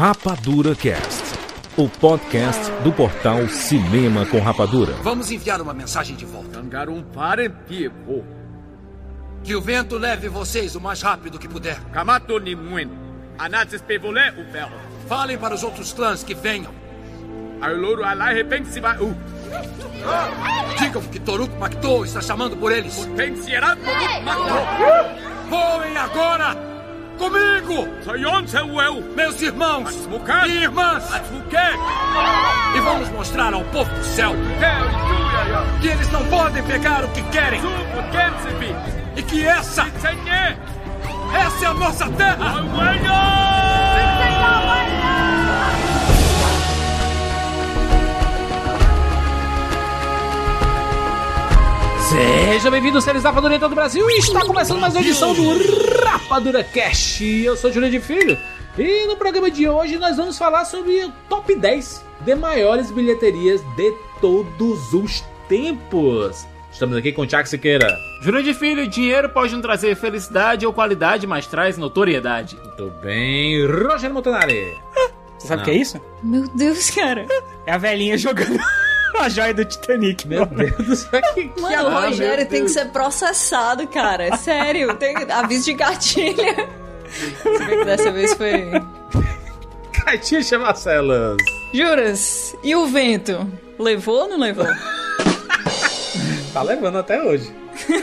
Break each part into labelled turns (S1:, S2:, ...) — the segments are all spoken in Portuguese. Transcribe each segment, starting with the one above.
S1: Rapadura Cast, o podcast do portal Cinema com Rapadura.
S2: Vamos enviar uma mensagem de volta. Que o vento leve vocês o mais rápido que puder. Falem para os outros clãs que venham.
S3: Auloro alai repensiba u.
S2: Digam que Toruk Makto está chamando por eles. Voem agora! Comigo!
S3: Soyon Seuel.
S2: Meus irmãos e irmãs! E vamos mostrar ao povo do céu que eles não podem pegar o que querem e que essa,
S3: Senye.
S2: essa é a nossa terra!
S4: Seja bem-vindo, seres da Rapadura em todo o Brasil. E está começando mais uma edição do Rapadura Cast. Eu sou Júlio de Filho. E no programa de hoje nós vamos falar sobre o top 10 de maiores bilheterias de todos os tempos. Estamos aqui com o Tiago Siqueira.
S5: Júlio de Filho, dinheiro pode não trazer felicidade ou qualidade, mas traz notoriedade.
S4: Muito bem. Rogério Montanari.
S6: Você sabe o que é isso?
S7: Meu Deus, cara.
S6: É a velhinha jogando a joia do Titanic.
S4: Meu Deus do céu, que, que
S7: Mano, o
S4: meu
S7: Rogério tem que ser processado, cara. Sério, tem aviso de gatilha. Se bem que dessa vez foi.
S4: Catixa Marcelas.
S7: Juras, e o vento? Levou ou não levou?
S4: Tá levando até hoje.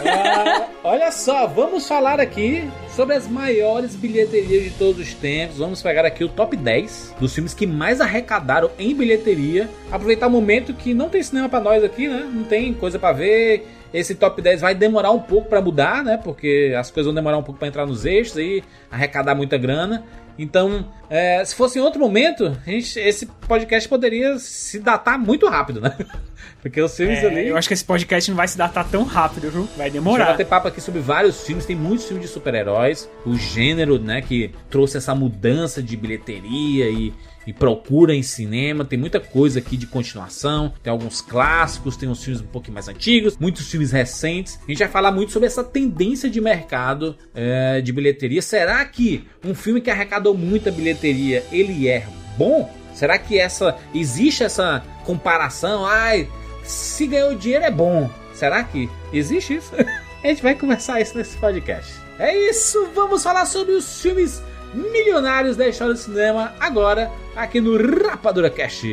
S4: Ah, olha só, vamos falar aqui sobre as maiores bilheterias de todos os tempos. Vamos pegar aqui o top 10 dos filmes que mais arrecadaram em bilheteria. Aproveitar o momento que não tem cinema pra nós aqui, né? Não tem coisa pra ver. Esse top 10 vai demorar um pouco pra mudar, né? Porque as coisas vão demorar um pouco pra entrar nos eixos e arrecadar muita grana. Então, é, se fosse em outro momento, gente- esse podcast poderia se datar muito rápido, né? Porque os filmes
S6: É,
S4: ali.
S6: eu acho que esse podcast não vai se datar tão rápido, viu? Vai
S4: A gente vai
S6: demorar.
S4: bater papo aqui sobre vários filmes, tem muitos filmes de super-heróis, o gênero, né, que trouxe essa mudança de bilheteria e, e procura em cinema, tem muita coisa aqui de continuação, tem alguns clássicos, tem uns filmes um pouquinho mais antigos, muitos filmes recentes. A gente vai falar muito sobre essa tendência de mercado é, de bilheteria. Será que um filme que arrecadou muita bilheteria, ele é bom? Será que essa existe essa comparação? Ai, se ganhou dinheiro é bom. Será que existe isso? A gente vai conversar isso nesse podcast. É isso, vamos falar sobre os filmes milionários da história do cinema agora aqui no Rapadura Cast.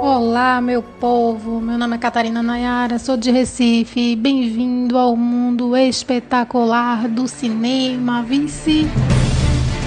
S8: Olá, meu povo. Meu nome é Catarina Nayara, sou de Recife. Bem-vindo ao mundo espetacular do cinema, vice.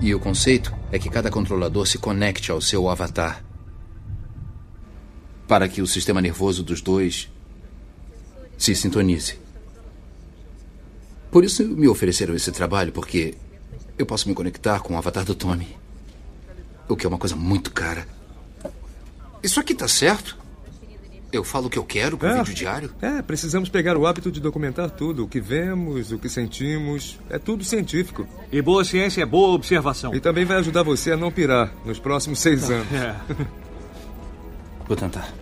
S9: E o conceito é que cada controlador se conecte ao seu avatar. Para que o sistema nervoso dos dois se sintonize. Por isso me ofereceram esse trabalho, porque eu posso me conectar com o avatar do Tommy. O que é uma coisa muito cara. Isso aqui tá certo? Eu falo o que eu quero pro
S10: É.
S9: vídeo diário?
S10: É, precisamos pegar o hábito de documentar tudo. O que vemos, o que sentimos. É tudo científico.
S3: E boa ciência é boa observação.
S10: E também vai ajudar você a não pirar nos próximos seis anos.
S3: É.
S9: Vou tentar.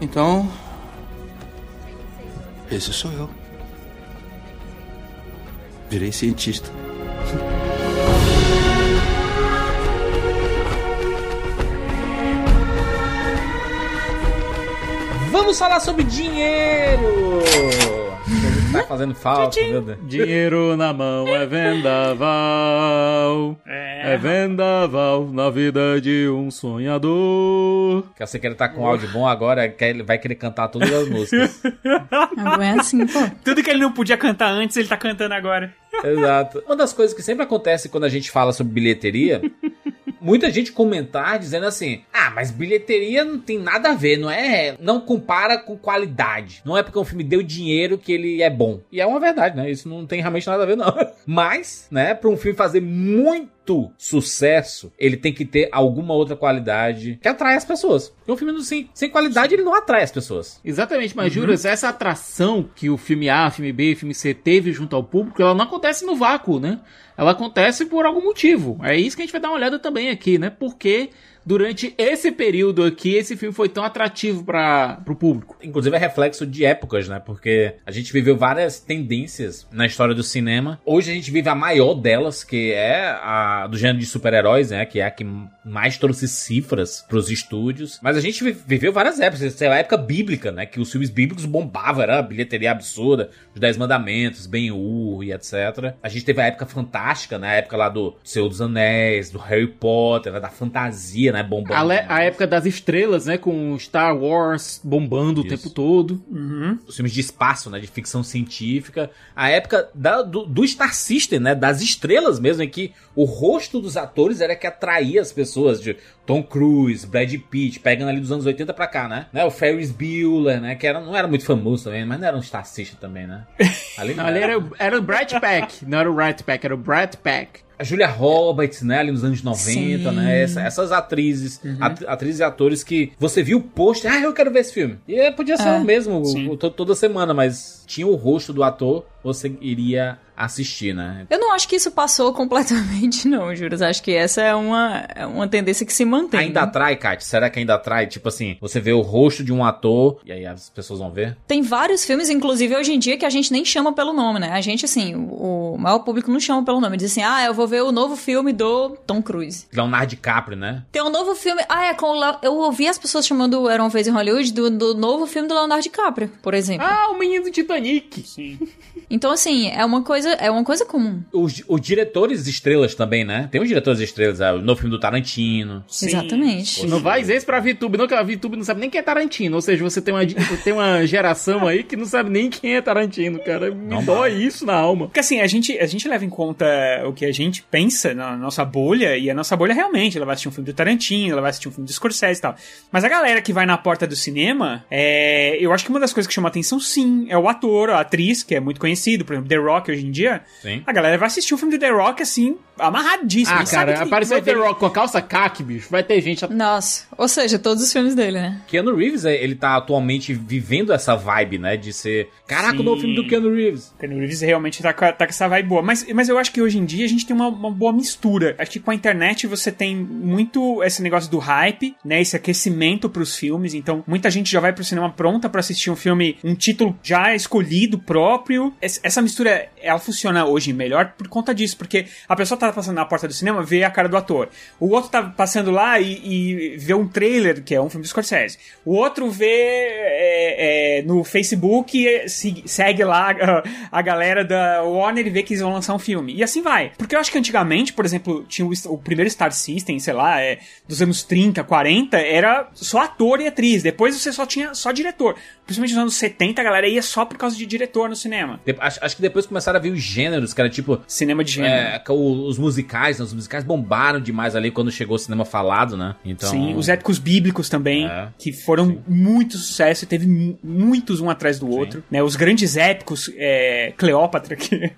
S9: Então. Esse sou eu. Virei cientista.
S4: Vamos falar sobre dinheiro. Tá fazendo falta, meu Deus.
S5: Dinheiro na mão é vendaval. É. vendaval na vida de um sonhador.
S4: Que você quer estar com áudio bom agora, quer- vai querer cantar todas as músicas.
S7: Não é assim, pô.
S6: Tudo que ele não podia cantar antes, ele tá cantando agora.
S4: Exato. Uma das coisas que sempre acontece quando a gente fala sobre bilheteria, muita gente comentar dizendo assim: ah, mas bilheteria não tem nada a ver, não é? Não compara com qualidade. Não é porque um filme deu dinheiro que ele é bom. E é uma verdade, né? Isso não tem realmente nada a ver, não. Mas, né, pra um filme fazer muito sucesso, ele tem que ter alguma outra qualidade que atrai as pessoas. Porque um filme sem, sem qualidade, ele não atrai as pessoas.
S5: Exatamente, mas uhum. Juras, essa atração que o filme A, filme B, filme C teve junto ao público, ela não acontece no vácuo, né? Ela acontece por algum motivo. É isso que a gente vai dar uma olhada também aqui, né? Porque durante esse período aqui, esse filme foi tão atrativo para o público.
S4: Inclusive é reflexo de épocas, né? Porque a gente viveu várias tendências na história do cinema. Hoje a gente vive a maior delas, que é a do gênero de super-heróis, né? Que é a que mais trouxe cifras para os estúdios. Mas a gente viveu várias épocas. Essa é a época bíblica, né? Que os filmes bíblicos bombavam, era bilheteria absurda, os Dez Mandamentos, Ben-Hur e etc. A gente teve a época fantástica, né? A época lá do Senhor dos Anéis, do Harry Potter, né? da fantasia, né? Bombando.
S5: A, a, época das estrelas, né? Com Star Wars bombando Isso. o tempo todo.
S4: Uhum. Os filmes de espaço, né? De ficção científica. A época da, do, do Star System, né? Das estrelas mesmo, em que o rosto dos atores era que atraía as pessoas. De Tom Cruise, Brad Pitt, pegando ali dos anos 80 pra cá, né? né? O Ferris Bueller, né? Que era, não era muito famoso também, mas não era um Star System também, né?
S5: Ali, não, ali era, era o Brad Pack, não era o Rat Pack, era o Brad Pack
S4: a Julia Roberts, né, ali nos anos 90, Sim. né? Essa, essas atrizes, uhum. at, atrizes e atores que você viu o post, ah, eu quero ver esse filme. E é, podia ser é, o mesmo o, toda semana, mas tinha o rosto do ator, você iria assistir, né?
S7: Eu não acho que isso passou completamente, não, Juros. Acho que essa é uma, é uma tendência que se mantém.
S4: Ainda né? atrai, Kat? Será que ainda atrai? Tipo assim, você vê o rosto de um ator e aí as pessoas vão ver?
S7: Tem vários filmes, inclusive hoje em dia, que a gente nem chama pelo nome, né? A gente, assim, o, o maior público não chama pelo nome. Diz assim, ah, eu vou ver o novo filme do Tom Cruise.
S4: Leonardo DiCaprio, né?
S7: Tem um novo filme... Ah, é com o Le... Eu ouvi as pessoas chamando Era Uma Vez em Hollywood do, do novo filme do Leonardo DiCaprio, por exemplo.
S5: Ah, o menino do Titanic.
S7: Sim. Então, assim, é uma coisa, é uma coisa comum.
S4: Os, os diretores estrelas também, né? Tem os diretores estrelas, é, o novo filme do Tarantino.
S7: Sim. Exatamente.
S5: Não vai dizer isso pra VTube, não, que a VTube não sabe nem quem é Tarantino. Ou seja, você tem uma, tem uma geração aí que não sabe nem quem é Tarantino, cara. Me não dói vai. isso na alma.
S6: Porque assim, a gente, a gente leva em conta o que a gente pensa na nossa bolha, e a nossa bolha realmente, ela vai assistir um filme do Tarantino, ela vai assistir um filme do Scorsese e tal. Mas a galera que vai na porta do cinema, é, eu acho que uma das coisas que chama atenção, sim, é o ator, a atriz, que é muito conhecido, por exemplo, The Rock hoje em dia. Sim. A galera vai assistir o filme do The Rock assim, amarradíssimo.
S5: Ah, cara, apareceu o The Rock com a calça caque, bicho. Vai ter gente.
S7: Nossa, ou seja, todos os filmes dele, né?
S4: Keanu Reeves, é, ele tá atualmente vivendo essa vibe, né? De ser. Caraca, Sim. o novo filme do Keanu Reeves.
S6: Keanu Reeves realmente tá, tá com essa vibe boa. Mas, mas eu acho que hoje em dia a gente tem uma, uma boa mistura. Acho que com a internet você tem muito esse negócio do hype, né? Esse aquecimento pros filmes. Então, muita gente já vai pro cinema pronta para assistir um filme, um título já escolhido próprio. Essa mistura, ela funciona hoje melhor por conta disso, porque a pessoa tá passando na porta do cinema, vê a cara do ator. O outro tá passando lá e, e vê um trailer, que é um filme do Scorsese. O outro vê é, é, no Facebook, se, segue lá a, a, galera da Warner e vê que eles vão lançar um filme. E assim vai. Porque eu acho que antigamente, por exemplo, tinha o, o primeiro Star System, sei lá, é, dos anos 30, 40, era só ator e atriz. Depois você só tinha só diretor. Principalmente nos anos 70, a galera ia só por causa de diretor no cinema.
S4: Acho, acho que depois começaram a vir os gêneros, que era tipo.
S6: Cinema de gênero. É,
S4: os musicais, né? Os musicais bombaram demais ali quando chegou o cinema falado, né?
S6: Então... Sim, os épicos bíblicos também, é, que foram sim. muito sucesso e teve muitos um atrás do outro. Né? Os grandes épicos, é, Cleópatra, que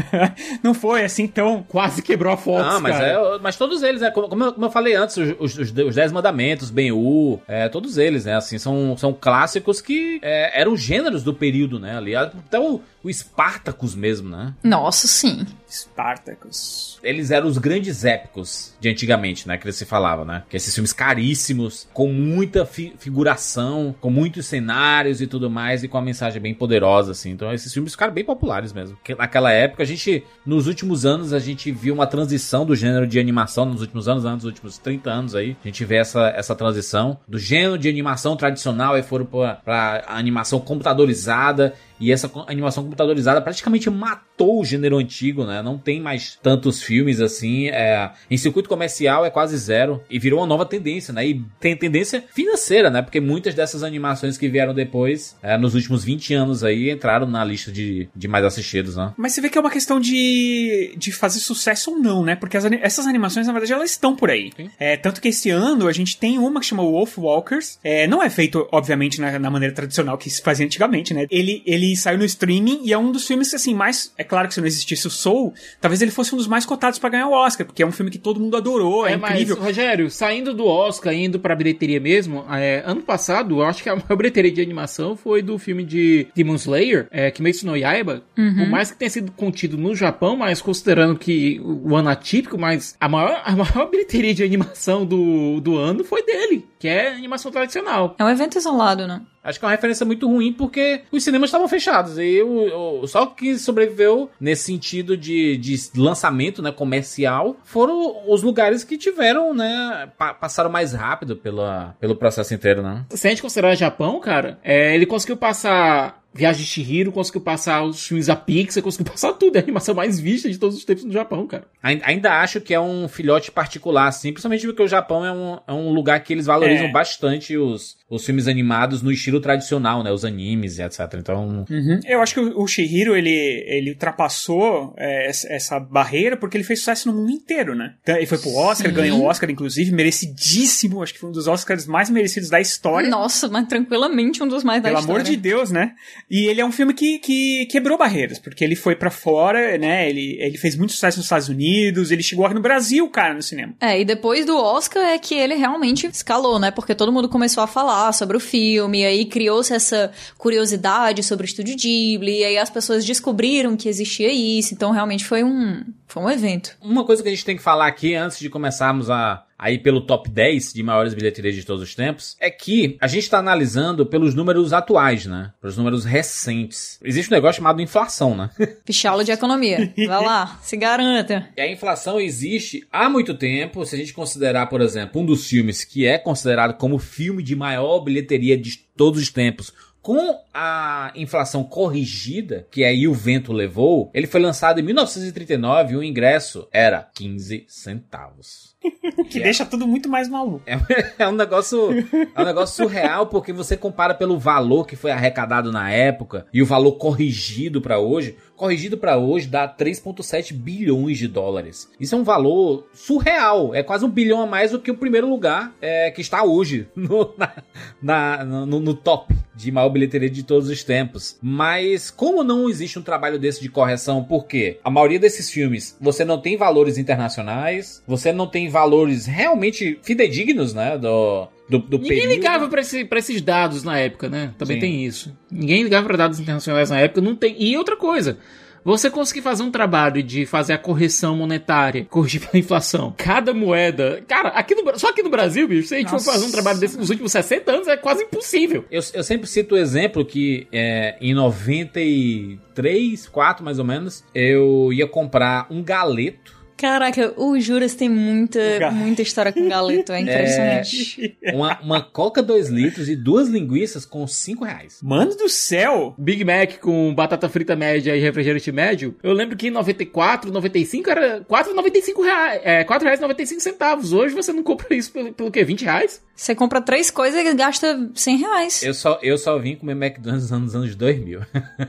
S6: não foi assim tão. Quase quebrou a foto. Ah,
S4: mas, é, mas todos eles, né? Como, eu, como eu falei antes, os, os, os Dez Mandamentos, Ben-Hur, é, todos eles, né? Assim, são, são clássicos que é, eram gêneros do período, né? Ali, até o, o Spartacus mesmo, né?
S7: Nossa, sim.
S6: Spartacus.
S4: Eles eram os grandes épicos de antigamente, né? Que se falava, né? Que esses filmes caríssimos, com muita fi figuração, com muitos cenários e tudo mais, e com uma mensagem bem poderosa, assim. Então esses filmes ficaram bem populares mesmo. Porque naquela época, a gente, nos últimos anos, a gente viu uma transição do gênero de animação, nos últimos anos, nos últimos 30 anos aí, a gente vê essa, essa transição do gênero de animação tradicional e foram pra, pra animação computadorizada E essa animação computadorizada praticamente matou o gênero antigo, né? Não tem mais tantos filmes assim. É, em circuito comercial é quase zero. E virou uma nova tendência, né? E tem tendência financeira, né? Porque muitas dessas animações que vieram depois, é, nos últimos 20 anos aí, entraram na lista de, de mais assistidos, né?
S6: Mas você vê que é uma questão de, de fazer sucesso ou não, né? Porque as essas animações, na verdade, elas estão por aí. É, tanto que esse ano a gente tem uma que chama Wolf Walkers. É, não é feito, obviamente, na, na maneira tradicional que se fazia antigamente, né? Ele, ele saiu no streaming e é um dos filmes, assim, mais. É claro que se não existisse o Soul, talvez ele fosse um dos mais cotados pra ganhar o Oscar, porque é um filme que todo mundo adorou, é, incrível.
S5: Mas, Rogério, saindo do Oscar, indo pra bilheteria mesmo, é, ano passado, eu acho que a maior bilheteria de animação foi do filme de Demon Slayer, é, Kimetsu no Yaiba. Por mais que tenha sido contido no Japão, mas considerando que o ano atípico, mas a maior, a maior bilheteria de animação do, do ano foi dele, que é animação tradicional.
S7: É um evento isolado, né?
S4: Acho que é uma referência muito ruim porque os cinemas estavam fechados. E o, o- só que sobreviveu nesse sentido de, de lançamento né, comercial foram os lugares que tiveram, né? pa- passaram mais rápido pela, pelo processo inteiro, né?
S5: Se a gente considerar Japão, cara, é, ele conseguiu passar Viagem de Chihiro, conseguiu passar os filmes da Pixar, conseguiu passar tudo. É a animação mais vista de todos os tempos no Japão, cara.
S4: Ain- Ainda acho que é um filhote particular, assim, principalmente porque o Japão é um, é um lugar que eles valorizam
S6: É.
S4: bastante os, os filmes animados no estilo tradicional, né? Os animes e etc. Então,
S6: Uhum. Eu acho que o, o Shihiro, ele, ele ultrapassou é, essa, barreira porque ele fez sucesso no mundo inteiro, né? Então, ele foi pro Oscar,
S7: Sim.
S6: ganhou o Oscar, inclusive, merecidíssimo. Acho que foi um dos Oscars mais merecidos da história.
S7: Nossa, mas tranquilamente um dos mais da
S6: Pelo
S7: história.
S6: amor de Deus, né? E ele é um filme que, que quebrou barreiras, porque ele foi pra fora, né? Ele, ele fez muito sucesso nos Estados Unidos, ele chegou aqui no Brasil, cara, no cinema.
S7: É, e depois do Oscar é que ele realmente escalou, né? Porque todo mundo começou a falar sobre o filme, e aí criou-se essa curiosidade sobre o estúdio Ghibli, e aí as pessoas descobriram que existia isso, então realmente foi um, foi um evento.
S4: Uma coisa que a gente tem que falar aqui antes de começarmos a, a ir pelo top 10 de maiores bilheterias de todos os tempos é que a gente está analisando pelos números atuais, né? Pelos números recentes. Existe um negócio chamado inflação, né?
S7: Pichalo de economia. Vai lá, se garanta.
S4: E a inflação existe há muito tempo. Se a gente considerar, por exemplo, um dos filmes que é considerado como filme de maior bilheteria de todos os tempos, com a inflação corrigida, que aí o vento levou, ele foi lançado em 1939 e o ingresso era 15 centavos.
S6: Que deixa tudo muito mais maluco.
S4: É, é um negócio, é um negócio surreal porque você compara pelo valor que foi arrecadado na época e o valor corrigido pra hoje. Corrigido pra hoje dá 3,7 bilhões de dólares. Isso é um valor surreal. É quase um bilhão a mais do que o primeiro lugar é, que está hoje no, na- na- no, no top de maior bilheteria de todos os tempos. Mas como não existe um trabalho desse de correção? Por quê? A maioria desses filmes você não tem valores internacionais, você não tem valores realmente fidedignos, né? Do, do, do
S5: Ninguém
S4: período.
S5: ligava pra, esse, pra esses dados na época, né? Também
S4: Sim.
S5: tem isso. Ninguém ligava pra dados internacionais na época, não tem. E outra coisa. Você conseguir fazer um trabalho de fazer a correção monetária, corrigir pela inflação, cada moeda. Cara, aqui no, só aqui no Brasil, bicho, se a gente
S6: Nossa.
S5: for fazer um trabalho desse nos últimos 60 anos, é quase impossível.
S4: Eu, eu sempre cito o exemplo que é, em 93, 4 mais ou menos, eu ia comprar um galeto.
S7: Caraca, o Juras tem muita, muita história com galeto, é impressionante.
S4: Uma, uma coca 2 litros e duas linguiças com 5 reais.
S6: Mano do céu!
S5: Big Mac com batata frita média e refrigerante médio. Eu lembro que em 94, 95 era 4,95 reais. É, 4 reais e 95 centavos. Hoje você não compra isso pelo, pelo quê? 20 reais?
S7: Você compra três coisas e gasta 100 reais.
S4: Eu só, eu só vim comer McDonald's nos anos 2000.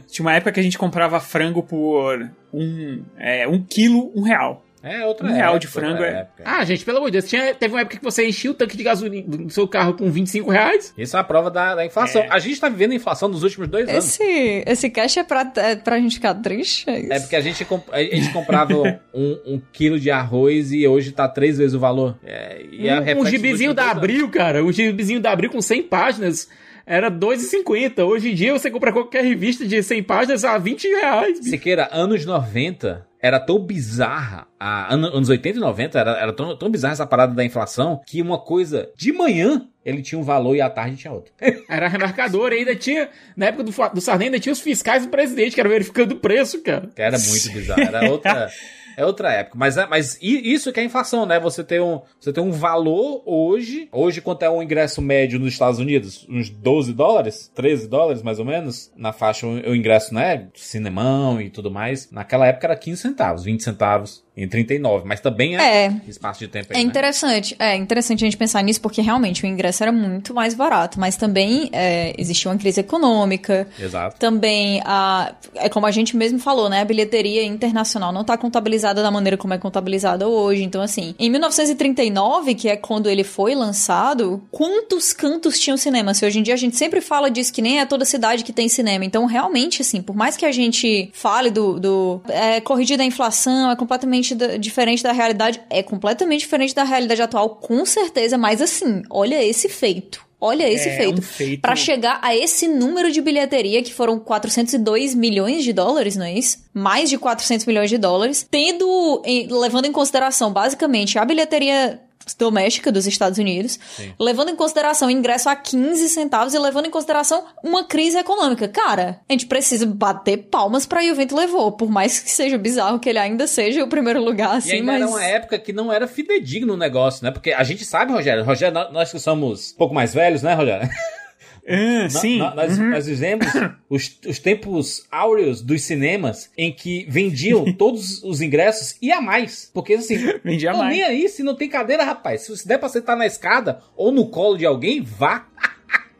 S6: Tinha uma época que a gente comprava frango por um, é, um quilo, um real.
S4: É outra
S6: Um real
S4: época,
S6: de frango é-
S4: época.
S5: Ah, gente, pelo amor de Deus. Tinha, teve uma época que você enchia o tanque de gasolina do seu carro com 25 reais.
S4: Isso é a prova da, da inflação.
S6: É.
S4: A gente tá vivendo a inflação dos últimos dois anos.
S7: Esse, esse cash é pra, é pra gente ficar triste? É isso?
S4: É porque a gente, comp- a gente comprava um, um quilo de arroz e hoje tá três vezes o valor. É, e é
S5: um, um gibizinho da
S4: anos.
S5: Abril, cara. Um gibizinho da Abril com 100 páginas. Era 2,50. Hoje em dia você compra qualquer revista de 100 páginas a 20 reais. bicho.
S4: Siqueira, anos 90 era tão bizarra, a, ano- anos 80 e 90 era, era tão, tão bizarra essa parada da inflação que uma coisa de manhã ele tinha um valor e à tarde tinha outro.
S5: Era remarcador. Ainda tinha, na época do, do Sarney, ainda tinha os fiscais do presidente, que era verificando o preço, cara.
S4: Era muito bizarro. Era outra. É outra época. Mas, é- mas isso que é inflação, né? Você tem, um, você tem um valor hoje. Hoje, quanto é um ingresso médio nos Estados Unidos? Uns 12 dólares? 13 dólares, mais ou menos? Na faixa, o ingresso, né? Cinemão e tudo mais. Naquela época era 15 centavos, 20 centavos em 39. Mas também é,
S7: É.
S4: espaço de tempo
S7: É
S4: aí, né?
S7: interessante, é interessante a gente pensar nisso, porque realmente o ingresso era muito mais barato, mas também é, existia uma crise econômica.
S4: Exato.
S7: Também, a, é como a gente mesmo falou, né? A bilheteria internacional não está contabilizada da maneira como é contabilizada hoje. Então, assim, em 1939, que é quando ele foi lançado, quantos cantos tinham cinema? Se hoje em dia a gente sempre fala disso, que nem é toda cidade que tem cinema. Então, realmente, assim, por mais que a gente fale do. do é, corrigir da inflação, é completamente da- diferente da realidade, é completamente diferente da realidade atual, com certeza, mas assim, olha esse feito. Olha esse
S6: É,
S7: feito.
S6: um feito-
S7: Pra chegar a esse número de bilheteria, que foram 402 milhões de dólares, não é isso? Mais de 400 milhões de dólares. Tendo, em- levando em consideração, basicamente, a bilheteria doméstica dos Estados Unidos, levando em consideração o ingresso a 15 centavos e levando em consideração uma crise econômica. Cara, a gente precisa bater palmas pra E o Vento Levou, por mais que seja bizarro que ele ainda seja o primeiro lugar,
S4: E
S7: assim,
S4: ainda
S7: mas...
S4: era uma época que não era fidedigno o negócio, né? Porque a gente sabe, Rogério, Rogério, nó- nós que somos um pouco mais velhos, né, Rogério? Nó-
S6: sim.
S4: nó- nós,
S6: Uhum.
S4: nós vivemos os, os tempos áureos dos cinemas em que vendiam todos os ingressos e a mais. Porque assim,
S6: Vendia
S4: tô
S6: mais.
S4: nem aí se não tem cadeira, rapaz. Se der pra sentar na escada ou no colo de alguém, vá.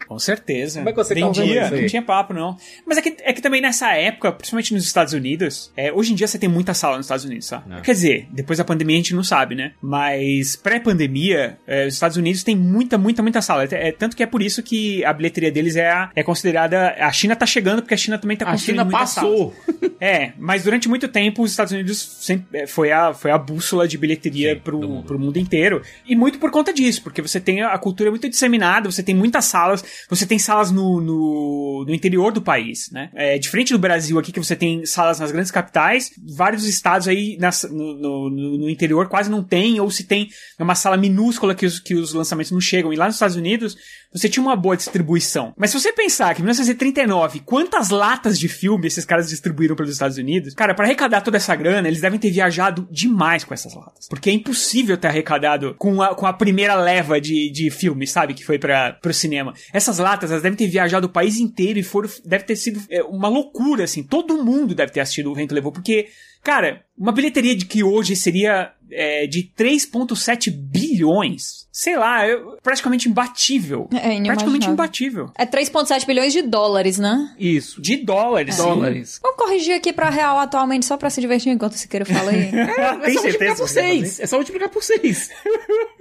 S6: Com certeza.
S4: Como é que você
S6: Vendia,
S4: isso aí?
S6: não tinha papo, não. Mas é que, é que também nessa época, principalmente nos Estados Unidos, é, hoje em dia você tem muita sala nos Estados Unidos, tá?
S4: É.
S6: Quer dizer, depois da pandemia a gente não sabe, né? Mas pré-pandemia, é, os Estados Unidos tem muita, muita, muita sala. É, tanto que é por isso que a bilheteria deles é, a- é considerada. A China tá chegando, porque a China também tá
S5: A
S6: construindo
S5: China
S6: muitas
S5: passou.
S6: salas. É, mas durante muito tempo os Estados Unidos sempre, é, foi, a, foi a bússola de bilheteria
S4: Sim,
S6: pro,
S4: do mundo.
S6: pro mundo inteiro. E muito por conta disso, porque você tem a cultura muito disseminada, você tem muitas salas, você tem salas no, no, no interior do país, né? É, diferente do Brasil aqui, que você tem salas nas grandes capitais, vários estados aí nas- no, no, no- interior quase não tem, ou se tem uma sala minúscula que os, que os lançamentos não chegam. E lá nos Estados Unidos, você tinha uma boa distribuição. Mas se você pensar que em 1939, quantas latas de filme esses caras distribuíram pelos Estados Unidos, cara, para arrecadar toda essa grana, eles devem ter viajado demais com essas latas. Porque é impossível ter arrecadado com a, com a primeira leva de, de filmes, sabe? Que foi para pro cinema. Essas latas, elas devem ter viajado o país inteiro e foram, deve ter sido é, uma loucura, assim. Todo mundo deve ter assistido o Vento Levou, porque, cara, uma bilheteria de que hoje seria é, de 3,7 bilhões, sei lá, é praticamente imbatível.
S7: É
S6: praticamente imbatível.
S7: É 3,7 bilhões de dólares, né?
S5: Isso.
S6: De dólares. sim.
S5: Dólares.
S7: Vamos corrigir aqui pra real atualmente, só pra se divertir enquanto você queira fala aí.
S5: É
S6: Tem
S5: só multiplicar
S6: certeza
S5: por
S6: que você vai
S5: seis. É só multiplicar por seis.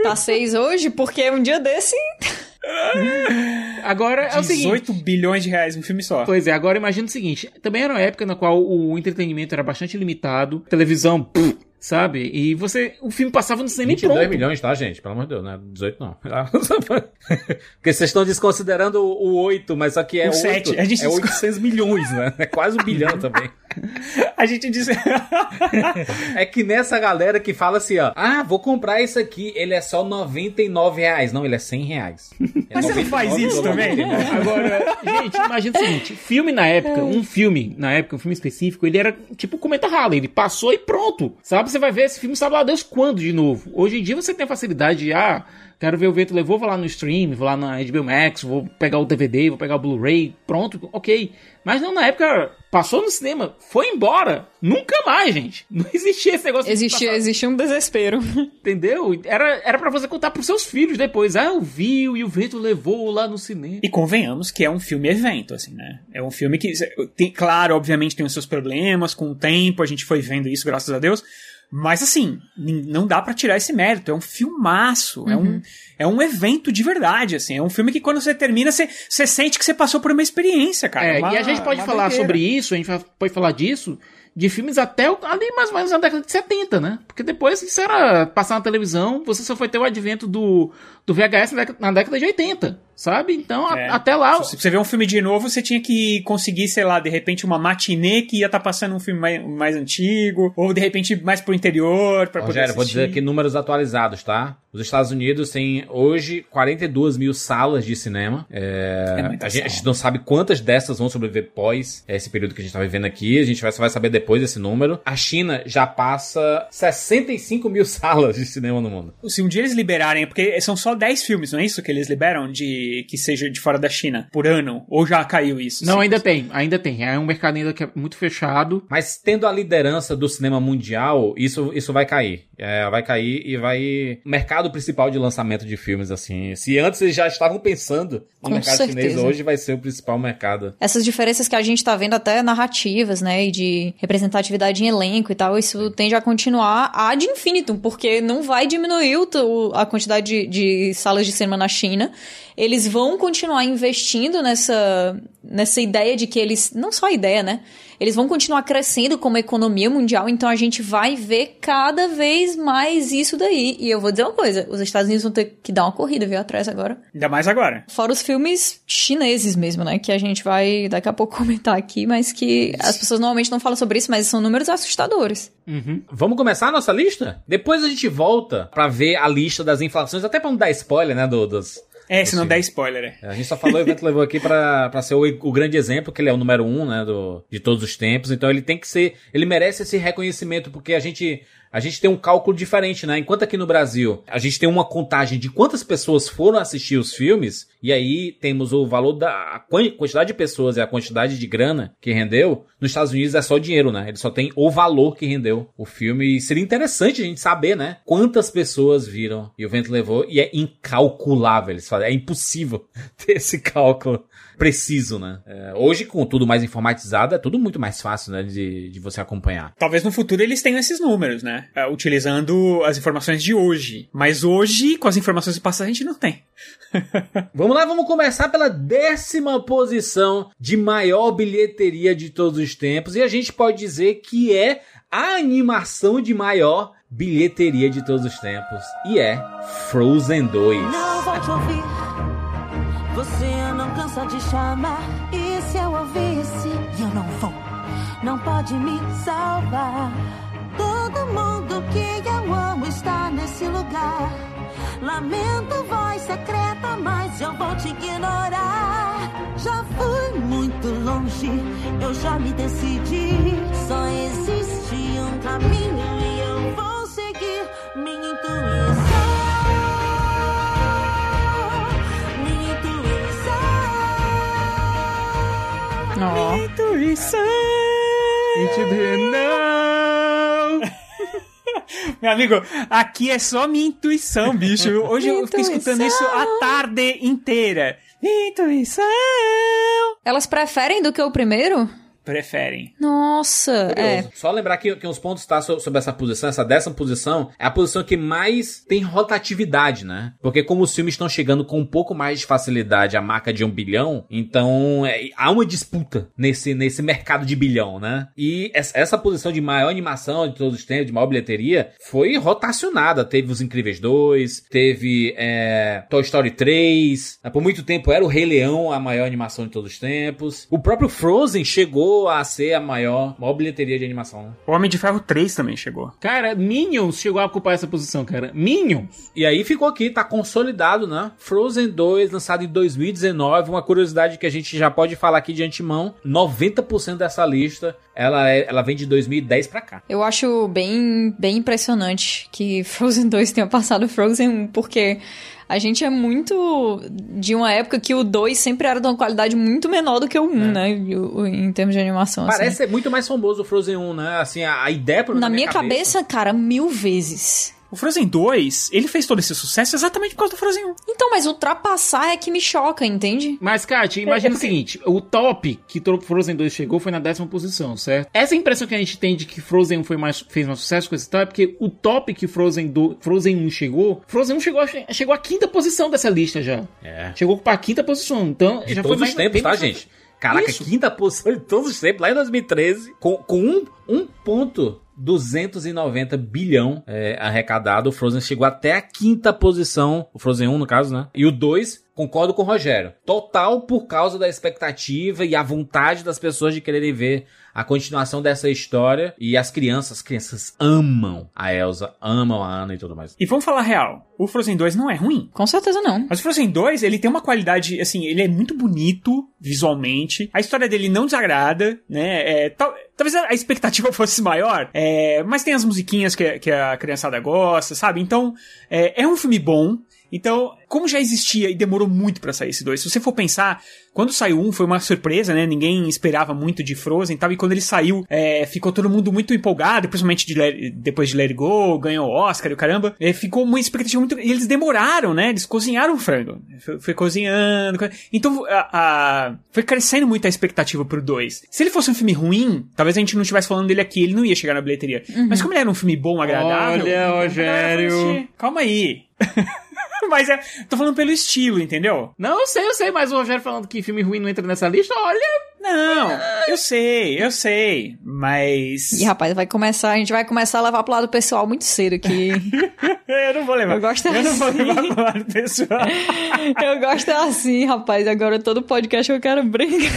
S7: Tá seis hoje, porque um dia desse.
S5: Agora é o seguinte.
S6: 18 bilhões de reais um filme só.
S5: Pois é, agora imagina o seguinte: também era uma época na qual o entretenimento era bastante limitado, televisão, pff, sabe? E você. O filme passava no cinema e
S4: 22
S5: pronto.
S4: milhões, tá, gente? Pelo amor de Deus, não é 18 não. Porque vocês estão desconsiderando o 8, mas só que é
S6: O
S4: 8,
S6: sete. A gente
S4: é 800 milhões, né? É quase um bilhão também.
S6: A gente diz.
S4: É que nessa galera que fala assim, ó, ah, vou comprar isso aqui, ele é só 99 reais. Não, ele é 100 reais. É
S6: Mas você não faz isso também?
S5: Agora, gente, imagina o seguinte: filme na época, um filme, na época, um filme específico, ele era tipo o Cometa Halley, ele passou e pronto. Sabe? Você vai ver esse filme, sabe lá Deus quando de novo. Hoje em dia você tem a facilidade de, ah, quero ver o vento levou, vou lá no stream, vou lá na HBO Max, vou pegar o DVD, vou pegar o Blu-ray, pronto, ok. Mas não, na época, passou no cinema, foi embora, nunca mais, gente. Não existia esse negócio de
S7: Existia, existia um desespero.
S5: Entendeu? Era, era para você contar pros seus filhos depois. Ah, eu vi e o vento levou lá no cinema.
S6: E convenhamos que é um filme evento, assim, né? É um filme que, tem, claro, obviamente tem os seus problemas com o tempo, a gente foi vendo isso, graças a Deus. Mas assim, não dá pra tirar esse mérito. É um filmaço. É, um, é um evento de verdade, assim. É um filme que quando você termina, você, você sente que você passou por uma experiência, cara.
S5: É,
S6: Uma-
S5: e a gente pode falar
S6: doideira.
S5: sobre isso, a gente pode falar disso de filmes até ali mais ou menos na década de 70, né? Porque depois isso era passar na televisão, você só foi ter o advento do, do VHS na década, na década de 80, sabe? Então, a-
S6: É.
S5: até lá.
S6: Se você ver um filme de novo, você tinha que conseguir, sei lá, de repente uma matinê que ia estar passando um filme mais, mais antigo, ou de repente mais pro interior, pra poder
S4: Rogério, vou
S6: assistir.
S4: dizer aqui números atualizados, tá? Os Estados Unidos têm hoje 42 mil salas de cinema. É,
S6: É
S4: a, gente, a gente não sabe quantas dessas vão sobreviver pós esse período que a gente tá vivendo aqui. A gente vai, só vai saber depois desse número. A China já passa 65 mil salas de cinema no mundo.
S6: Se um dia eles liberarem, porque são só 10 filmes, não é isso que eles liberam de que seja de fora da China por ano? Ou já caiu isso?
S5: Não, ainda tem, ainda tem. É um mercado ainda que é muito fechado.
S4: Mas tendo a liderança do cinema mundial, isso, isso vai cair. É, vai cair e vai. O mercado principal de lançamento de filmes, assim. Se antes eles já estavam pensando no
S7: Com
S4: mercado chinês,
S7: certeza.
S4: hoje vai ser o principal mercado.
S7: Essas diferenças que a gente tá vendo até narrativas, né, e de representatividade em elenco e tal, isso tende a continuar ad infinitum, porque não vai diminuir a quantidade de, de salas de cinema na China. Eles vão continuar investindo nessa, nessa ideia de que eles. Não só a ideia, né? Eles vão continuar crescendo como economia mundial, então a gente vai ver cada vez mais isso daí. E eu vou dizer uma coisa: os Estados Unidos vão ter que dar uma corrida, viu, atrás agora.
S6: Ainda mais agora.
S7: Fora os filmes chineses mesmo, né? Que a gente vai daqui a pouco comentar aqui, mas que as pessoas normalmente não falam sobre isso, mas são números assustadores.
S4: Vamos começar a nossa lista? Depois a gente volta pra ver a lista das inflações, até pra não dar spoiler, né, do, dos...
S6: É, se não der spoiler, é.
S4: A gente só falou, o evento levou aqui pra, pra ser o, o grande exemplo, que ele é o número um, né, do, de todos os tempos, então ele tem que ser, ele merece esse reconhecimento, porque a gente, a gente tem um cálculo diferente, né, enquanto aqui no Brasil, a gente tem uma contagem de quantas pessoas foram assistir os filmes, e aí temos o valor da quantidade de pessoas e a quantidade de grana que rendeu, nos Estados Unidos é só dinheiro, né, ele só tem o valor que rendeu o filme, e seria interessante a gente saber, né, quantas pessoas viram e o vento levou, e é incalculável, eles falam, é impossível ter esse cálculo preciso, né. É, hoje, com tudo mais informatizado, é tudo muito mais fácil, né, de, de você acompanhar.
S6: Talvez no futuro eles tenham esses números, né? É, utilizando as informações de hoje. Mas hoje, com as informações do passado, a gente não tem.
S4: Vamos lá, vamos começar pela décima posição de maior bilheteria de todos os tempos. E a gente pode dizer que é a animação de maior bilheteria de todos os tempos. E é Frozen 2.
S11: Não vou te ouvir. Você cansa de chamar. E se eu ouvisse? Eu não vou. Não pode me salvar. Todo mundo que eu amo está nesse lugar. Lamento, voz secreta, mas eu vou te ignorar. Já fui muito longe, eu já me decidi. Só existe um caminho e eu vou seguir minha intuição. Intuição.
S6: Intuição. Meu amigo, aqui é só minha intuição, bicho. Hoje eu fiquei escutando isso a tarde inteira. Intuição.
S7: Elas preferem do que o primeiro?
S6: Preferem.
S7: Nossa, é.
S4: Só lembrar que, que uns pontos tá so- sobre essa posição, essa décima posição, é a posição que mais tem rotatividade, né? Porque como os filmes estão chegando com um pouco mais de facilidade à marca de um bilhão, então é, há uma disputa nesse, nesse mercado de bilhão, né? E essa, essa posição de maior animação de todos os tempos, de maior bilheteria, foi rotacionada. Teve Os Incríveis 2, teve é, Toy Story 3, por muito tempo era o Rei Leão a maior animação de todos os tempos. O próprio Frozen chegou a ser a maior, maior bilheteria de animação. né?
S6: O Homem de Ferro 3 também chegou.
S5: Cara, Minions chegou a ocupar essa posição, cara. Minions!
S4: E aí ficou aqui, tá consolidado, né? Frozen 2, lançado em 2019. Uma curiosidade que a gente já pode falar aqui de antemão: 90% dessa lista ela, é, ela vem de 2010 pra cá.
S7: Eu acho bem, bem impressionante que Frozen 2 tenha passado Frozen 1, porque a gente é muito de uma época que o 2 sempre era de uma qualidade muito menor do que o 1, né? E o- o- Em termos de animação. assim.
S4: Parece ser muito mais famoso o Frozen 1, né? Assim, a, a ideia pelo
S7: Na minha cabeça, cara, mil vezes.
S6: O Frozen 2, ele fez todo esse sucesso exatamente por causa do Frozen 1.
S7: Então, mas ultrapassar é que me choca, entende?
S5: Mas, Kátia, imagina o seguinte: o top que Frozen 2 chegou foi na décima posição, certo? Essa impressão que a gente tem de que Frozen 1 foi mais, fez mais sucesso com esse top é porque o top que Frozen, 2, Frozen 1 chegou, Frozen 1 chegou, chegou à quinta posição dessa lista já.
S4: É.
S5: Chegou pra quinta posição. Então,
S4: De
S5: já
S4: todos
S5: foi
S4: os
S5: mais,
S4: tempos,
S5: bem
S4: tá,
S5: mais-
S4: gente? Caraca,
S5: Isso.
S4: quinta posição de todos os tempos, lá em 2013, com, com um, um ponto 290 bilhão é, arrecadado, o Frozen chegou até a quinta posição, o Frozen 1 no caso, né? E o 2 concordo com o Rogério. Total por causa da expectativa e a vontade das pessoas de quererem ver a continuação dessa história. E as crianças, as crianças amam a Elsa, amam a Anna e tudo mais.
S6: E vamos falar real, o Frozen 2 não é ruim.
S7: Com certeza não.
S6: Mas o Frozen 2, ele tem uma qualidade, assim, ele é muito bonito visualmente. A história dele não desagrada, né? É, tal- talvez a expectativa fosse maior, é, mas tem as musiquinhas que, que a criançada gosta, sabe? Então, é, é um filme bom. Então, como já existia e demorou muito pra sair esse dois, se você for pensar, quando saiu um foi uma surpresa, né? Ninguém esperava muito de Frozen e tal, e quando ele saiu, é, ficou todo mundo muito empolgado, principalmente de Let- depois de Let It Go, ganhou o Oscar e o caramba. É, ficou uma expectativa muito. E eles demoraram, né? Eles cozinharam o frango. Foi, foi cozinhando. co- Então, a, a- foi crescendo muito a expectativa pro 2. Se ele fosse um filme ruim, talvez a gente não estivesse falando dele aqui, ele não ia chegar na bilheteria. Mas como ele era um filme bom, agradável.
S5: Olha, Rogério.
S6: Calma aí. Mas é, tô falando pelo estilo, entendeu?
S5: Não, eu sei, eu sei, mas o Rogério falando que filme ruim não entra nessa lista, olha.
S6: Não, eu sei, eu sei, mas.
S7: E rapaz, vai começar, a gente vai começar a levar pro lado pessoal muito cedo aqui.
S6: eu não vou levar.
S7: Eu gosto
S6: Eu não vou
S7: assim.
S6: levar pro lado pessoal.
S7: eu gosto assim, rapaz. Agora todo podcast eu quero briga.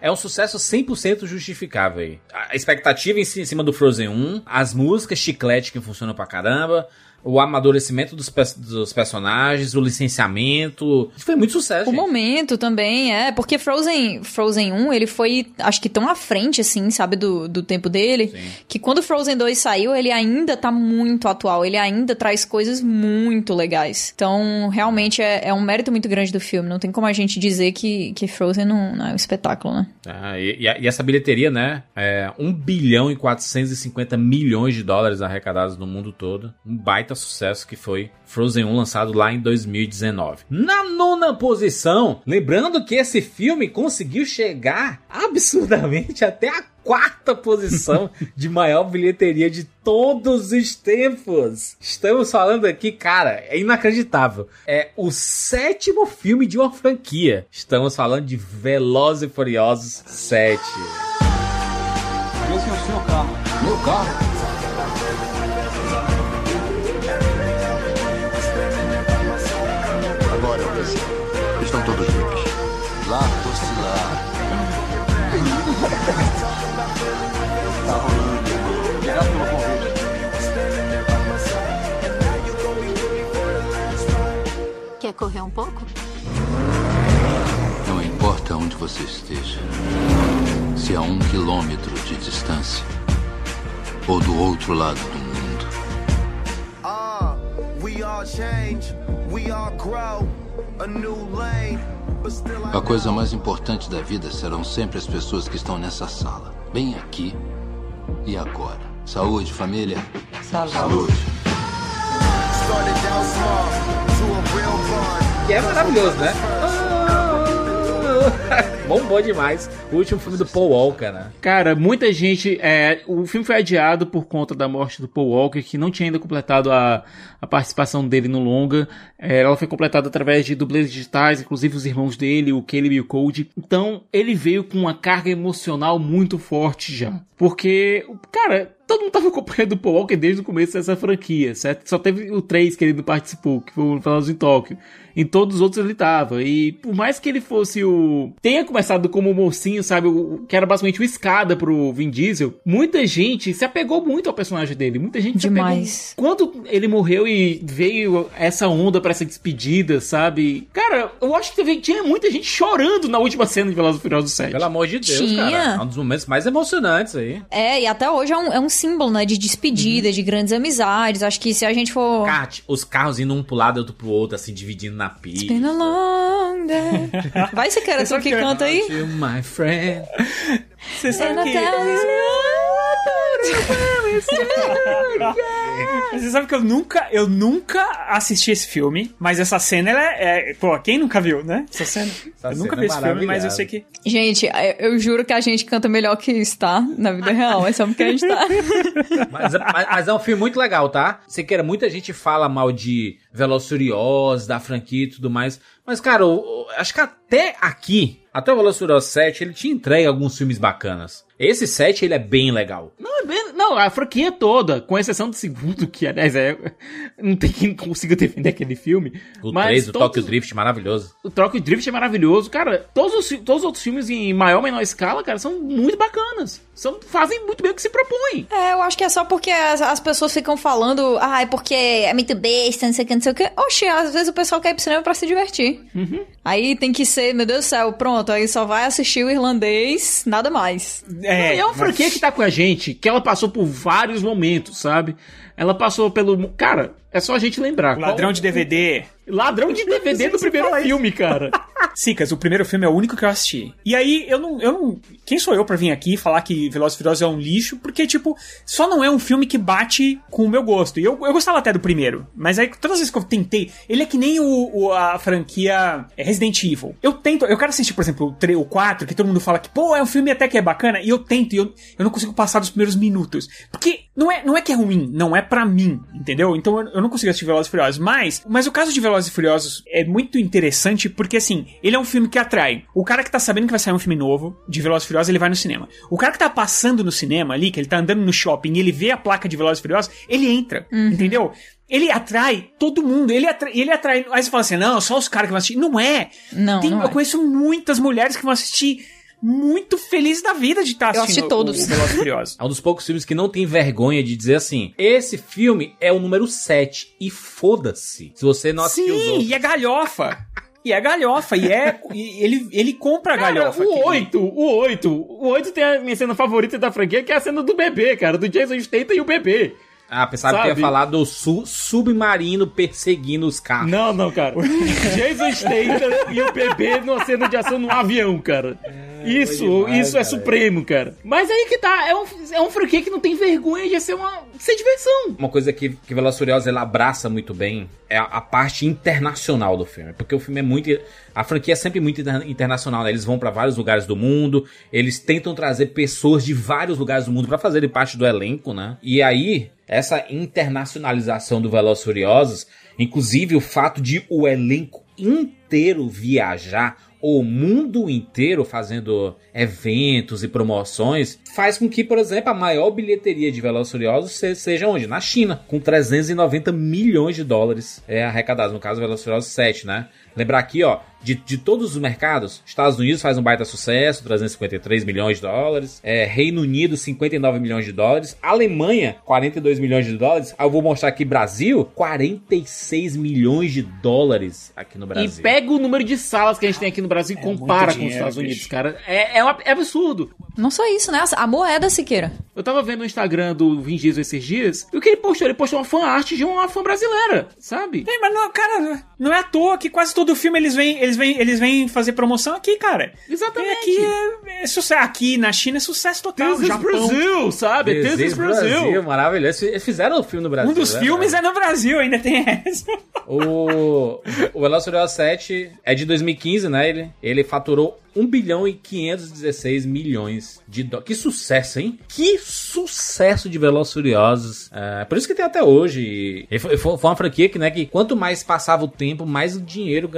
S4: É um sucesso 100% justificável aí. A expectativa em cima do Frozen 1, as músicas chiclete que funcionam pra caramba, o amadurecimento dos, pe- dos personagens, o licenciamento. Foi muito sucesso,
S7: O
S4: gente.
S7: momento também, é. Porque Frozen, Frozen 1, ele foi, acho que tão à frente, assim, sabe, do, do tempo dele, que quando Frozen 2 saiu, ele ainda tá muito atual. Ele ainda traz coisas muito legais. Então, realmente, é, é um mérito muito grande do filme. Não tem como a gente dizer que, que Frozen não, não é um espetáculo, né?
S4: Ah, e, e essa bilheteria, né? É 1 bilhão e 450 milhões de dólares arrecadados no mundo todo. Um baita sucesso que foi Frozen 1 lançado lá em 2019. Na nona posição, lembrando que esse filme conseguiu chegar absurdamente até a quarta posição de maior bilheteria de todos os tempos. Estamos falando aqui, cara, é inacreditável. É o sétimo filme de uma franquia. Estamos falando de Velozes e Furiosos 7.
S2: Esse é o seu carro.
S9: Meu carro?
S11: Correr um pouco?
S9: Não importa onde você esteja. Se a um quilômetro de distância. Ou do outro lado do mundo.
S12: Ah, we all change, we all grow, a new lane.
S9: A coisa mais importante da vida serão sempre as pessoas que estão nessa sala. Bem aqui e agora. Saúde, família. Saúde.
S12: started
S4: Que é maravilhoso, né? Bombou demais. O último filme do Paul Walker, né?
S5: Cara, muita gente. É, o filme foi adiado por conta da morte do Paul Walker, que não tinha ainda completado a, a participação dele no longa. É, ela foi completada através de dublês digitais, inclusive os irmãos dele, o Caleb e o Cody. Então, ele veio com uma carga emocional muito forte já. Porque, cara, todo mundo tava acompanhando o Paul Walker desde o começo dessa franquia, certo? Só teve o 3 que ele não participou, que foi o Velozes em Tóquio. Em todos os outros ele tava. E por mais que ele fosse o. tenha começado como o mocinho, sabe? O, que era basicamente o escada pro Vin Diesel, muita gente se apegou muito ao personagem dele. Muita gente
S7: Demais.
S5: se apegou. Quando ele morreu e veio essa onda pra essa despedida, sabe? Cara, eu acho que teve- tinha muita gente chorando na última cena de Velozes Furiosos 7.
S4: Pelo amor de Deus,
S7: Tinha.
S4: cara. É um dos momentos mais emocionantes aí.
S7: É, e até hoje é um, é um símbolo, né? De despedida, de grandes amizades. Acho que se a gente for.
S4: Kart, os carros indo um pro lado e outro pro outro, assim, dividindo na pista.
S7: Been a long day. Vai, você quer tu que canta aí?
S4: My friend.
S6: Você sabe que. Você sabe que eu nunca, eu nunca assisti esse filme, mas essa cena, ela é, é- Pô, quem nunca viu, né? Essa cena. eu nunca
S4: cena
S6: vi
S4: é
S6: esse filme, mas eu sei que.
S7: Gente, eu- eu juro que a gente canta melhor que isso, tá? Na vida real. É só porque a gente tá.
S4: Mas, mas- mas é um filme muito legal, tá? Você queira, muita gente fala mal de Velozes da franquia e tudo mais. Mas, cara, eu- eu acho que até aqui, até o Furiosos 7, ele te entrega alguns filmes bacanas. Esse 7, ele é bem legal.
S5: Não, é bem- não, a franquia toda, com exceção do segundo, que aliás é. Não tem quem consiga defender aquele filme.
S4: O
S5: mas
S4: 3, o
S5: todos-
S4: Tokyo Drift, maravilhoso.
S5: O Tokyo Drift é maravilhoso. Cara, todos os, todos os outros filmes em maior ou menor escala, cara, são muito bacanas. São, fazem muito bem o que se propõem.
S7: É, eu acho que é só porque as, as pessoas ficam falando, ah, é porque é muito besta, não sei o que, não sei o que. Oxe, às vezes o pessoal quer ir pro cinema pra se divertir. Aí tem que ser, meu Deus do céu, pronto, aí só vai assistir o irlandês, nada mais.
S6: É,
S5: e é uma franquia que tá com a gente, que ela passou por vários momentos, sabe? Ela passou pelo. Cara, é só a gente lembrar.
S6: Ladrão
S5: Qual-
S6: de DVD.
S5: Ladrão de DVD do primeiro filme, cara.
S6: Sicas, o primeiro filme é o único que eu assisti. E aí, eu não, eu não. Quem sou eu pra vir aqui e falar que Velozes e Furiosos é um lixo? Porque, tipo, só não é um filme que bate com o meu gosto. E eu, eu gostava até do primeiro. Mas aí, todas as vezes que eu tentei, ele é que nem o, o- a franquia Resident Evil. Eu tento, eu quero assistir, por exemplo, o 3, o 4, que todo mundo fala que, pô, é um filme até que é bacana. E eu tento, e eu, eu não consigo passar dos primeiros minutos. Porque não é, não é que é ruim, não é pra mim, entendeu? Então eu, eu não consigo assistir Velozes e Furiosos. Mas, mas o caso de Velozes e Furiosos é muito interessante porque, assim, ele é um filme que atrai. O cara que tá sabendo que vai sair um filme novo de Velozes e Furiosos, ele vai no cinema. O cara que tá passando no cinema ali, que ele tá andando no shopping e ele vê a placa de Velozes e Furiosos, ele entra, entendeu? Ele atrai todo mundo, ele atrai, ele atrai. Aí você fala assim: não, só os caras que vão assistir. Não é.
S7: Não,
S6: Tem-
S7: não
S6: eu
S7: é.
S6: conheço muitas mulheres que vão assistir muito felizes da vida de estar
S7: Eu
S6: assistindo
S7: assisti todos.
S6: o, o Velozes Furiosos.
S4: É um dos poucos filmes que não tem vergonha de dizer assim: esse filme é o número 7 e foda-se. Se você não assistiu os
S6: Sim,
S4: outros.
S6: e é galhofa. E é galhofa, e é. e ele, ele compra a galhofa.
S5: o
S6: aqui.
S5: 8, o 8. O 8 tem a minha cena favorita da franquia, que é a cena do bebê, cara, do Jason Statham e o bebê.
S4: Ah, pensava que ia
S5: Sabe?
S4: falar do su- submarino perseguindo os carros.
S5: Não, não, cara. Jason Statham e o bebê numa cena de ação num avião, cara. isso,
S4: demais,
S5: isso é
S4: cara.
S5: supremo, cara. Mas aí que tá, é um, é um franquia que não tem vergonha de ser uma ser diversão.
S4: Uma coisa que, que Furiosos ela abraça muito bem é a, a parte internacional do filme. Porque o filme é muito. A franquia é sempre muito inter- internacional, né? Eles vão pra vários lugares do mundo, eles tentam trazer pessoas de vários lugares do mundo pra fazerem parte do elenco, né? E aí, essa internacionalização do Velozes Furiosos, inclusive o fato de o elenco inteiro viajar o mundo inteiro fazendo eventos e promoções, faz com que, por exemplo, a maior bilheteria de Velozes Furiosos se- seja onde? Na China, com 390 milhões de dólares é, arrecadados, no caso Velozes Furiosos 7, né? Lembrar aqui, ó, de, de todos os mercados, Estados Unidos faz um baita sucesso, 353 milhões de dólares, é, Reino Unido, 59 milhões de dólares, Alemanha, 42 milhões de dólares, aí eu vou mostrar aqui Brasil, 46 milhões de dólares aqui no Brasil.
S5: E pega o número de salas que a gente tem aqui no Brasil e compara com os
S6: dinheiro,
S5: Estados Unidos,
S6: bicho.
S5: cara. É, é, uma- é absurdo.
S7: Não só isso, né? A moeda, Siqueira.
S5: Eu tava vendo no Instagram do Vin Diesel esses dias, e o que ele postou? Ele postou uma fan art de uma fã brasileira, sabe?
S6: Ei, mas não, cara, não é à toa que quase todo filme eles vêm, eles vêm, eles vêm fazer promoção aqui, cara.
S5: Exatamente.
S6: E aqui é, é sucesso. Aqui na China é sucesso total.
S5: This is
S6: Japão.
S5: Brasil, sabe? This, is Brasil.
S4: maravilhoso. Eles fizeram o filme no Brasil.
S6: Um dos
S4: né?
S6: filmes é no Brasil, ainda tem essa.
S4: O, o Velozes e Furiosos 7 é de 2015, né? Ele, ele faturou 1 bilhão e 516 milhões de dólares. Que sucesso, hein? Que sucesso de Velozes e Furiosos. É, por isso que tem até hoje. E foi, foi foi uma franquia que, né, que quanto mais passava o tempo, mais o dinheiro ganhava.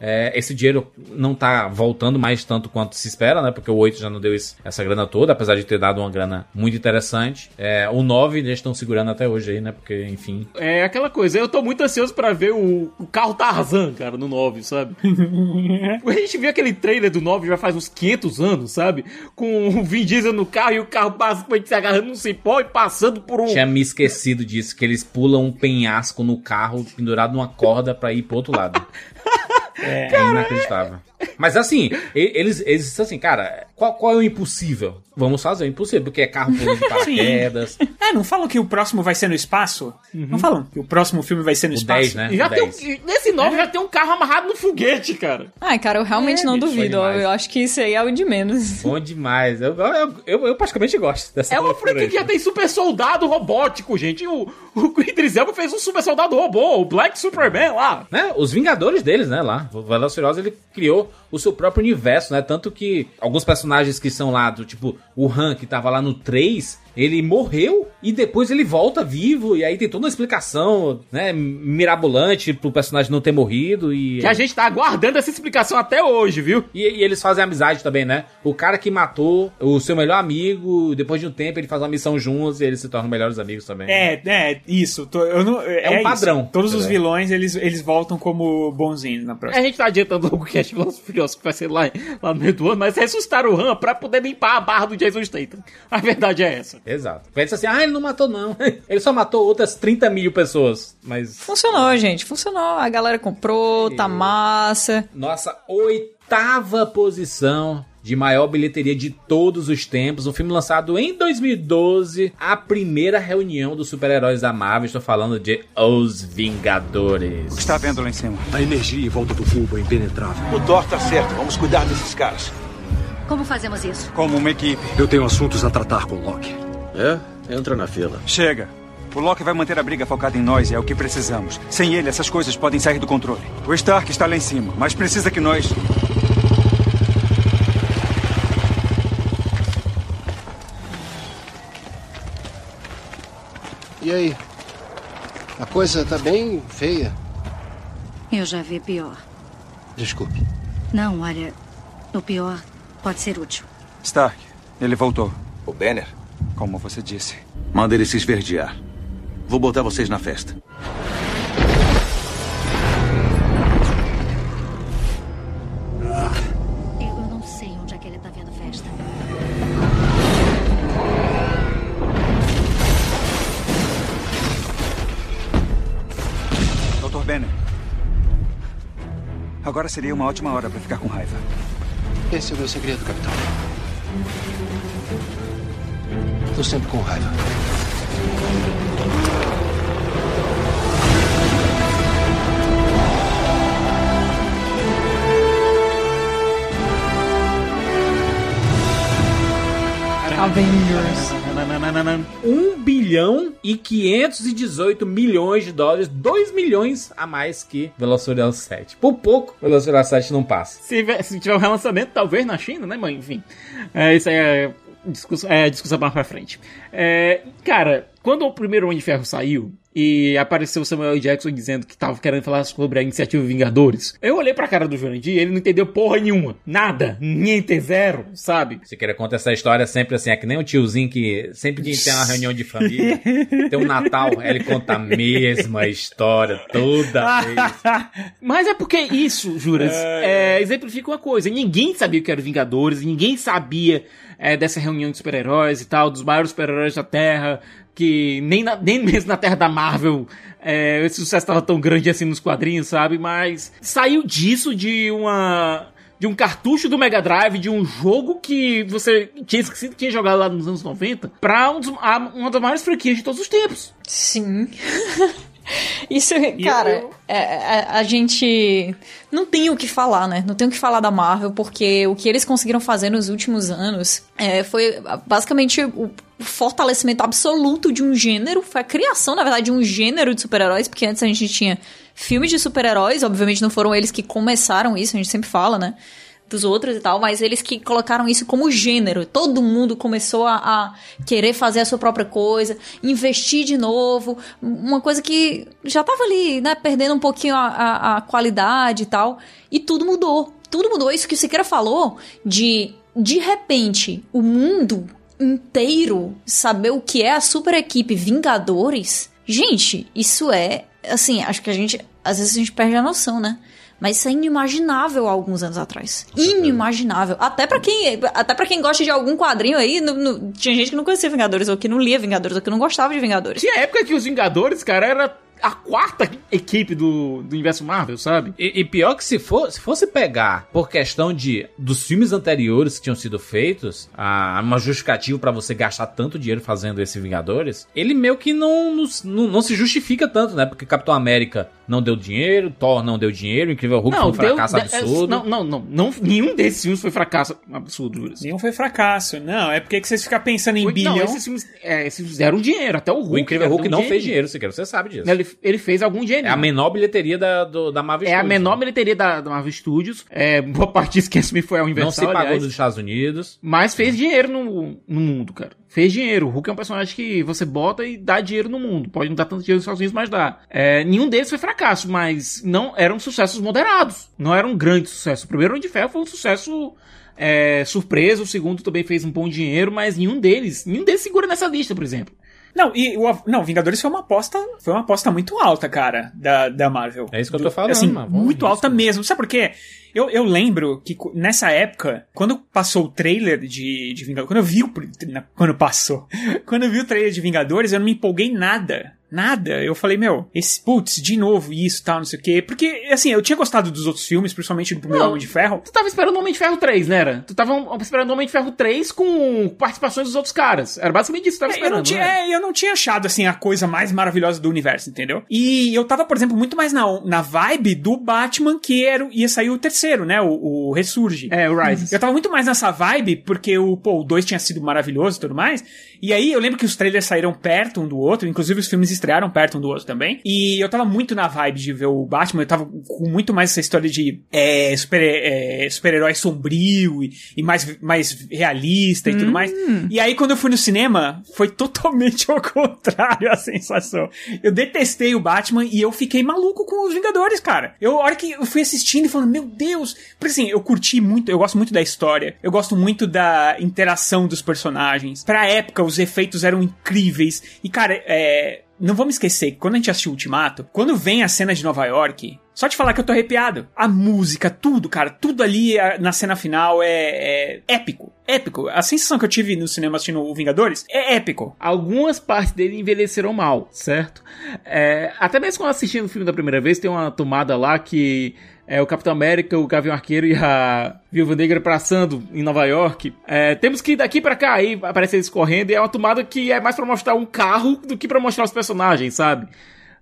S4: É, esse dinheiro não tá voltando mais tanto quanto se espera, né? Porque o 8 já não deu esse- essa grana toda, apesar de ter dado uma grana muito interessante. É, o 9 eles estão segurando até hoje aí, né? Porque, enfim,
S5: É aquela coisa, eu tô muito ansioso pra ver o, o carro Tarzan, cara, no 9, sabe? a gente viu aquele trailer do 9 já faz uns 500 anos, sabe? Com o Vin Diesel no carro e o carro basicamente se agarrando num cipó e passando por um...
S4: Tinha me esquecido disso, que eles pulam um penhasco no carro pendurado numa corda pra ir pro outro lado. É, inacreditável. Mas assim, eles, eles disseram assim, cara, qual, qual é o impossível? Vamos fazer o impossível, porque é carro pulando de paraquedas.
S6: É, não falam que o próximo vai ser no espaço? Não falam que o próximo filme vai ser no
S4: O
S6: espaço?
S4: 10, né?
S5: Já
S4: O
S5: tem
S4: 10.
S5: um, nesse 9 já tem um carro amarrado no foguete, cara.
S7: Ai, cara, eu realmente
S6: É,
S7: não duvido. Eu acho que isso aí é o de menos.
S4: Bom demais. Eu, eu, eu, eu praticamente gosto dessa
S5: É uma franquia que já tem super soldado robótico, gente. O, o Idris Elba fez um super soldado robô, o Black Superman lá.
S4: né, os Vingadores deles, né, lá. O Furiosos, ele criou o seu próprio universo, né, tanto que alguns personagens que são lá, do tipo, o Han, que tava lá no 3, ele morreu e depois ele volta vivo. E aí tem toda uma explicação, né? Mirabolante pro personagem não ter morrido. E,
S5: Que a gente tá aguardando essa explicação até hoje, viu?
S4: e, e eles fazem amizade também, né? O cara que matou o seu melhor amigo, depois de um tempo ele faz uma missão juntos e eles se tornam melhores amigos também.
S6: É, é, isso. Tô- eu não, é,
S4: um
S6: isso.
S4: padrão.
S6: Todos os
S4: É.
S6: vilões, eles, eles voltam como bonzinhos na
S5: A
S6: próxima.
S5: gente tá adiantando o cast Furiosos que vai ser lá, lá no meio do ano, mas ressuscitaram o Han pra poder limpar a barra do Jason Statham. A verdade é essa.
S4: Exato. Disse assim, ah, ele não matou não. ele só matou outras 30 mil pessoas. Mas
S7: Funcionou, gente. Funcionou. A galera comprou, tá massa.
S4: nossa oitava posição de maior bilheteria de todos os tempos. Um filme lançado em 2012. A primeira reunião dos super-heróis da Marvel. Estou falando de Os Vingadores.
S13: O que está vendo lá em cima?
S2: A energia em volta do cubo é impenetrável.
S14: O Thor tá certo. Vamos cuidar desses caras.
S15: Como fazemos isso?
S13: Como uma equipe.
S2: Eu tenho assuntos a tratar com Loki.
S14: É? Entra na fila.
S13: Chega. O Loki vai manter a briga focada em nós e é o que precisamos. Sem ele, essas coisas podem sair do controle. O Stark está lá em cima, mas precisa que nós.
S16: E aí? A coisa tá bem feia.
S15: Eu já vi pior.
S16: Desculpe.
S15: Não, olha, o pior pode ser útil.
S13: Stark, ele voltou.
S14: O Banner?
S13: Como você disse.
S14: Manda ele se esverdear. Vou botar vocês na festa.
S15: Eu não sei onde é que ele tá vendo festa.
S13: Dr. Banner. Agora seria uma ótima hora para ficar com raiva.
S16: Esse é o meu segredo, capitão. Tô sempre com raiva.
S7: Avengers.
S4: 1 bilhão e 518 milhões de dólares, 2 milhões a mais que Velociraptor 7. Por pouco, Velociraptor 7 não passa.
S5: Se, tiver- se tiver um relançamento, talvez na China, né, mãe? Enfim. É, isso aí é discussão, é discussão mais pra frente. É, cara, quando o primeiro Homem de Ferro saiu e apareceu o Samuel. Jackson dizendo que tava querendo falar sobre a iniciativa Vingadores, eu olhei pra cara do Jurandir e ele não entendeu porra nenhuma. Nada. Niente zero, sabe?
S4: Se queira conta essa história sempre assim, é que nem o tiozinho que sempre que tem uma reunião de família, tem um Natal, ele conta a mesma história toda vez.
S5: Mas é porque isso, Juras, é, exemplifica uma coisa. Ninguém sabia o que era Vingadores, ninguém sabia é, dessa reunião de super-heróis e tal, dos maiores super-heróis da Terra, que nem, na- nem mesmo na Terra da Marvel é, esse sucesso estava tão grande assim nos quadrinhos, sabe? Mas saiu disso de uma. De um cartucho do Mega Drive, de um jogo que você tinha esquecido que tinha jogado lá nos anos 90, pra um dos- a- uma das maiores franquias de todos os tempos.
S7: Sim. Isso, cara, é- é- a gente não tem o que falar, né? Não tem o que falar da Marvel, porque o que eles conseguiram fazer nos últimos anos é, foi basicamente o fortalecimento absoluto de um gênero, foi a criação, na verdade, de um gênero de super-heróis, porque antes a gente tinha filmes de super-heróis, obviamente não foram eles que começaram isso, a gente sempre fala, né? Dos outros e tal, mas eles que colocaram isso como gênero. Todo mundo começou a, a querer fazer a sua própria coisa, investir de novo, uma coisa que já tava ali, né, perdendo um pouquinho a, a, a qualidade e tal, e tudo mudou. Tudo mudou. Isso que o Siqueira falou de, de repente, o mundo inteiro saber o que é a super equipe Vingadores. Gente, isso é, assim, acho que a gente, às vezes a gente perde a noção, né? Mas isso é inimaginável há alguns anos atrás. Inimaginável. Até pra quem, até para quem gosta de algum quadrinho aí, no- no- tinha gente que não conhecia Vingadores, ou que não lia Vingadores, ou que não gostava de Vingadores.
S5: Tinha época que os Vingadores, cara, era a quarta equipe do, do universo Marvel, sabe?
S4: E, e pior que se, for, se fosse pegar por questão de dos filmes anteriores que tinham sido feitos, a, uma justificativa pra você gastar tanto dinheiro fazendo esse Vingadores, ele meio que não, não, não, não se justifica tanto, né? Porque Capitão América não deu dinheiro, Thor não deu dinheiro, Incrível Hulk foi um
S5: deu-
S4: fracasso absurdo.
S5: Não, não, não, não. Nenhum desses filmes foi fracasso absurdo, Juras.
S6: Nenhum foi fracasso. Não, é porque que vocês ficam pensando em
S5: Foi-
S6: bilhão.
S5: Não, esses filmes, é, esses filmes deram dinheiro, até o Hulk.
S4: O Incrível Hulk não fez dinheiro, sequer, você sabe disso.
S5: Ele, ele fez algum dinheiro.
S4: É a menor bilheteria da, do, da Marvel
S5: É a
S4: Studios,
S5: menor
S4: né?
S5: bilheteria da, da Marvel Studios. É, boa parte disso que me foi a Universal,
S4: Não se pagou
S5: aliás.
S4: nos Estados Unidos.
S5: Mas fez dinheiro no, no mundo, cara. Fez dinheiro. O Hulk é um personagem que você bota e dá dinheiro no mundo. Pode não dar tanto dinheiro nos Estados Unidos, mas dá. É, nenhum deles foi fracasso, mas não eram sucessos moderados. Não eram grandes sucessos. O primeiro Homem de Ferro foi um sucesso é, surpresa. O segundo também fez um bom dinheiro, mas nenhum deles, nenhum deles segura nessa lista, por exemplo.
S6: Não, e o não, Vingadores foi uma aposta, foi uma aposta muito alta, cara, da, da Marvel.
S4: É isso que eu tô falando,
S6: Assim,
S4: mano.
S6: Muito alta mesmo. Sabe por quê? Eu, eu lembro que nessa época, quando passou o trailer de, de Vingadores, quando eu vi o. Quando passou. Quando eu vi o trailer de Vingadores, eu não me empolguei nada. Nada. Eu falei, meu, esse, putz, de novo isso, tal, não sei o quê. Porque, assim, eu tinha gostado dos outros filmes, principalmente do primeiro
S5: Não.
S6: Homem de Ferro.
S5: Tu tava esperando o Homem de Ferro 3, né? Era? Tu tava esperando o Homem de Ferro 3 com participações dos outros caras. Era basicamente isso que tu tava
S6: É, eu,
S5: esperando.
S6: não tinha,
S5: né?
S6: é, eu não tinha achado, assim, a coisa mais maravilhosa do universo, entendeu? E eu tava, por exemplo, muito mais na, na vibe do Batman, que era, ia sair o terceiro, né? O, o Ressurge.
S5: É, o Rises.
S6: Eu tava muito mais nessa vibe, porque o, pô, o 2 tinha sido maravilhoso e tudo mais. E aí eu lembro que os trailers saíram perto um do outro, inclusive os filmes estrearam perto um do outro também. E eu tava muito na vibe de ver o Batman, eu tava com muito mais essa história de é, super, é, super-herói sombrio e, e mais, mais realista e tudo mais. E aí quando eu fui no cinema, foi totalmente ao contrário a sensação. Eu detestei o Batman e eu fiquei maluco com os Vingadores, cara. Eu, a hora que eu fui assistindo e falando, meu Deus. Porque assim, eu curti muito, eu gosto muito da história, eu gosto muito da interação dos personagens. Pra época, os efeitos eram incríveis. E, cara, é. Não vamos esquecer que quando a gente assistiu Ultimato, quando vem a cena de Nova York, só te falar que eu tô arrepiado. A música, tudo, cara, tudo ali na cena final é, é épico. Épico. A sensação que eu tive no cinema assistindo o Vingadores é épico.
S5: Algumas partes dele envelheceram mal, certo? É, até mesmo quando assistindo o filme da primeira vez, tem uma tomada lá que é o Capitão América, o Gavião Arqueiro e a Viúva Negra passando em Nova York. É, temos que ir daqui pra cá, aí aparece eles correndo, e é uma tomada que é mais pra mostrar um carro do que pra mostrar os personagens, sabe?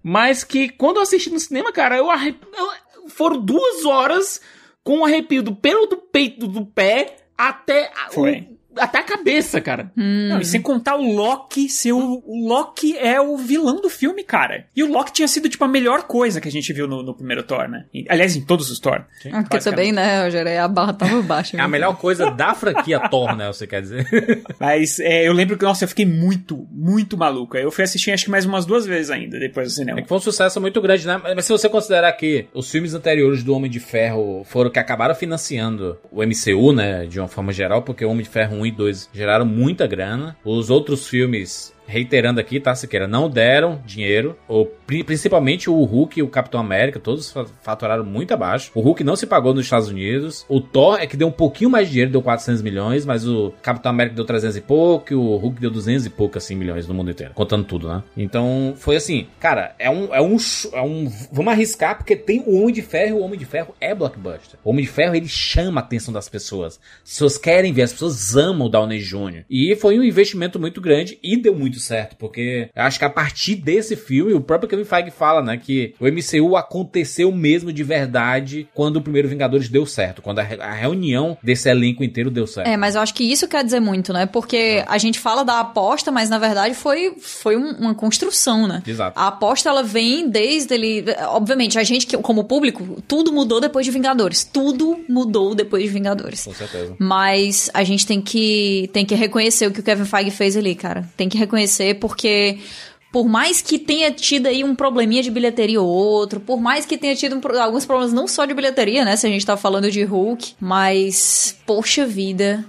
S5: Mas que quando eu assisti no cinema, cara, eu, arre... eu- foram duas horas com um arrepio do pelo do peito do pé até a,
S6: Foi.
S5: o- até a cabeça, cara.
S6: Não, e sem contar o Loki ser o, o Loki é o vilão do filme, cara. E o Loki tinha sido, tipo, a melhor coisa que a gente viu no, no primeiro Thor, né? E, aliás, em todos os Thor.
S7: Ah, Porque também, né, Rogério, a barra tava baixa.
S4: É a melhor coisa da franquia Thor, né? Você quer dizer?
S6: Mas é, eu lembro que, nossa, eu fiquei muito, muito maluco. Eu fui assistir acho que mais umas duas vezes ainda depois do cinema.
S4: É que foi um sucesso muito grande, né? Mas se você considerar que os filmes anteriores do Homem de Ferro foram que acabaram financiando o MCU, né? De uma forma geral, porque o Homem de Ferro 1 e 2 geraram muita grana. Os outros filmes. Reiterando aqui, tá, Siqueira? Não deram dinheiro. Ou, pri- principalmente o Hulk e o Capitão América, todos fa- faturaram muito abaixo. O Hulk não se pagou nos Estados Unidos. O Thor é que deu um pouquinho mais de dinheiro, deu 400 milhões, mas o Capitão América deu 300 e pouco, e o Hulk deu 200 e pouco, assim, milhões no mundo inteiro. Contando tudo, né? Então, foi assim, cara, é um, é um, é um, vamos arriscar, porque tem o Homem de Ferro, o Homem de Ferro é blockbuster. O Homem de Ferro, ele chama a atenção das pessoas. As pessoas querem ver, as pessoas amam o Downey Jr. E foi um investimento muito grande, e deu muito certo, porque eu acho que a partir desse filme, o próprio Kevin Feige fala, né, que o MCU aconteceu mesmo de verdade quando o primeiro Vingadores deu certo, quando a, re- a reunião desse elenco inteiro deu certo.
S7: É, mas eu acho que isso quer dizer muito, né? Porque a gente fala da aposta, mas na verdade foi, foi um- uma construção, né?
S4: Exato.
S7: A aposta, ela vem desde ele... Obviamente, a gente, como público, tudo mudou depois de Vingadores. Tudo mudou depois de Vingadores.
S4: Com certeza.
S7: Mas a gente tem que, tem que reconhecer o que o Kevin Feige fez ali, cara. Tem que reconhecer porque... Por mais que tenha tido aí um probleminha de bilheteria ou outro, por mais que tenha tido um alguns problemas não só de bilheteria, né? Se a gente tá falando de Hulk, mas, poxa vida,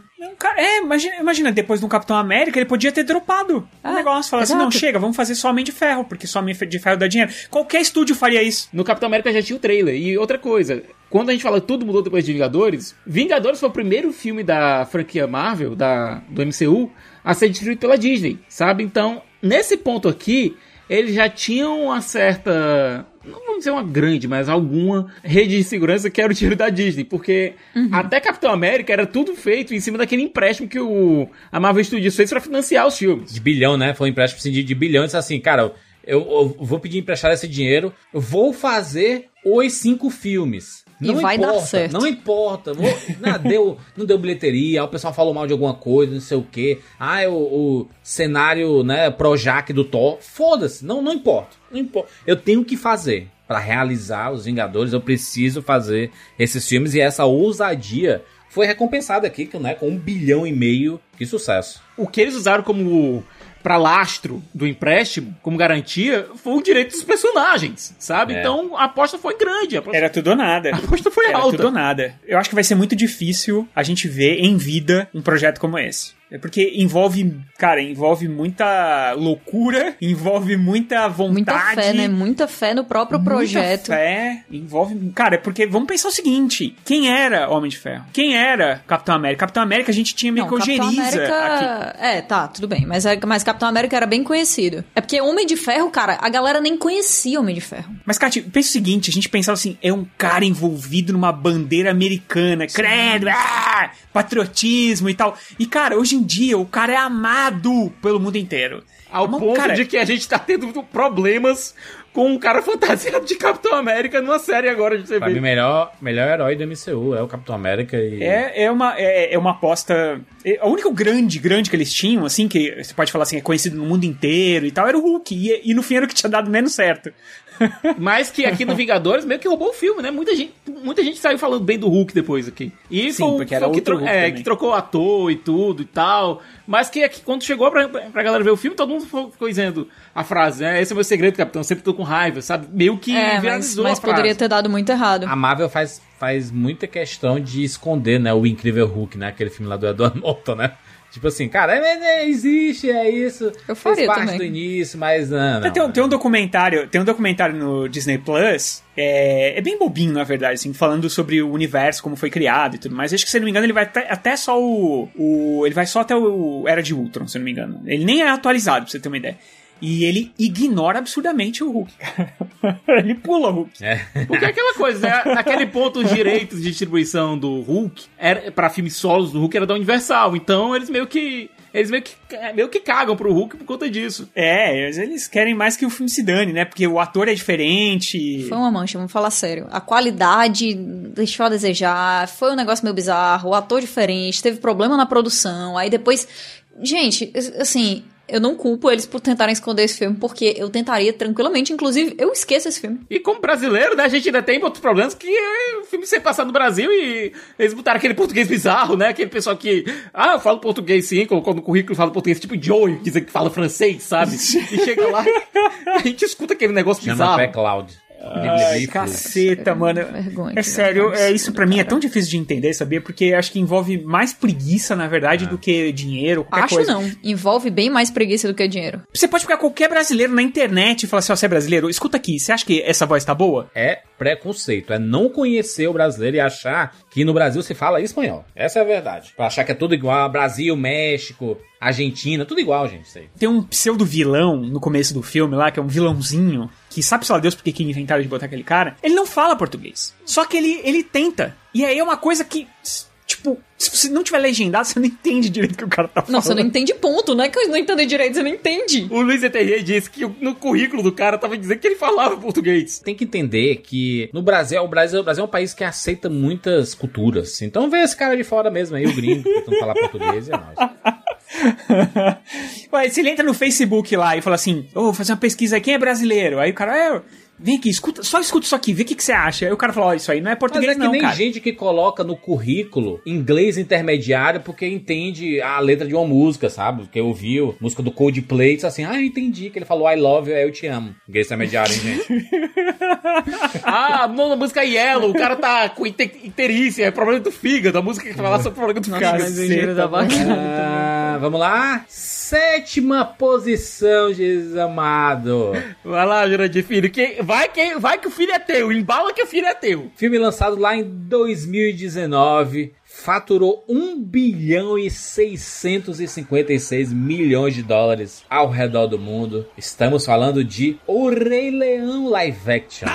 S6: é, imagina, imagina, depois do Capitão América, ele podia ter dropado o negócio. Falar assim, não, chega, vamos fazer só Homem de Ferro, porque só Homem de Ferro dá dinheiro. Qualquer estúdio faria isso.
S5: No Capitão América já tinha o trailer. E outra coisa, quando a gente fala tudo mudou depois de Vingadores, Vingadores foi o primeiro filme da franquia Marvel, da, do MCU, a ser distribuído pela Disney, sabe? Então, nesse ponto aqui, eles já tinham uma certa. Não vamos dizer uma grande, mas alguma rede de segurança que era o tiro da Disney. Porque até Capitão América era tudo feito em cima daquele empréstimo que o, a Marvel Studios fez pra financiar os filmes.
S4: De bilhão, né? Foi um empréstimo assim, de, de bilhão. E disse assim, cara, eu, eu vou pedir emprestar esse dinheiro, vou fazer os cinco filmes.
S7: E vai
S4: importa,
S7: dar certo.
S4: Não importa. Não, deu, não deu bilheteria, o pessoal falou mal de alguma coisa, não sei o quê. Ah, é o, o cenário, né, Projac do Thor. Foda-se, não, não importa. Não importa. Eu tenho que fazer. Pra realizar os Vingadores, eu preciso fazer esses filmes e essa ousadia foi recompensada aqui, né, com um bilhão e meio de sucesso.
S5: O que eles usaram como pra lastro do empréstimo, como garantia, foi o direito dos personagens, sabe?
S6: É.
S5: Então a aposta foi grande. A aposta...
S6: Era tudo ou nada.
S5: A aposta foi
S6: Era
S5: alta.
S6: tudo ou nada. Eu acho que vai ser muito difícil a gente ver em vida um projeto como esse. É porque envolve, cara, envolve muita loucura, envolve muita vontade.
S7: Muita fé, né? Muita fé no próprio projeto.
S6: Muita fé, envolve. Cara, é porque vamos pensar o seguinte: quem era Homem de Ferro? Quem era Capitão América? Capitão América a gente tinha meio
S7: Não,
S6: que
S7: Capitão
S6: aqui.
S7: América. É, tá, tudo bem. Mas, é- mas Capitão América era bem conhecido. É porque Homem de Ferro, cara, a galera nem conhecia Homem de Ferro.
S6: Mas, Kati, pensa o seguinte: a gente pensava assim, é um cara envolvido numa bandeira americana, credo, ah, patriotismo e tal. E, cara, hoje em dia o cara é amado pelo mundo inteiro.
S5: Ao
S6: Mas,
S5: ponto
S6: cara,
S5: de que a gente tá tendo problemas com um cara fantasiado de Capitão América numa série agora de TV.
S4: Pra mim, melhor, melhor herói do MCU é o Capitão América e.
S6: É, é, uma, é, é uma aposta. é- O único grande, grande que eles tinham, assim, que você pode falar assim, é conhecido no mundo inteiro e tal, era o Hulk. E, e no fim era o que tinha dado menos certo.
S5: Mas que aqui no Vingadores meio que roubou o filme, né? Muita gente, muita gente saiu falando bem do Hulk depois aqui. E
S6: Sim,
S5: foi, o-
S6: porque
S5: foi
S6: era
S5: o que,
S6: outro
S5: tro-
S6: Hulk
S5: é, que trocou ator e tudo e tal. Mas que aqui, quando chegou pra, pra galera ver o filme, todo mundo ficou, dizendo a frase, né? Esse é o meu segredo, capitão. Sempre tô com raiva, sabe? Meio que
S7: é, mas,
S5: viralizou
S7: mas
S5: a frase.
S7: poderia ter dado muito errado.
S4: A Marvel faz, faz muita questão de esconder, né, o Incrível Hulk, né, aquele filme lá do Edward Norton, né? Tipo assim, cara, é, é, existe, é isso.
S7: Eu faria
S4: fez parte
S7: também.
S4: do início, mas não, não.
S6: tem, um- tem um documentário, tem um documentário no Disney Plus, é, é bem bobinho, na verdade, assim, falando sobre o universo, como foi criado e tudo mais. Acho que, se eu não me engano, ele vai até, até só o, o. Ele vai só até o Era de Ultron, se eu não me engano. Ele nem é atualizado, pra você ter uma ideia. E ele ignora absurdamente o Hulk. ele pula o Hulk.
S4: É.
S5: Porque é aquela coisa, né? Naquele ponto, os direitos de distribuição do Hulk, era, pra filmes solos do Hulk, era da Universal. Então, eles meio que... Eles meio que, meio que cagam pro Hulk por conta disso.
S6: É, eles- eles querem mais que o filme se dane, né? Porque o ator é diferente.
S7: Foi uma mancha, vamos falar sério. A qualidade deixou a desejar, foi um negócio meio bizarro, o ator diferente, teve problema na produção, aí depois. Gente, assim, eu não culpo eles por tentarem esconder esse filme, porque eu tentaria tranquilamente, inclusive, eu esqueço esse filme.
S5: E como brasileiro, né, a gente ainda tem outros problemas que é o filme ser passado no Brasil e eles botaram aquele português bizarro, né? Aquele pessoal que, ah, eu falo português sim, colocou no currículo fala português tipo Joey, que diz que fala francês, sabe? E chega lá, a gente escuta aquele negócio
S4: Chama
S5: bizarro.
S4: Pé Cloud.
S6: Ai, caceta, mano. É sério, é, isso pra mim é tão difícil de entender, sabia? Porque acho que envolve mais preguiça, na verdade, do que dinheiro,
S7: Acho
S6: coisa.
S7: não. Envolve bem mais preguiça do que dinheiro.
S6: Você pode pegar qualquer brasileiro na internet e falar assim, ó, você é brasileiro? Escuta aqui, você acha que essa voz tá boa?
S4: É preconceito, é não conhecer o brasileiro e achar que no Brasil se fala espanhol. Essa é a verdade. Pra achar que é tudo igual, Brasil, México, Argentina, tudo igual, gente.
S6: Tem um pseudo vilão no começo do filme lá, que é um vilãozinho, que sabe só Deus porque que inventaram de botar aquele cara. Ele não fala português. Só que ele, ele tenta. E aí é uma coisa que, tipo, se você não tiver legendado, você não entende direito o que o cara tá falando.
S7: Não, você não entende ponto, não é que eu não entendo direito, você não entende.
S5: O Luiz ETG disse que no currículo do cara tava dizendo que ele falava português.
S4: Tem que entender que no Brasil, o Brasil, o Brasil é um país que aceita muitas culturas. Então vê esse cara de fora mesmo aí, o gringo, tentando falar português e é nóis.
S6: Ué, se ele entra no Facebook lá e fala assim, ô, vou fazer uma pesquisa, quem é brasileiro? Aí o cara, é, vem aqui, escuta, só escuta isso aqui, vê o que, que você acha. Aí o cara fala, ó, isso aí não é
S4: Mas
S6: português
S4: é que
S6: não,
S4: nem
S6: cara.
S4: gente que coloca no currículo inglês intermediário porque entende a letra de uma música, sabe? Porque ouviu música do Coldplay disse assim, ah, eu entendi que ele falou I love you, eu te amo. Inglês intermediário, hein, gente?
S5: Ah, não, na música Yellow, o cara tá com inte- interícia, é problema do fígado, a música que fala sobre o problema do fígado.
S6: Caceta,
S4: Ah, vamos lá. Sétima posição, Jesus amado.
S5: Vai lá, Jurandir Filho, que, vai, que, vai que o filho é teu, embala que o filho é teu.
S4: Filme lançado lá em 2019, faturou 1 bilhão e 656 milhões de dólares ao redor do mundo. Estamos falando de O Rei Leão Live Action.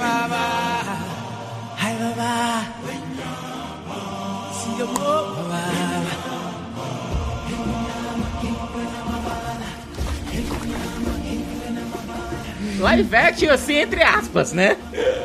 S4: Baba, hi Baba, Baba, Baba.
S5: Live action, assim, entre aspas, né?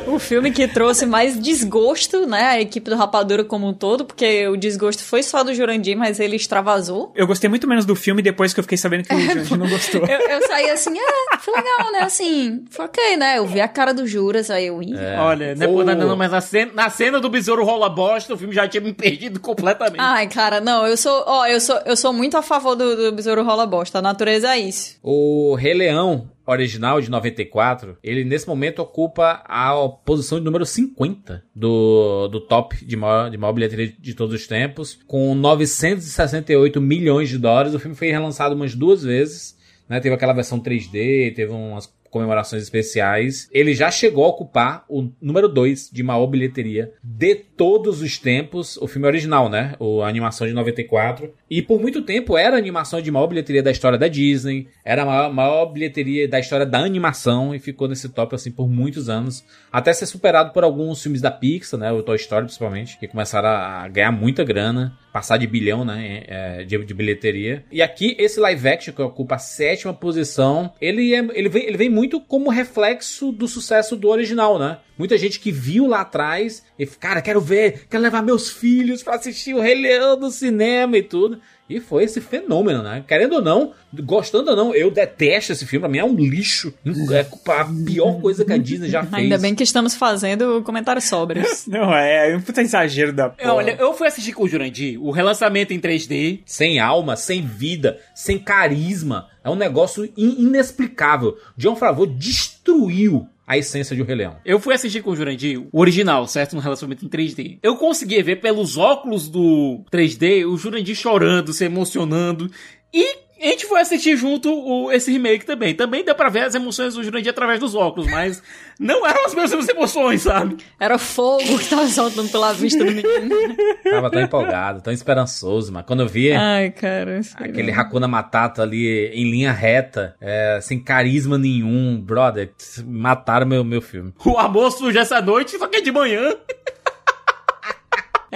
S7: O filme que trouxe mais desgosto, né? A equipe do Rapadura como um todo, porque o desgosto foi só do Jurandir, mas ele extravasou.
S6: Eu gostei muito menos do filme depois que eu fiquei sabendo que o Jurandir não gostou.
S7: Eu, eu saí assim, ah, foi legal, né? Assim, foi ok, né? Eu vi a cara do Juras, aí eu ia.
S5: É. Olha, não é por nada não, mas na cena, na cena do besouro rola bosta, o filme já tinha me perdido completamente.
S7: Ai, cara, não, eu sou, ó, eu sou, eu sou muito a favor do, do besouro rola bosta. A natureza é isso.
S4: O Rei Leão original de 94, ele nesse momento ocupa a posição de número 50 do, do top de maior, de maior bilheteria de todos os tempos, com 968 milhões de dólares. O filme foi relançado umas duas vezes, né? Teve aquela versão 3D, teve umas comemorações especiais. Ele já chegou a ocupar o número 2 de maior bilheteria de todos os tempos. O filme original, né? O, a animação de 94. E por muito tempo era a animação de maior bilheteria da história da Disney. Era a maior, maior bilheteria da história da animação. E ficou nesse top, assim, por muitos anos. Até ser superado por alguns filmes da Pixar, né? O Toy Story, principalmente. Que começaram a ganhar muita grana. Passar de bilhão, né? É, de, de bilheteria. E aqui, esse live action que ocupa a sétima posição. Ele, é, ele, vem, ele vem muito como reflexo do sucesso do original, né? Muita gente que viu lá atrás e, cara, quero ver, quero levar meus filhos para assistir o Rei Leão no cinema e tudo. E foi esse fenômeno, né? Querendo ou não, gostando ou não, eu detesto esse filme. Pra mim é um lixo. É a pior coisa que a Disney já fez.
S7: Ainda bem que estamos fazendo comentários sóbrios.
S6: não, é, é um puta exagero da porra.
S5: Olha, eu fui assistir com o Jurandir o relançamento em 3D.
S4: Sem alma, sem vida, sem carisma. É um negócio inexplicável. John Favreau destruiu a essência de O Rei Leão.
S5: Eu fui assistir com o Jurandir o original, certo? No relacionamento em 3D. Eu consegui ver pelos óculos do 3D o Jurandir chorando, se emocionando. E a gente foi assistir junto o, esse remake também. Também deu pra ver as emoções do Jurandir através dos óculos, mas não eram as mesmas emoções, sabe?
S7: Era fogo que tava soltando pela vista do menino.
S4: Tava tão empolgado, tão esperançoso, mas quando eu vi
S7: Ai, cara,
S4: aquele Hakuna Matata ali em linha reta, é, sem carisma nenhum, brother, mataram meu, meu filme.
S5: O amor surge essa noite, só que é de manhã.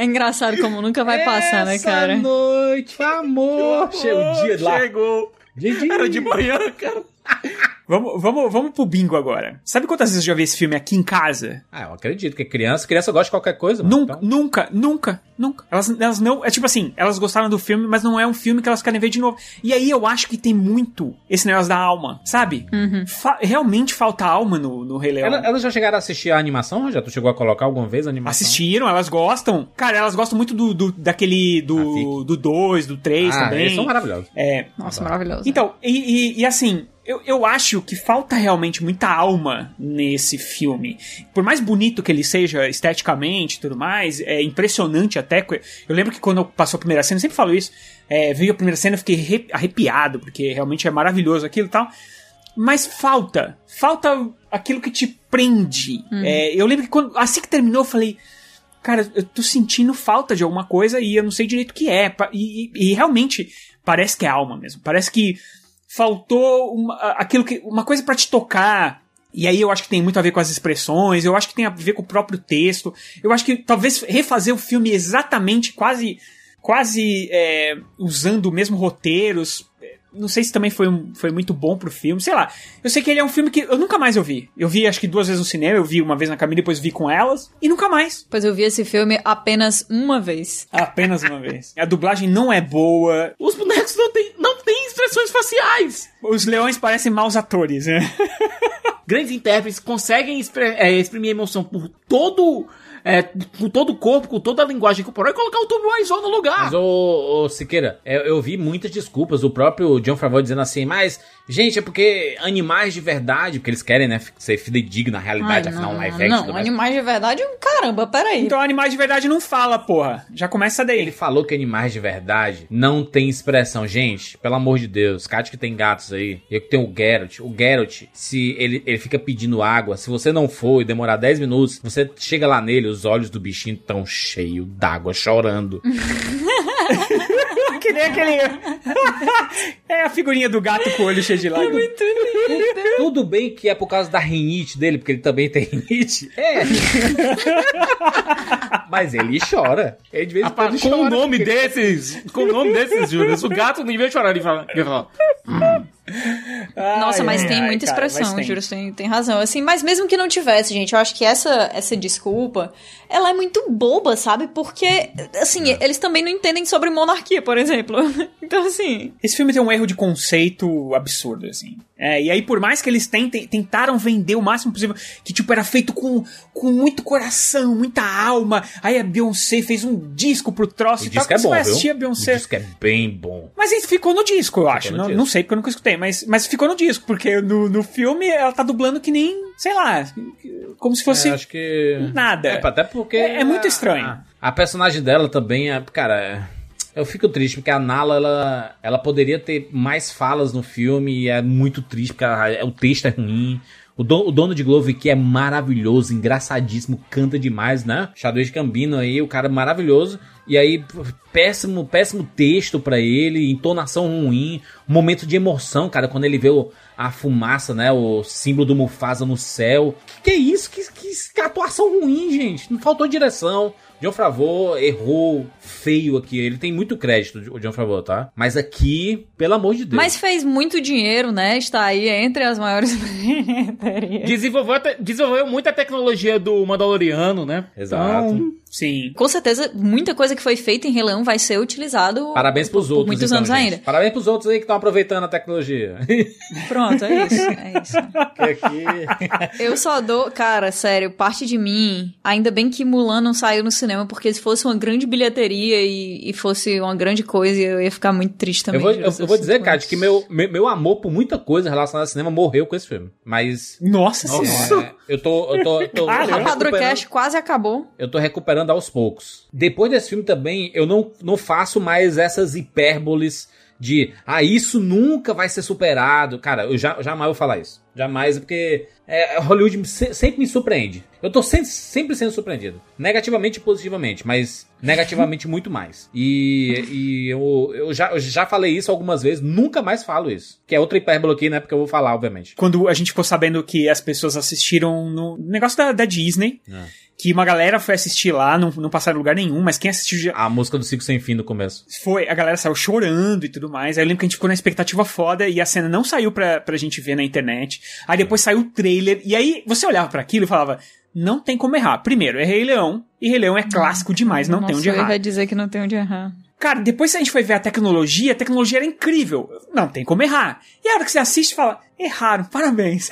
S7: É engraçado como nunca vai passar, né, cara?
S4: Essa noite, amor.
S5: Chegou
S4: o dia lá.
S5: Chegou. Era de manhã, cara.
S6: Vamos, vamos, vamos pro bingo agora. Sabe quantas vezes eu já vi esse filme aqui em casa?
S4: Ah, eu acredito que criança, criança gosta de qualquer coisa.
S6: Mano, nunca, então... nunca, nunca, nunca. Elas, elas não. É tipo assim, elas gostaram do filme, mas não é um filme que elas querem ver de novo. E aí eu acho que tem muito esse negócio da alma, sabe?
S7: Uhum.
S6: Fa realmente falta alma no, no Rei Leão.
S4: Elas, elas já chegaram a assistir a animação, já? Tu chegou a colocar alguma vez a animação?
S6: Assistiram, elas gostam. Cara, elas gostam muito do, do daquele. do 2, do 3
S4: ah,
S6: também.
S4: Eles são maravilhosos.
S6: É.
S7: Nossa, maravilhoso.
S6: Então, e, e, e assim, eu, eu acho que falta realmente muita alma nesse filme. Por mais bonito que ele seja esteticamente e tudo mais, é impressionante até. Eu lembro que quando passou a primeira cena, eu sempre falo isso. É, veio a primeira cena, eu fiquei arrepiado, porque realmente é maravilhoso aquilo e tal. Mas falta. Falta aquilo que te prende.
S7: Uhum.
S6: É, eu lembro que quando, assim que terminou, eu falei. Cara, eu tô sentindo falta de alguma coisa e eu não sei direito o que é. E, e, e realmente parece que é alma mesmo. Parece que faltou uma, aquilo que uma coisa para te tocar. E aí eu acho que tem muito a ver com as expressões, eu acho que tem a ver com o próprio texto. Eu acho que talvez refazer o filme exatamente, quase quase é, usando o mesmo roteiros, não sei se também foi, foi muito bom pro filme, sei lá. Eu sei que ele é um filme que eu nunca mais eu vi. Eu vi acho que duas vezes no cinema, eu vi uma vez na Camila, depois vi com elas, e nunca mais.
S7: Pois eu vi esse filme apenas uma vez.
S6: Apenas uma vez. A dublagem não é boa.
S5: Os bonecos não têm não tem expressões faciais.
S6: Os leões parecem maus atores, né?
S5: Grandes intérpretes conseguem é, exprimir emoção por todo é, com todo o corpo, com toda a linguagem corporal e colocar o Tommy Wiseau no lugar.
S4: Mas, ô, ô Siqueira, eu, eu, vi muitas desculpas. O próprio John Favreau dizendo assim, mas, gente, é porque animais de verdade, porque eles querem, né, ser fidedigno na realidade,
S7: Ai,
S4: afinal,
S7: não,
S4: um live action.
S7: Não, animais de verdade, caramba, peraí.
S6: Então, animais de verdade não fala, porra. Já começa daí.
S4: Ele falou que animais de verdade não tem expressão. Gente, pelo amor de Deus, Cate que tem gatos aí. Eu que tenho o Geralt. O Geralt, se ele, ele fica pedindo água, se você não for e demorar 10 minutos, você chega lá nele, os olhos do bichinho tão cheios d'água, chorando.
S6: que nem aquele. é a figurinha do gato com o olho cheio de lágrimas.
S4: Tudo bem que é por causa da rinite dele, porque ele também tem rinite. É. Mas ele chora. Ele de vez em quando
S5: com o nome
S4: porque-
S5: desses, com o nome desses, Júlio, o gato, em vez de chorar, ele fala... Ele fala
S7: Nossa,
S6: Ai,
S7: mas
S6: ai,
S7: tem
S6: ai,
S7: muita
S6: cara,
S7: expressão,
S6: tem.
S7: Juro, tem, tem razão. Assim, mas mesmo que não tivesse, gente, eu acho que essa, essa desculpa, ela é muito boba, sabe? Porque, assim, eles também não entendem sobre monarquia, por exemplo. Então, assim...
S6: Esse filme tem um erro de conceito absurdo, assim. É, e aí, por mais que eles tentem, tentaram vender o máximo possível, que, tipo, era feito com, com muito coração, muita alma. Aí a Beyoncé fez um disco pro troço
S4: O
S6: e tal.
S4: disco é
S6: Você
S4: bom,
S6: vai
S4: viu?
S6: a
S4: O
S6: Beyoncé.
S4: disco é bem bom.
S6: Mas isso ficou no disco, eu acho.
S4: no
S6: Não,
S4: disco.
S6: não sei porque eu nunca escutei, mas, mas ficou no disco, porque no, no filme ela tá dublando que nem, sei lá, como se fosse
S4: É, acho que...
S6: nada.
S4: É, até porque...
S6: É, é muito estranho.
S4: A, a personagem dela também é... Cara, é- eu fico triste porque a Nala, ela, ela poderia ter mais falas no filme e é muito triste porque a- o texto é ruim. O, do- o dono de Glover que é maravilhoso, engraçadíssimo, canta demais, né? Chadwick Gambino aí, o cara maravilhoso. E aí, péssimo, péssimo texto pra ele, entonação ruim, momento de emoção, cara, quando ele vê o- a fumaça, né? O símbolo do Mufasa no céu. Que que é isso? Que, que, que atuação ruim, gente. Não faltou direção. John Favreau errou feio aqui. Ele tem muito crédito, o John Favreau, tá? Mas aqui, pelo amor de Deus.
S7: Mas fez muito dinheiro, né? Está aí entre as maiores.
S5: Desenvolveu, desenvolveu muita tecnologia do Mandaloriano, né?
S4: Exato.
S5: Então,
S6: Sim.
S7: Com certeza, muita coisa que foi feita em Rei Leão vai ser utilizado
S4: Parabéns pros
S7: por
S4: outros.
S7: muitos
S4: então,
S7: anos
S4: gente.
S7: ainda.
S4: Parabéns pros outros aí que estão aproveitando a tecnologia.
S7: Pronto, é isso. É isso.
S4: Aqui.
S7: Eu só dou, cara, sério, parte de mim. Ainda bem que Mulan não saiu no cinema, porque se fosse uma grande bilheteria e, e fosse uma grande coisa, eu ia ficar muito triste também.
S4: Eu vou, eu, eu vou dizer, cara, que meu, meu, meu amor por muita coisa relacionada ao cinema morreu com esse filme. Mas.
S6: Nossa,
S4: é, eu tô. Eu tô, eu tô,
S7: Cash quase acabou.
S4: Eu tô recuperando aos poucos. Depois desse filme também, eu não, não faço mais essas hipérboles de ah, isso nunca vai ser superado. Cara, eu já, jamais vou falar isso. Jamais, porque é, Hollywood sempre me surpreende. Eu tô sempre, sempre sendo surpreendido. Negativamente e positivamente, mas negativamente muito mais. E, e eu, eu, já, eu já falei isso algumas vezes, nunca mais falo isso. Que é outra hipérbole aqui, né? Porque eu vou falar, obviamente.
S6: Quando a gente ficou sabendo que as pessoas assistiram no negócio da, da Disney, que uma galera foi assistir lá, não, não passaram em lugar nenhum, mas quem assistiu já
S4: A música do Ciclo Sem Fim no começo.
S6: foi, a galera saiu chorando e tudo mais. Aí eu lembro que a gente ficou na expectativa foda e a cena não saiu pra, pra gente ver na internet. Aí depois saiu o trailer, e aí você olhava pra aquilo e falava: não tem como errar. Primeiro, é Rei Leão, e Rei Leão é clássico demais, não tem
S7: Nossa,
S6: onde
S7: eu
S6: errar.
S7: ia dizer que não tem onde errar.
S6: Cara, depois que a gente foi ver a tecnologia, a tecnologia era incrível. Não tem como errar. E a hora que você assiste, fala: erraram, parabéns.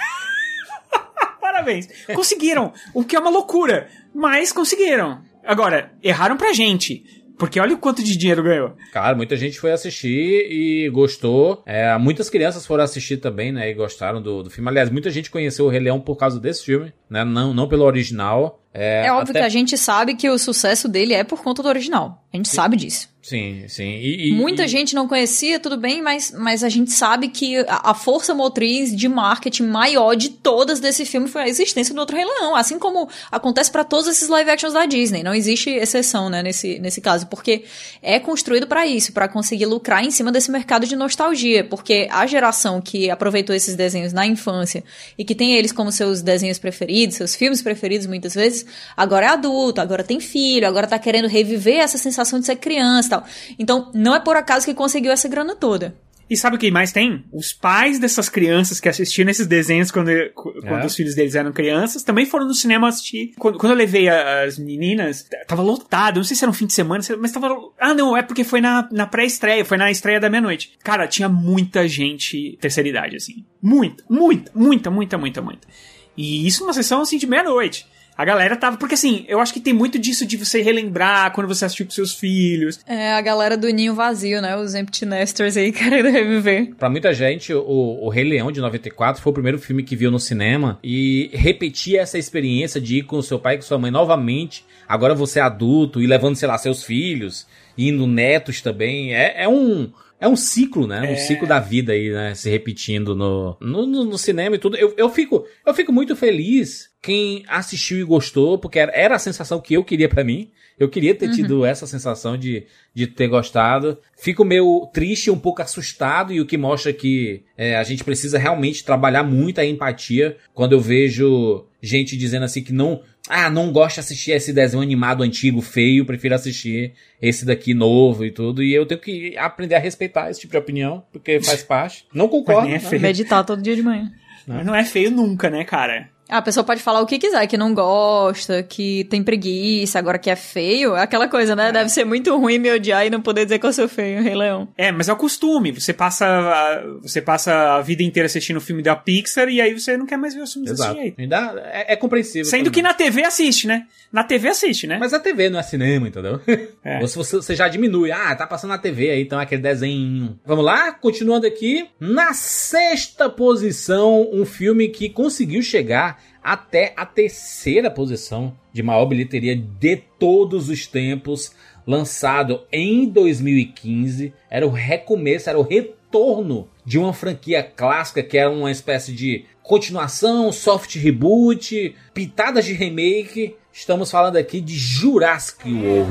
S6: parabéns. Conseguiram, o que é uma loucura, mas conseguiram. Agora, erraram pra gente. Porque olha o quanto de dinheiro ganhou.
S4: Cara, muita gente foi assistir e gostou. É, muitas crianças foram assistir também, né? E gostaram do, do filme. Aliás, muita gente conheceu o Rei Leão por causa desse filme, né? Não, não pelo original. É,
S7: É, óbvio
S4: até-
S7: que a gente sabe que o sucesso dele é por conta do original. A gente sabe disso.
S4: Sim, sim. E,
S7: Muita
S4: e-
S7: gente não conhecia, tudo bem, mas, mas a gente sabe que a, a força motriz de marketing maior de todas desse filme foi a existência do outro Rei Leão. Assim como acontece pra todos esses live actions da Disney. Não existe exceção, né, nesse, nesse caso. Porque é construído pra isso, pra conseguir lucrar em cima desse mercado de nostalgia. Porque a geração que aproveitou esses desenhos na infância e que tem eles como seus desenhos preferidos, seus filmes preferidos muitas vezes, agora é adulto, agora tem filho, agora tá querendo reviver essa sensação de ser criança tal. Então, não é por acaso que conseguiu essa grana toda.
S6: E sabe o que mais tem? Os pais dessas crianças que assistiram esses desenhos quando, quando
S4: É.
S6: os filhos deles eram crianças também foram no cinema assistir. Quando, quando eu levei a- as meninas, tava lotado. Não sei se era um fim de semana, se- mas tava. Ah, não, é porque foi na, na pré-estreia, foi na estreia da meia-noite. Cara, tinha muita gente terceira idade, assim. Muita, muita, muita, muita, muita, muita. E isso numa sessão assim de meia-noite. A galera tava. Porque assim, eu acho que tem muito disso de você relembrar quando você assistiu com seus filhos.
S7: É a galera do ninho vazio, né? Os empty nesters aí querendo reviver.
S4: Pra muita gente, o, o Rei Leão de 94 foi o primeiro filme que viu no cinema e repetir essa experiência de ir com o seu pai e com sua mãe novamente, agora você é adulto e levando, sei lá, seus filhos, indo netos também, é, é um é um ciclo, né?
S6: É.
S4: Um ciclo da vida aí, né? Se repetindo no, no, no- no cinema e tudo. Eu, eu, fico, eu fico muito feliz quem assistiu e gostou, porque era, era a sensação que eu queria pra mim. Eu queria ter
S7: Uhum.
S4: tido essa sensação de, de ter gostado. Fico meio triste, um pouco assustado, e o que mostra que é, a gente precisa realmente trabalhar muito a empatia quando eu vejo gente dizendo assim que não. Ah, não gosto de assistir esse desenho animado antigo, feio, prefiro assistir esse daqui novo e tudo. E eu tenho que aprender a respeitar esse tipo de opinião, porque faz parte. Não concordo.
S6: nem é
S4: né?
S7: Meditar todo dia de manhã.
S6: Mas não é feio nunca, né, cara?
S7: Ah, A pessoa pode falar o que quiser, que não gosta, que tem preguiça, agora que é feio. É aquela coisa, né? Deve ser muito ruim me odiar e não poder dizer que eu sou feio, Rei Leão.
S6: É, mas é o costume. Você passa, a, você passa a vida inteira assistindo o filme da Pixar e aí você não quer mais ver os filmes desse
S4: Exato.
S6: jeito.
S4: Ainda é, é compreensível.
S6: Sendo
S4: também.
S6: que na TV assiste, né? Na TV assiste, né?
S4: Mas a TV não é cinema, entendeu?
S6: É.
S4: Ou se você, você já diminui. Ah, tá passando na TV aí, então é aquele desenho. Vamos lá, continuando aqui. Na sexta posição, um filme que conseguiu chegar até a terceira posição de maior bilheteria de todos os tempos, lançado em 2015. Era o recomeço, era o retorno de uma franquia clássica que era uma espécie de continuação, soft reboot, pitadas de remake. Estamos falando aqui de Jurassic World.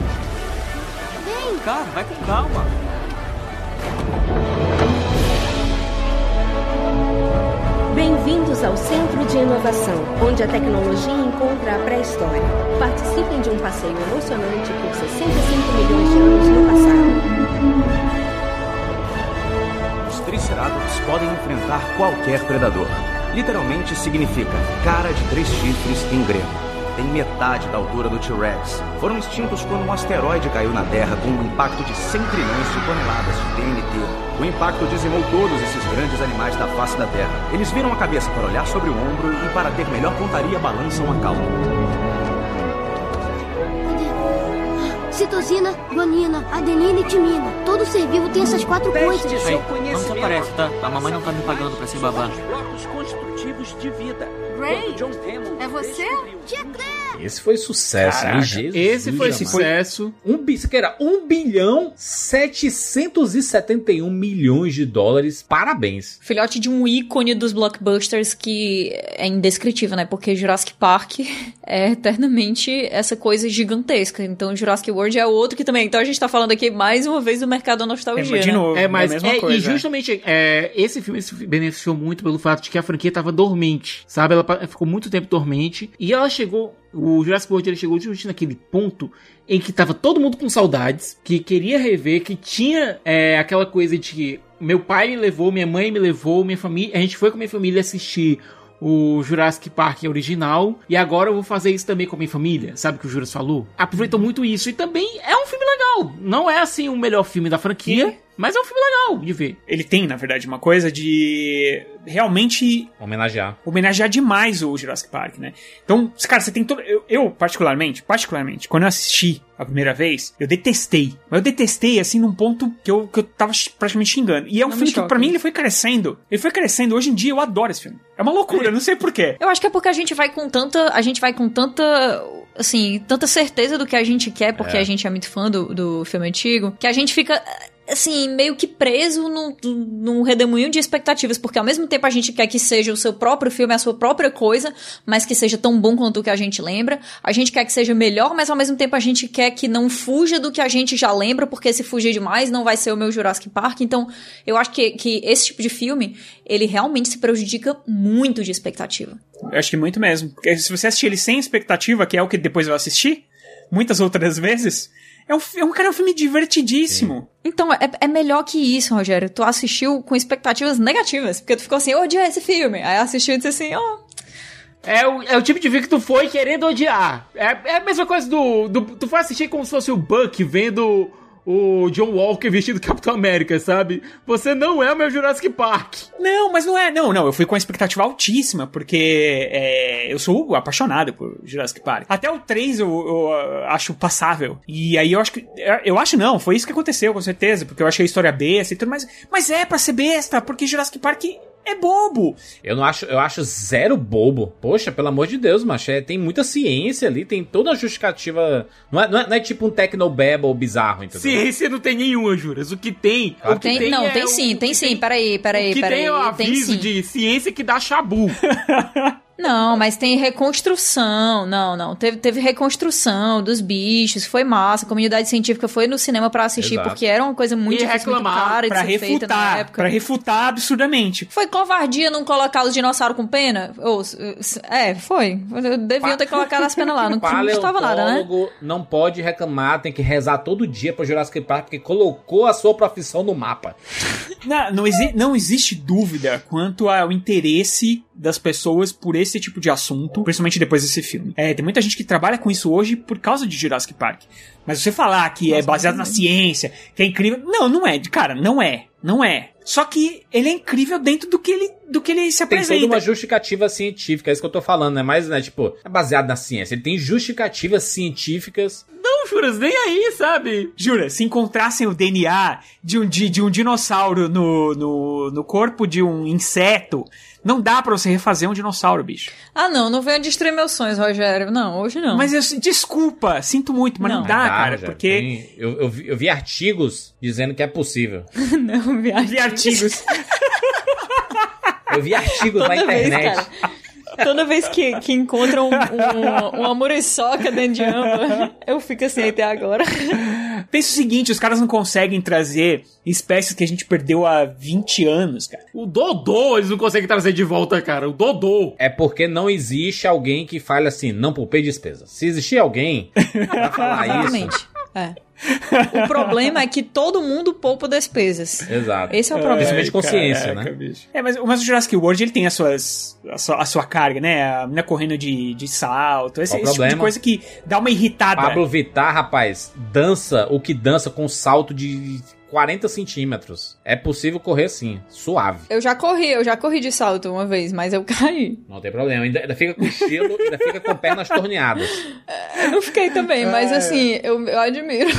S17: Cara, vai com calma.
S18: Bem-vindos ao Centro de Inovação, onde a tecnologia encontra a pré-história. Participem de um passeio emocionante por 65 milhões de anos no passado.
S19: Os Triceratops podem enfrentar qualquer predador. Literalmente significa cara de três chifres em grego. Tem metade da altura do T-Rex. Foram extintos quando um asteroide caiu na Terra com um impacto de 100 trilhões de toneladas de TNT. O impacto dizimou todos esses grandes animais da face da Terra. Eles viram a cabeça para olhar sobre o ombro e, para ter melhor pontaria, balançam a cauda.
S20: Citosina, guanina, adenina e timina. Todo ser vivo tem essas quatro coisas.
S17: Ei, não desaparece, tá? A mamãe não tá me pagando pra ser babá.
S21: blocos construtivos de vida.
S22: Ray, é você?
S20: Tia Claire!
S4: Esse foi sucesso,
S5: Caraca,
S4: hein? Jesus
S5: esse foi sucesso.
S4: Um, isso que era 1 bilhão 771 milhões de dólares. Parabéns.
S7: Filhote de um ícone dos blockbusters que é indescritível, né? Porque Jurassic Park é eternamente essa coisa gigantesca. Então Jurassic World é outro que também. Então a gente tá falando aqui mais uma vez do mercado da nostalgia. né?
S5: É, mas é, e justamente é, esse filme se beneficiou muito pelo fato de que a franquia tava dormente, sabe? Ela ficou muito tempo dormente e ela chegou, o Jurassic World ele chegou justamente naquele ponto em que tava todo mundo com saudades, que queria rever, que tinha é, aquela coisa de meu pai me levou, minha mãe me levou, minha família, a gente foi com minha família assistir o Jurassic Park original e agora eu vou fazer isso também com a minha família, sabe o que o Juras falou? Aproveitou muito isso e também é um filme legal. Não é assim o melhor filme da franquia, mas é um filme legal de ver.
S6: Ele tem, na verdade, uma coisa de realmente
S4: Homenagear.
S6: homenagear demais o Jurassic Park, né? Então, cara, você tem todo. Eu, eu, particularmente, particularmente, quando eu assisti a primeira vez, eu detestei. Mas eu detestei, assim, num ponto que eu, que eu tava praticamente xingando. E é um
S7: Não me
S6: filme que, pra mim, ele foi crescendo. Ele foi crescendo. Hoje em dia, eu adoro esse filme. É uma loucura, não sei porquê.
S7: Eu acho que é porque a gente vai com tanta. A gente vai com tanta. Assim, tanta certeza do que a gente quer, porque
S6: É.
S7: a gente é muito fã do, do filme antigo, que a gente fica. Assim, meio que preso num, num redemoinho de expectativas, porque ao mesmo tempo a gente quer que seja o seu próprio filme, a sua própria coisa, mas que seja tão bom quanto o que a gente lembra. A gente quer que seja melhor, mas ao mesmo tempo a gente quer que não fuja do que a gente já lembra, porque se fugir demais não vai ser o meu Jurassic Park. Então, eu acho que, que esse tipo de filme, ele realmente se prejudica muito de expectativa.
S6: Eu acho que muito mesmo. Porque se você assistir ele sem expectativa, que é o que depois eu assisti, muitas outras vezes, é um, é um, cara, é um filme divertidíssimo.
S7: Então, é, é melhor que isso, Rogério. Tu assistiu com expectativas negativas, porque tu ficou assim, eu odiei esse filme. Aí assistiu e disse assim, ó.
S5: É o, é o tipo de filme que tu foi querendo odiar. É, é a mesma coisa do, do. Tu foi assistir como se fosse o Buck vendo o John Walker vestido Capitão América, sabe? Você não é o meu Jurassic Park.
S6: Não, mas não é. Não, não. Eu fui com uma expectativa altíssima, porque é, eu sou apaixonado por Jurassic Park. Até o 3 eu, eu, uh, acho passável. E aí eu acho que. Eu acho não, foi isso que aconteceu, com certeza. Porque eu achei a história besta e tudo mais. Mas é pra ser besta, porque Jurassic Park é bobo.
S4: Eu não acho, eu acho zero bobo. Poxa, pelo amor de Deus, macho, é, tem muita ciência ali, tem toda a justificativa. Não é, não é, não é tipo um technobabble bizarro, entendeu?
S5: Ciência não tem nenhuma, Juras. O que tem. o que
S7: Tem, não,
S5: é
S7: tem
S5: o-
S7: sim, tem sim. Peraí, peraí,
S5: O que
S7: peraí.
S5: tem é o
S7: tem
S5: aviso de ciência que dá chabu.
S7: Não, mas tem reconstrução. Não, não. Teve, teve reconstrução dos bichos. Foi massa. A comunidade científica foi no cinema pra assistir,
S6: Exato.
S7: porque era uma coisa muito
S6: E
S7: difícil, muito
S6: reclamar,
S7: cara de
S6: pra
S7: ser feita na
S6: refutar,
S7: época.
S6: pra refutar absurdamente.
S7: Foi covardia não colocar os dinossauros com pena? Ou, é, foi. Deviam ter colocado as penas lá. Não custava nada, né?
S4: Não pode reclamar, tem que rezar todo dia pro Jurassic Park, porque colocou a sua profissão no mapa.
S6: Não, não, exi- não existe dúvida quanto ao interesse das pessoas por esse tipo de assunto, principalmente depois desse filme. É, tem muita gente que trabalha com isso hoje por causa de Jurassic Park. Mas você falar que é baseado na ciência, que é incrível. Não, não é. Cara, não é. Não é. Só que ele é incrível dentro do que ele, do que ele se
S4: Tem
S6: apresenta.
S4: toda uma justificativa científica, é isso que eu tô falando, né? Mas, né, tipo, é baseado na ciência. Ele tem justificativas científicas.
S5: Não, Juras, nem aí, sabe?
S6: Jura, se encontrassem o DNA de um, de, de um dinossauro no, no, no corpo de um inseto, não dá pra você refazer um dinossauro, bicho.
S7: Ah, não, não venha destruir meus sonhos, Rogério. Não, hoje não.
S6: Mas eu, desculpa, sinto muito, mas não, dá,
S4: Dá,
S6: cara,
S4: Rogério,
S6: porque...
S4: tem- eu, eu vi, eu vi artigos dizendo que é possível.
S7: não, vi artigos.
S6: Vi artigos.
S4: Eu vi artigos na
S7: Toda vez,
S4: internet.
S7: cara. Toda vez que, que encontram um, um, uma muriçoca dentro de âmbar, eu fico assim até agora.
S6: Pensa o seguinte, os caras não conseguem trazer espécies que a gente perdeu há 20 anos, cara.
S5: O Dodô eles não conseguem trazer de volta, cara. O Dodô.
S4: É porque não existe alguém que fale assim, não poupei despesa. Se existir alguém pra falar isso,
S7: Exatamente. É. O problema é que todo mundo poupa despesas.
S4: Exato.
S7: Esse é o problema.
S4: Principalmente consciência,
S6: Caraca,
S4: né?
S6: bicho. É, mas, mas o Jurassic World ele tem as suas, a, sua, a sua carga, né? A menina correndo de, de salto, esse, esse tipo de coisa que dá uma irritada.
S4: Pablo Vittar, rapaz, dança o que dança com salto de 40 centímetros. É possível correr sim, suave.
S7: Eu já corri, eu já corri de salto uma vez, mas eu caí.
S4: Não tem problema. Ainda, ainda fica com estilo, ainda fica com pernas torneadas.
S7: Eu não fiquei também, mas assim, eu, eu admiro.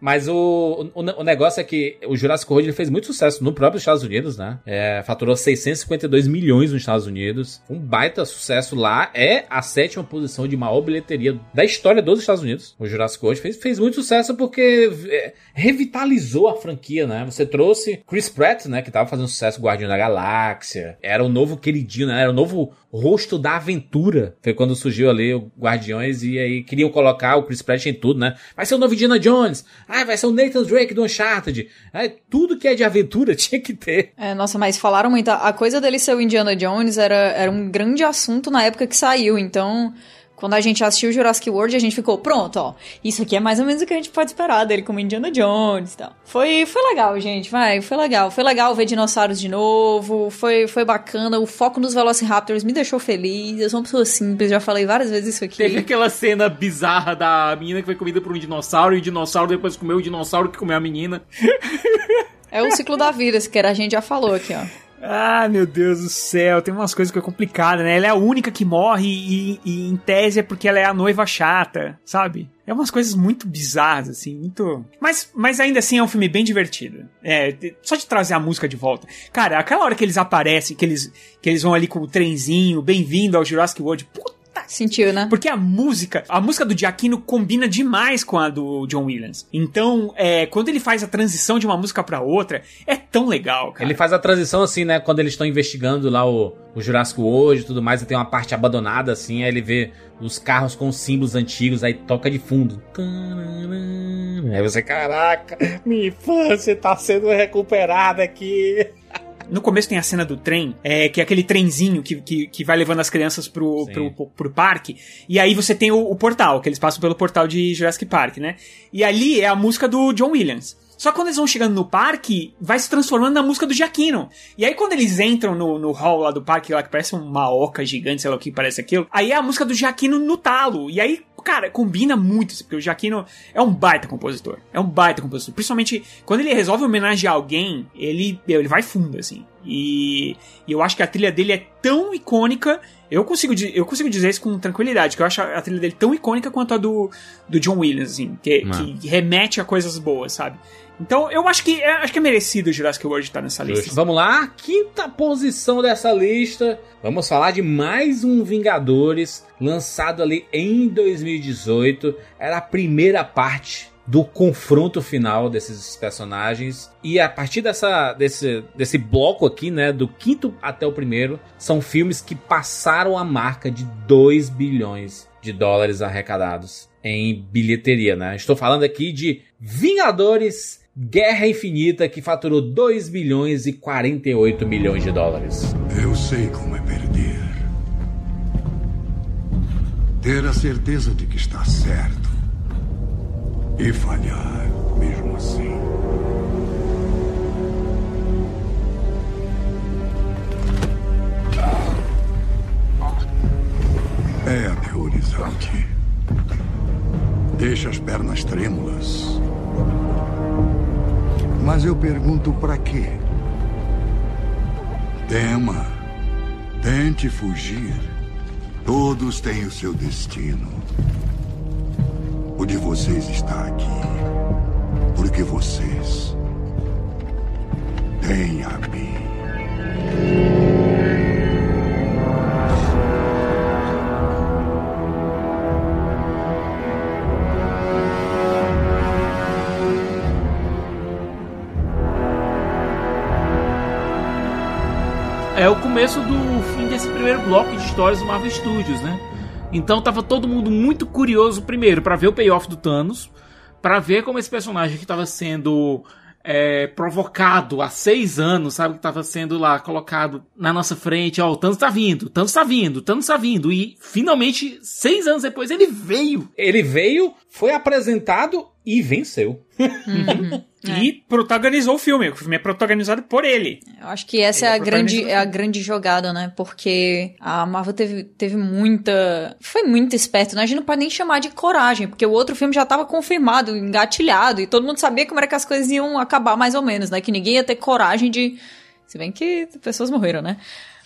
S4: Mas o, o, o negócio é que o Jurassic World fez muito sucesso no próprio Estados Unidos, né? É, faturou 652 milhões nos Estados Unidos. Um baita sucesso lá. É a sétima posição de maior bilheteria da história dos Estados Unidos. O Jurassic World fez, fez muito sucesso porque é, revitalizou a franquia, né? Você trouxe Chris Pratt, né? Que tava fazendo sucesso Guardião da Galáxia. Era o novo queridinho, né? Era o novo rosto da aventura. Foi quando surgiu ali o Guardiões e aí queriam colocar o Chris Pratt em tudo, né? Vai ser o novo Indiana Jones. Ah, vai ser o Nathan Drake do Uncharted. Ah, tudo que é de aventura tinha que ter.
S7: É, nossa, mas falaram muito. A coisa dele ser o Indiana Jones era, era um grande assunto na época que saiu, então. Quando a gente assistiu Jurassic World, a gente ficou, pronto, ó. Isso aqui é mais ou menos o que a gente pode esperar dele como Indiana Jones e tal. Foi, foi legal, gente, vai, foi legal. Foi legal ver dinossauros de novo, foi, foi bacana. O foco nos Velociraptors me deixou feliz. Eu sou uma pessoa simples, já falei várias vezes isso aqui.
S5: Teve aquela cena bizarra da menina que foi comida por um dinossauro e o dinossauro depois comeu o dinossauro que comeu a menina.
S7: É o ciclo da vida, se quer, a gente já falou aqui, ó.
S6: Ah, meu Deus do céu, tem umas coisas que é complicada, né? Ela é a única que morre e, e em tese é porque ela é a noiva chata, sabe? É umas coisas muito bizarras, assim, muito. Mas, mas ainda assim é um filme bem divertido. É, só de trazer a música de volta. Cara, aquela hora que eles aparecem, que eles, que eles vão ali com o trenzinho, bem-vindo ao Jurassic World, puta
S7: Sentiu, né?
S6: porque a música, a música do Giacchino combina demais com a do John Williams. Então, é, quando ele faz a transição de uma música pra outra, é tão legal, cara.
S4: Ele faz a transição assim, né? Quando eles estão investigando lá o, o Jurassic World e tudo mais, e tem uma parte abandonada assim, aí ele vê os carros com os símbolos antigos, aí toca de fundo. Aí você, caraca, minha infância tá sendo recuperada aqui.
S6: No começo tem a cena do trem, é, que é aquele trenzinho que, que, que vai levando as crianças pro, pro, pro, pro parque. E aí você tem o, o portal, que eles passam pelo portal de Jurassic Park, né? E ali é a música do John Williams. Só que quando eles vão chegando no parque, vai se transformando na música do Giacchino. E aí quando eles entram no, no hall lá do parque, lá que parece uma oca gigante, sei lá o que parece aquilo, aí é a música do Giacchino no talo. E aí, cara, combina muito, porque o Giacchino é um baita compositor. É um baita compositor. Principalmente quando ele resolve homenagear alguém, ele, ele vai fundo, assim. E, e eu acho que a trilha dele é tão icônica. Eu consigo, eu consigo dizer isso com tranquilidade, que eu acho a trilha dele tão icônica quanto a do, do John Williams, assim, que, que remete a coisas boas, sabe? Então eu acho que é, acho que é merecido o Jurassic World estar nessa lista.
S4: Vamos lá, quinta posição dessa lista. Vamos falar de mais um Vingadores, lançado ali em 2018. Era a primeira parte do confronto final desses personagens. E a partir dessa, desse, desse bloco aqui, né, do quinto até o primeiro, são filmes que passaram a marca de 2 bilhões de dólares arrecadados em bilheteria, né? Estou falando aqui de Vingadores Guerra Infinita, que faturou 2 bilhões e 48 milhões de dólares.
S2: Eu sei como é perder. Ter a certeza de que está certo. E falhar mesmo assim. É aterrorizante. Deixa as pernas trêmulas. Mas eu pergunto pra quê? Tema. Tente fugir. Todos têm o seu destino. O de vocês está aqui. Porque vocês têm a mim.
S5: É o começo do fim desse primeiro bloco de histórias do Marvel Studios, né? Então tava todo mundo muito curioso primeiro para ver o payoff do Thanos, para ver como esse personagem que estava sendo é, provocado há seis anos, sabe, que estava sendo lá colocado na nossa frente, ó, o Thanos tá vindo, o Thanos tá vindo, o Thanos tá vindo e finalmente seis anos depois ele veio.
S4: Ele veio, foi apresentado e venceu.
S6: E protagonizou o filme. O filme é protagonizado por ele.
S7: Eu acho que essa
S6: Ele
S7: é a,
S6: é
S7: grande, é a grande jogada, né? Porque a Marvel teve, teve muita. Foi muito esperto, né? A gente não pode nem chamar de coragem, porque o outro filme já tava confirmado, engatilhado, e todo mundo sabia como era que as coisas iam acabar mais ou menos, né? Que ninguém ia ter coragem de. Se bem que pessoas morreram, né?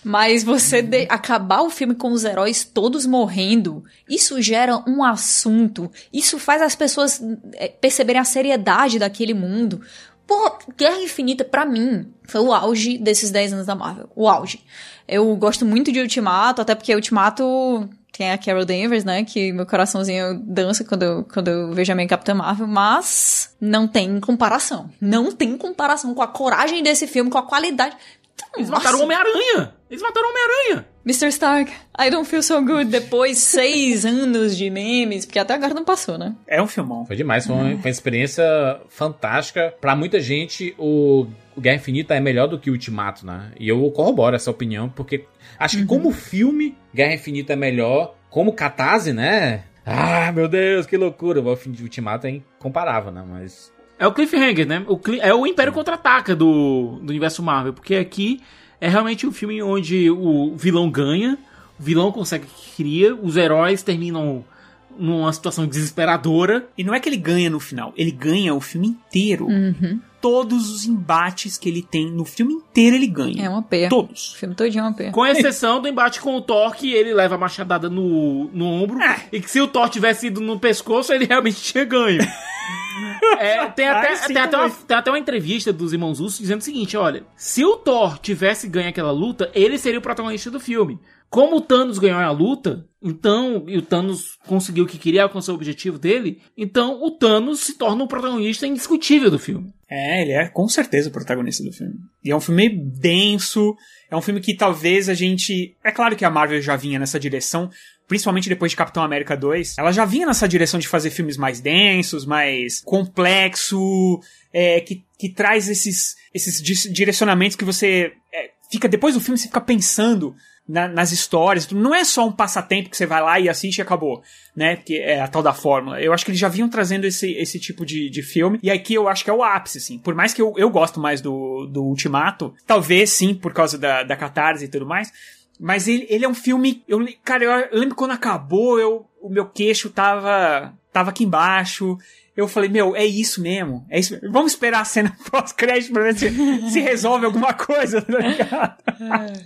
S7: Mas você de- acabar o filme com os heróis todos morrendo, isso gera um assunto. Isso faz as pessoas é, perceberem a seriedade daquele mundo. Pô, Guerra Infinita, pra mim, foi o auge desses 10 anos da Marvel. O auge. Eu gosto muito de Ultimato, até porque Ultimato tem a Carol Danvers, né? Que meu coraçãozinho dança quando eu, quando eu vejo a minha Capitã Marvel, mas não tem comparação. Não tem comparação com a coragem desse filme, com a qualidade.
S5: Eles mataram o Homem-Aranha! Eles mataram o Homem-Aranha!
S7: Mr. Stark, I don't feel so good. Depois seis anos de memes, porque até agora não passou, né?
S6: É um filmão.
S4: Foi demais, foi uma, foi uma experiência fantástica. Pra muita gente, o, o Guerra Infinita é melhor do que o Ultimato, né? E eu corroboro essa opinião, porque acho que como filme, Guerra Infinita é melhor. Como catarse, né? Ah, meu Deus, que loucura. O fim de Ultimato é incomparável, né? Mas
S5: É o Cliffhanger, né? O cli- é o Império Contra-Ataca do, do universo Marvel, porque aqui é realmente um filme onde o vilão ganha, o vilão consegue o que queria, os heróis terminam numa situação desesperadora.
S6: E não é que ele ganha no final, ele ganha o filme inteiro.
S7: Uhum.
S6: Todos os embates que ele tem no filme inteiro ele ganha.
S7: É uma pena.
S6: Todos.
S7: O filme todinho é uma pena.
S5: Com exceção do embate com o Thor, que ele leva a machadada no, no ombro, e que se o Thor tivesse ido no pescoço, ele realmente tinha ganho. É, tem, até,
S6: Ai, sim,
S5: tem, até uma, tem até uma entrevista dos irmãos Russo dizendo o seguinte: olha, se o Thor tivesse ganho aquela luta, ele seria o protagonista do filme. Como o Thanos ganhou a luta, então, e o Thanos conseguiu o que queria, alcançou o objetivo dele, então o Thanos se torna o protagonista indiscutível do filme.
S6: É, ele é com certeza o protagonista do filme. E é um filme denso, é um filme que talvez a gente. É claro que a Marvel já vinha nessa direção, principalmente depois de Capitão América 2. Ela já vinha nessa direção de fazer filmes mais densos, mais complexo, é, que, que traz esses, esses direcionamentos que você. é, fica Depois do filme você fica pensando na- nas histórias. Não é só um passatempo que você vai lá e assiste e acabou, né? Que é a tal da fórmula. Eu acho que eles já vinham trazendo esse, esse tipo de, de filme. E aqui eu acho que é o ápice, assim. Por mais que eu, eu gosto mais do, do Ultimato, talvez sim, por causa da, da catarse e tudo mais. Mas ele, ele é um filme. Eu, cara, eu, lembro quando acabou, eu, o meu queixo tava. tava aqui embaixo. Eu falei, meu, é isso mesmo. É isso mesmo. Vamos esperar a cena pós-crédito pra ver se, se resolve alguma coisa, tá ligado?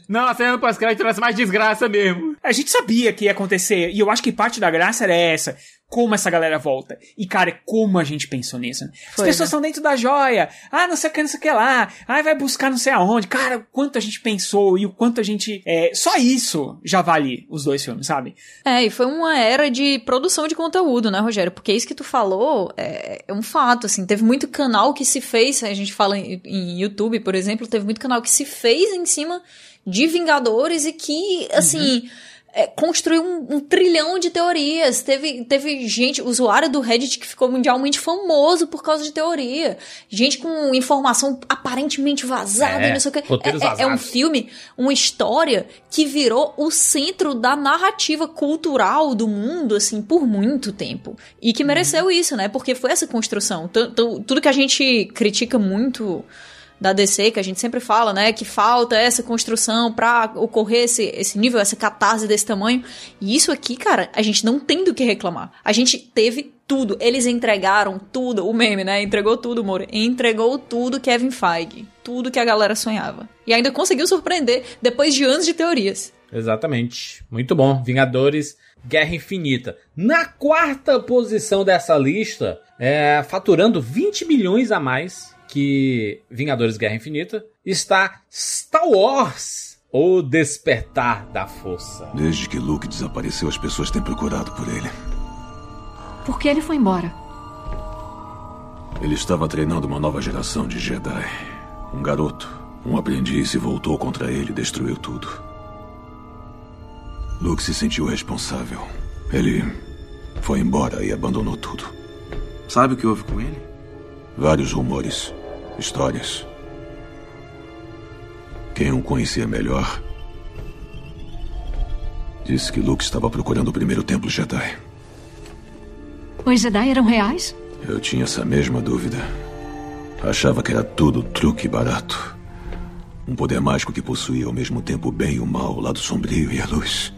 S5: Não, a cena pós-crédito ser mais desgraça mesmo.
S6: A gente sabia que ia acontecer, e eu acho que parte da graça era essa. Como essa galera volta. E, cara, como a gente pensou nisso, né? As
S7: Foi,
S6: pessoas
S7: né?
S6: estão dentro da joia. Ah, não sei o que, não sei o que lá. Ah, vai buscar não sei aonde. Cara, o quanto a gente pensou e o quanto a gente. É, só isso já vale os dois filmes, sabe?
S7: É, e foi uma era de produção de conteúdo, né, Rogério? Porque isso que tu falou é, é um fato, assim. Teve muito canal que se fez, a gente fala em, em YouTube, por exemplo, teve muito canal que se fez em cima de Vingadores e que, assim. É, construiu um, um trilhão de teorias. Teve, teve gente, usuário do Reddit que ficou mundialmente famoso por causa de teoria. Gente com informação aparentemente vazada
S4: É,
S7: e não sei o que. É, é- é um filme, uma história que virou o centro da narrativa cultural do mundo, assim, por muito tempo. E que mereceu isso, né? Porque foi essa construção. Tu- tu- Tudo que a gente critica muito da DC, que a gente sempre fala, né, que falta essa construção pra ocorrer esse, esse nível, essa catarse desse tamanho. E isso aqui, cara, a gente não tem do que reclamar. A gente teve tudo. Eles entregaram tudo. O meme, né? Entregou tudo, Moura. Entregou tudo Kevin Feige. Tudo que a galera sonhava. E ainda conseguiu surpreender depois de anos de teorias.
S4: Exatamente. Muito bom. Vingadores Guerra Infinita. Na quarta posição dessa lista, é, faturando 20 milhões a mais que Vingadores Guerra Infinita, está Star Wars. O Despertar da Força.
S2: Desde que Luke desapareceu, as pessoas têm procurado por ele.
S23: Por que ele foi embora?
S2: Ele estava treinando uma nova geração de Jedi. Um garoto, um aprendiz, e voltou contra ele e destruiu tudo. Luke se sentiu responsável. Ele foi embora e abandonou tudo.
S14: Sabe o que houve com ele?
S2: Vários rumores, histórias. Quem o conhecia melhor disse que Luke estava procurando o primeiro templo Jedi.
S23: Os Jedi eram reais?
S2: Eu tinha essa mesma dúvida. Achava que era tudo truque barato. Um poder mágico que possuía ao mesmo tempo o bem e o mal, o lado sombrio e a luz.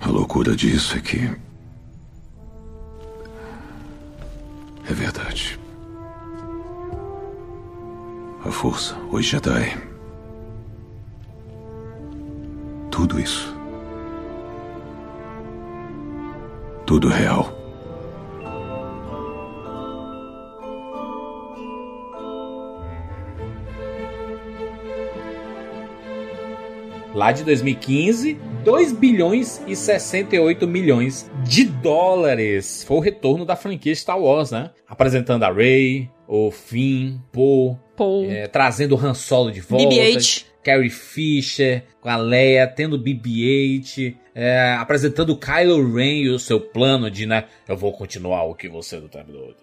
S2: A loucura disso é que. É verdade. A força, os Jedi. Tudo isso. Tudo real.
S4: Lá de 2015, 2 bilhões e 68 milhões de dólares. Foi o retorno da franquia Star Wars, né? Apresentando a Rey, o Finn, Poe,
S7: Paul.
S4: é, trazendo o Han Solo de volta.
S7: BB-8.
S4: Carrie Fisher, com a Leia, tendo BB-8, é, apresentando Kylo Ren e o seu plano de, né, eu vou continuar o que você não terminou.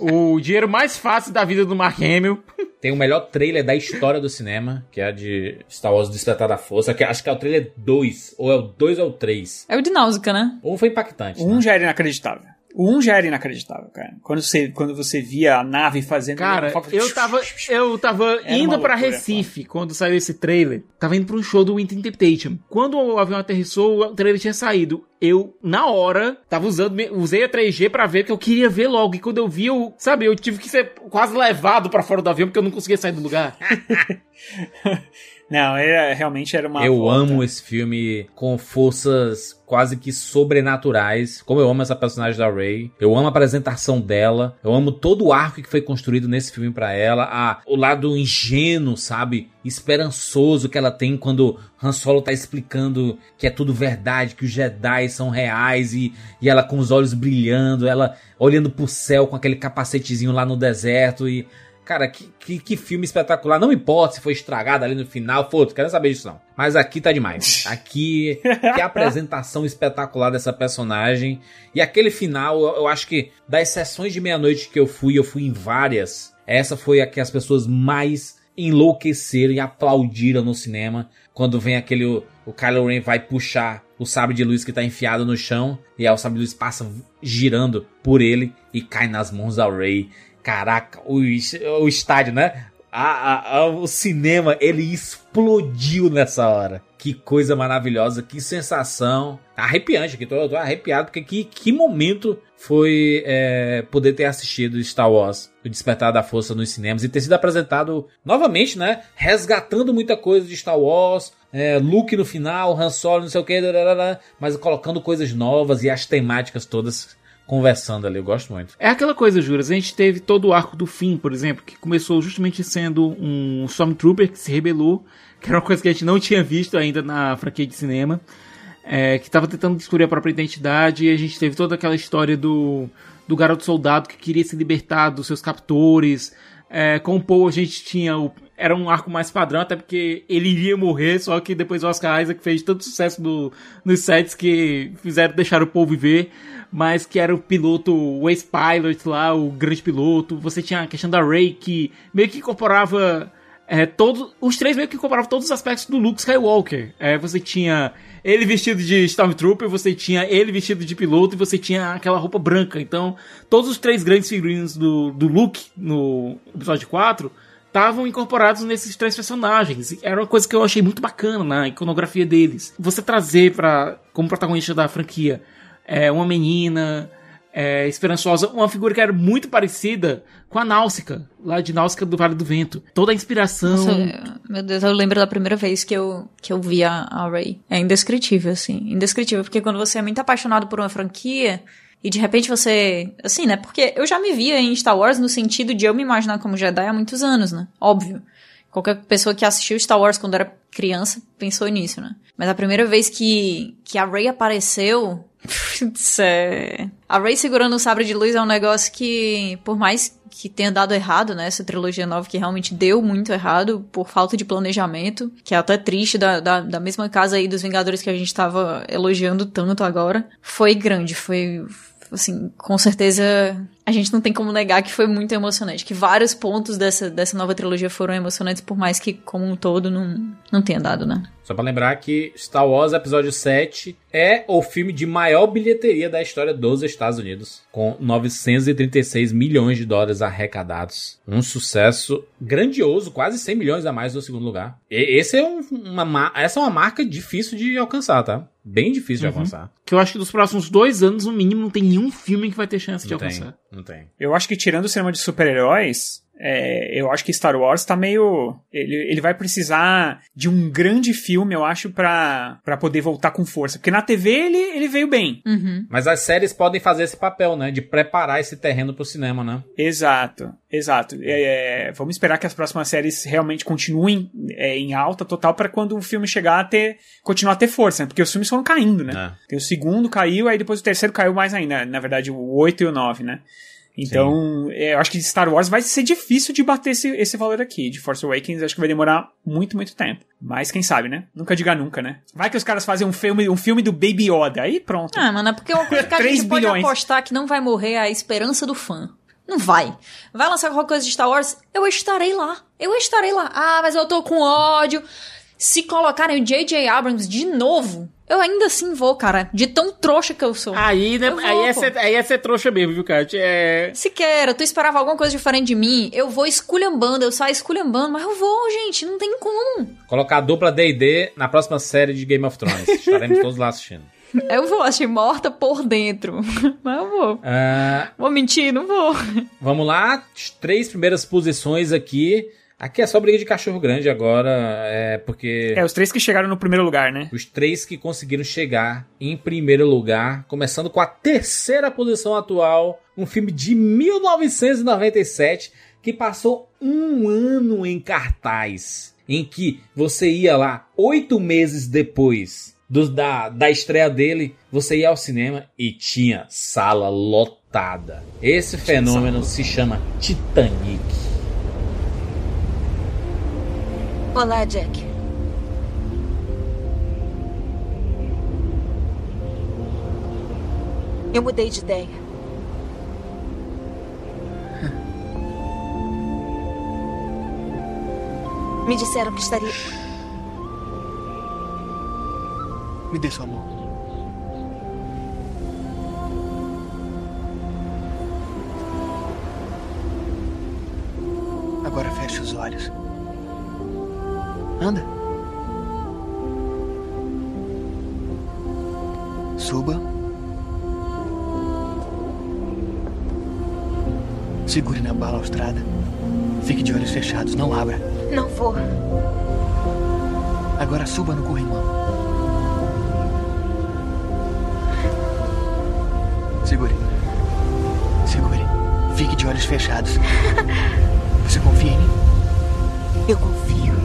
S5: O dinheiro mais fácil da vida do Mark Hamill.
S4: Tem o melhor trailer da história do cinema, que é a de Star Wars Despertar da Força, que acho que é o trailer 2, ou é o 2 ou o 3.
S7: É o de Náusica, né?
S4: Um foi impactante.
S6: Um já era inacreditável. O um já era inacreditável, cara. Quando você, quando você via a nave fazendo.
S5: Cara, eu tava, eu tava
S6: Era
S5: indo
S6: loucura,
S5: Recife quando saiu esse trailer. Tava indo pra um show do Winter Temptation. Quando o avião aterrissou, o trailer tinha saído. Eu, na hora, tava usando, usei a 3G pra ver, que eu queria ver logo. E quando eu vi, eu, sabe, eu tive que ser quase levado pra fora do avião, porque eu não conseguia sair do lugar.
S6: Não, era, realmente era uma.
S4: eu
S6: volta.
S4: amo esse filme com forças quase que sobrenaturais. Como eu amo essa personagem da Rey. Eu amo a apresentação dela. Eu amo todo o arco que foi construído nesse filme pra ela. A, o lado ingênuo, sabe? Esperançoso que ela tem quando Han Solo tá explicando que é tudo verdade, que os Jedi são reais e, e ela com os olhos brilhando, ela olhando pro céu com aquele capacetezinho lá no deserto e Cara, que, que, que filme espetacular. Não importa se foi estragado ali no final, foda-se, quero saber disso não. Mas aqui tá demais. Aqui, que apresentação espetacular dessa personagem. E aquele final, eu, eu acho que das sessões de meia-noite que eu fui, eu fui em várias. Essa foi a que as pessoas mais enlouqueceram e aplaudiram no cinema. Quando vem aquele. O, o Kylo Ren vai puxar o sabre de luz que tá enfiado no chão. E aí o sabre de luz passa girando por ele e cai nas mãos da Rey. Caraca, o, o estádio, né? A- a- a- o cinema, ele explodiu nessa hora. Que coisa maravilhosa, que sensação. Arrepiante aqui, tô, tô arrepiado, porque que, que momento foi é, poder ter assistido Star Wars, o Despertar da Força nos cinemas e ter sido apresentado novamente, né? Resgatando muita coisa de Star Wars, é, Luke no final, Han Solo, não sei o que, mas colocando coisas novas e as temáticas todas conversando ali. Eu gosto muito.
S5: É aquela coisa, Juras. A gente teve todo o arco do fim, por exemplo, que começou justamente sendo um Stormtrooper que se rebelou, que era uma coisa que a gente não tinha visto ainda na franquia de cinema. É, que estava tentando descobrir a própria identidade, e a gente teve toda aquela história do, do garoto soldado que queria se libertar dos seus captores. É, com o Paul a gente tinha o, era um arco mais padrão, até porque ele iria morrer, só que depois o Oscar Isaac fez tanto sucesso no, nos sets que fizeram deixar o Paul viver, mas que era o piloto, o ex-pilot lá, o grande piloto. Você tinha a questão da Rey, que meio que incorporava é, todos, os três meio que incorporavam todos os aspectos do Luke Skywalker. É, você tinha ele vestido de Stormtrooper, você tinha ele vestido de piloto e você tinha aquela roupa branca. Então, todos os três grandes figurinos do, do Luke no episódio 4 estavam incorporados nesses três personagens. Era uma coisa que eu achei muito bacana na iconografia deles. Você trazer para como protagonista da franquia é, uma menina é, esperançosa, uma figura que era muito parecida com a Náusica, lá de Náusica do Vale do Vento. Toda a inspiração.
S7: Nossa, meu Deus, eu lembro da primeira vez que eu, que eu vi a, a Ray. É indescritível, assim. Indescritível, porque quando você é muito apaixonado por uma franquia e de repente você. Assim, né? Porque eu já me via em Star Wars no sentido de eu me imaginar como Jedi há muitos anos, né? Óbvio. Qualquer pessoa que assistiu Star Wars quando era criança pensou nisso, né? Mas a primeira vez que, que a Rey apareceu. É... A Rey segurando o sabre de luz é um negócio que, por mais que tenha dado errado, né? Essa trilogia nova que realmente deu muito errado por falta de planejamento, que é até triste da, da, da mesma casa aí dos Vingadores que a gente tava elogiando tanto agora. Foi grande, foi, assim, com certeza a gente não tem como negar que foi muito emocionante, que vários pontos dessa, dessa nova trilogia foram emocionantes, por mais que como um todo não, não tenha dado, né?
S4: Só pra lembrar que Star Wars Episódio 7 é o filme de maior bilheteria da história dos Estados Unidos, com 936 milhões de dólares arrecadados. Um sucesso grandioso, quase 100 milhões a mais no segundo lugar. E esse é um, uma, essa é uma marca difícil de alcançar, tá? Bem difícil de
S5: Uhum.
S4: alcançar.
S5: Que eu acho que dos próximos dois anos, no mínimo, não tem nenhum filme que vai ter chance de
S4: Não tem,
S5: alcançar.
S4: não tem.
S6: Eu acho que tirando o cinema de super-heróis, é, eu acho que Star Wars tá meio. Ele, ele vai precisar de um grande filme, eu acho, pra, pra poder voltar com força. Porque na TV ele, ele veio bem.
S4: Mas as séries podem fazer esse papel, né? De preparar esse terreno pro cinema, né?
S6: Exato, exato. É, é, vamos esperar que as próximas séries realmente continuem é, em alta total para quando o filme chegar a ter. continuar a ter força, né? Porque os filmes foram caindo, né? Tem o segundo caiu, aí depois o terceiro caiu mais ainda. Na verdade, o 8 e o 9, né? Então, é, eu acho que Star Wars vai ser difícil de bater esse, esse valor aqui. De Force Awakens, acho que vai demorar muito, muito tempo. Mas quem sabe, né? Nunca diga nunca, né? Vai que os caras fazem um filme, um filme do Baby Yoda. Aí pronto.
S7: Ah, mano, é porque é uma coisa que a
S6: 3
S7: gente pode
S6: bilhões.
S7: apostar que não vai morrer é a esperança do fã. Não vai. Vai lançar qualquer coisa de Star Wars, eu estarei lá. Eu estarei lá. Ah, mas eu tô com ódio. Se colocarem o J.J. Abrams de novo, eu ainda assim vou, cara. De tão trouxa que eu sou.
S5: Aí, né,
S7: Eu vou,
S5: aí, é ser, aí é ser trouxa mesmo, viu, Kat? É...
S7: Se quer, tu esperava alguma coisa diferente de mim, eu vou esculhambando, eu saio esculhambando, mas eu vou, gente, não tem como.
S4: Colocar a dupla D&D na próxima série de Game of Thrones. Estaremos todos lá assistindo.
S7: Eu vou, achei morta por dentro. Mas eu vou.
S4: Ah,
S7: Vou mentir, não vou.
S4: vamos lá, três primeiras posições aqui. Aqui é só briga de cachorro grande agora, é porque...
S6: É, os três que chegaram no primeiro lugar, né?
S4: Os três que conseguiram chegar em primeiro lugar, começando com a terceira posição atual, um filme de 1997 que passou um ano em cartaz, em que você ia lá oito meses depois do- da, da estreia dele, você ia ao cinema e tinha sala lotada. Esse fenômeno se chama Titanic.
S24: Olá, Jack. Eu mudei de ideia. Me disseram que estaria.
S16: Me dê sua mão. Agora feche os olhos. Anda.
S25: Suba. Segure na balaustrada. Fique de olhos fechados, não abra.
S24: Não vou.
S25: Agora suba no corrimão. Segure. Segure. Fique de olhos fechados. Você confia em mim?
S24: Eu confio.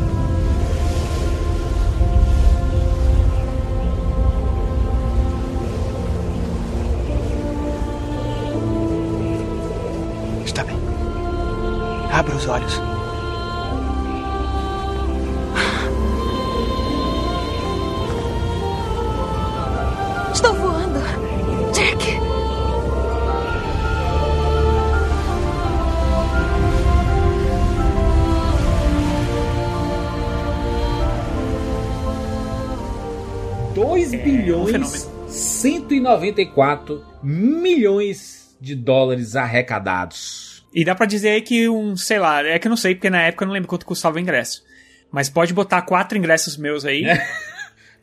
S25: Abra os olhos.
S24: Estou voando. Jack.
S4: Dois
S6: um
S4: bilhões
S6: fenômeno.
S4: 194 milhões de dólares arrecadados.
S6: E dá pra dizer aí que um, sei lá, é que eu não sei, porque na época eu não lembro quanto custava o ingresso. Mas pode botar quatro ingressos meus aí.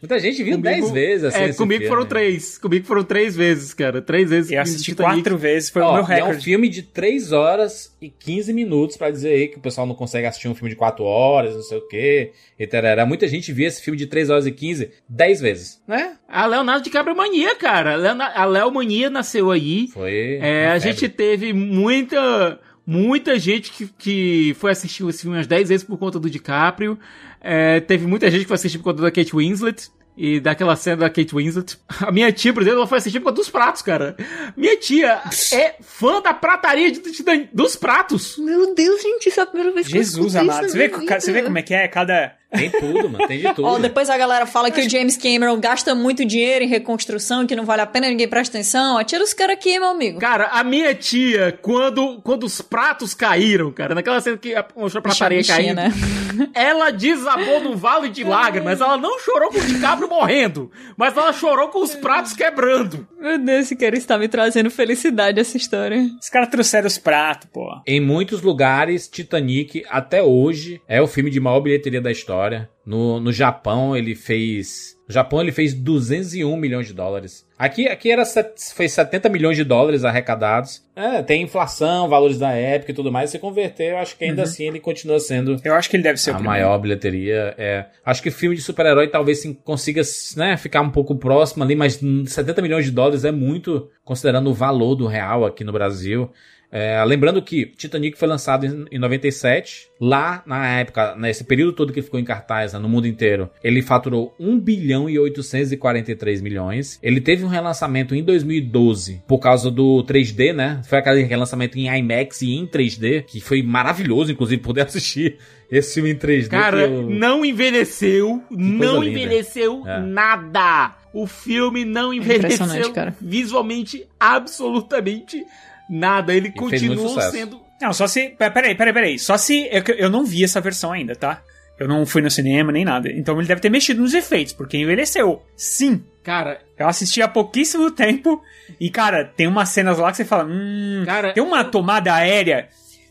S4: Muita gente viu 10 vezes assim,
S5: É,
S4: esse
S5: comigo
S4: filme.
S5: foram três. Comigo foram três vezes, cara. Três vezes.
S6: Eu assisti
S5: Titanic.
S6: quatro vezes, foi
S4: Ó,
S6: o meu
S4: e É um
S6: recorde.
S4: filme de 3 horas e 15 minutos pra dizer aí que o pessoal não consegue assistir um filme de 4 horas, não sei o quê. E tarará. Muita gente viu esse filme de 3 horas e 15 10 vezes, né?
S5: A Leonardo DiCaprio é mania, cara. A Léo Mania nasceu aí.
S4: Foi.
S5: É, a
S4: febre.
S5: gente teve muita muita gente que, que foi assistir esse filme umas 10 vezes por conta do DiCaprio. É, teve muita gente que foi assistir por conta da Kate Winslet. E daquela cena da Kate Winslet. A minha tia, por exemplo, ela foi assistir por conta dos pratos, cara. Minha tia é fã da prataria de- de- dos pratos.
S7: Meu Deus, gente, isso é a primeira vez que eu
S6: Jesus
S7: escuto
S6: amado.
S7: isso
S6: Você vê, você vê como é que é? Cada.
S4: Tem tudo, mano. Tem de tudo.
S7: Ó, depois a galera fala que o James Cameron gasta muito dinheiro em reconstrução, que não vale a pena, ninguém presta atenção. Atira os caras aqui, meu amigo.
S5: Cara, a minha tia, quando, quando os pratos caíram, cara, naquela cena que mostrou a prataria
S7: Bichinha,
S5: caindo, ela desabou num vale de lágrimas. Ela não chorou com o DiCaprio morrendo, mas ela chorou com os pratos quebrando.
S7: Meu Deus, esse cara está me trazendo felicidade essa história.
S6: Os caras trouxeram os pratos, pô.
S4: Em muitos lugares, Titanic, até hoje, é o filme de maior bilheteria da história. No, no Japão, ele fez. No Japão, ele fez 201 milhões de dólares. Aqui, aqui era, fez 70 milhões de dólares arrecadados. É, tem inflação, valores da época e tudo mais. Se converter, eu acho que ainda
S6: Uhum.
S4: assim ele continua sendo
S6: Eu acho que ele deve ser
S4: a maior bilheteria. É, acho que filme de super-herói talvez consiga né, ficar um pouco próximo ali, mas hum, 70 milhões de dólares é muito, considerando o valor do real aqui no Brasil. É, lembrando que Titanic foi lançado em, em 97. Lá, na época, nesse período todo que ele ficou em cartaz né, no mundo inteiro, ele faturou 1 bilhão e 843 milhões. Ele teve um relançamento em 2012 por causa do 3D, né? Foi aquele relançamento em IMAX e em 3D, que foi maravilhoso, inclusive, poder assistir esse filme em 3D.
S5: Cara,
S4: eu-
S5: não envelheceu, não
S4: linda.
S5: envelheceu
S4: É.
S5: nada. O filme não envelheceu
S7: Impressionante, cara.
S5: visualmente absolutamente nada. Ele
S4: fez muito
S5: continua
S4: sucesso.
S5: sendo
S6: Não, só se. pe- Peraí, peraí, peraí. Só se. Eu, eu não vi essa versão ainda, tá? Eu não fui no cinema nem nada. Então ele deve ter mexido nos efeitos, porque envelheceu. Sim.
S5: Cara,
S6: Eu assisti há pouquíssimo tempo. E, cara, tem umas cenas lá que você fala. Hum.
S5: Cara,
S6: tem uma tomada aérea.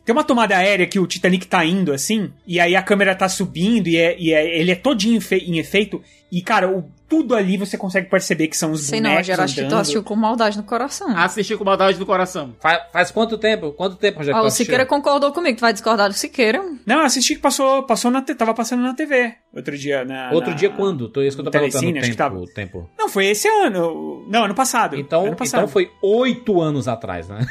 S6: Tem uma tomada aérea que o Titanic tá indo assim. E aí a câmera tá subindo. E, é, e é- ele é todinho em, fe- em efeito. E, cara, o, tudo ali você consegue perceber que são os
S7: Sei não,
S6: bonecos
S7: Gerard, tu
S6: andando.
S7: assistiu com maldade no coração.
S5: assisti com maldade do coração.
S4: Faz, faz quanto tempo? Quanto tempo, Rogério? Que
S7: o? Siqueira concordou comigo, tu vai discordar do Siqueira.
S6: Não, eu assisti que passou, passou na, tava passando na TV outro dia. Na,
S4: Outro
S6: na-
S4: dia quando? Tô, isso que eu tô
S6: no
S4: perguntando o
S6: acho que
S4: tempo,
S6: tava.
S4: o tempo.
S6: Não, foi esse ano. Não, ano passado.
S4: Então,
S6: ano passado.
S4: então foi oito anos atrás, né?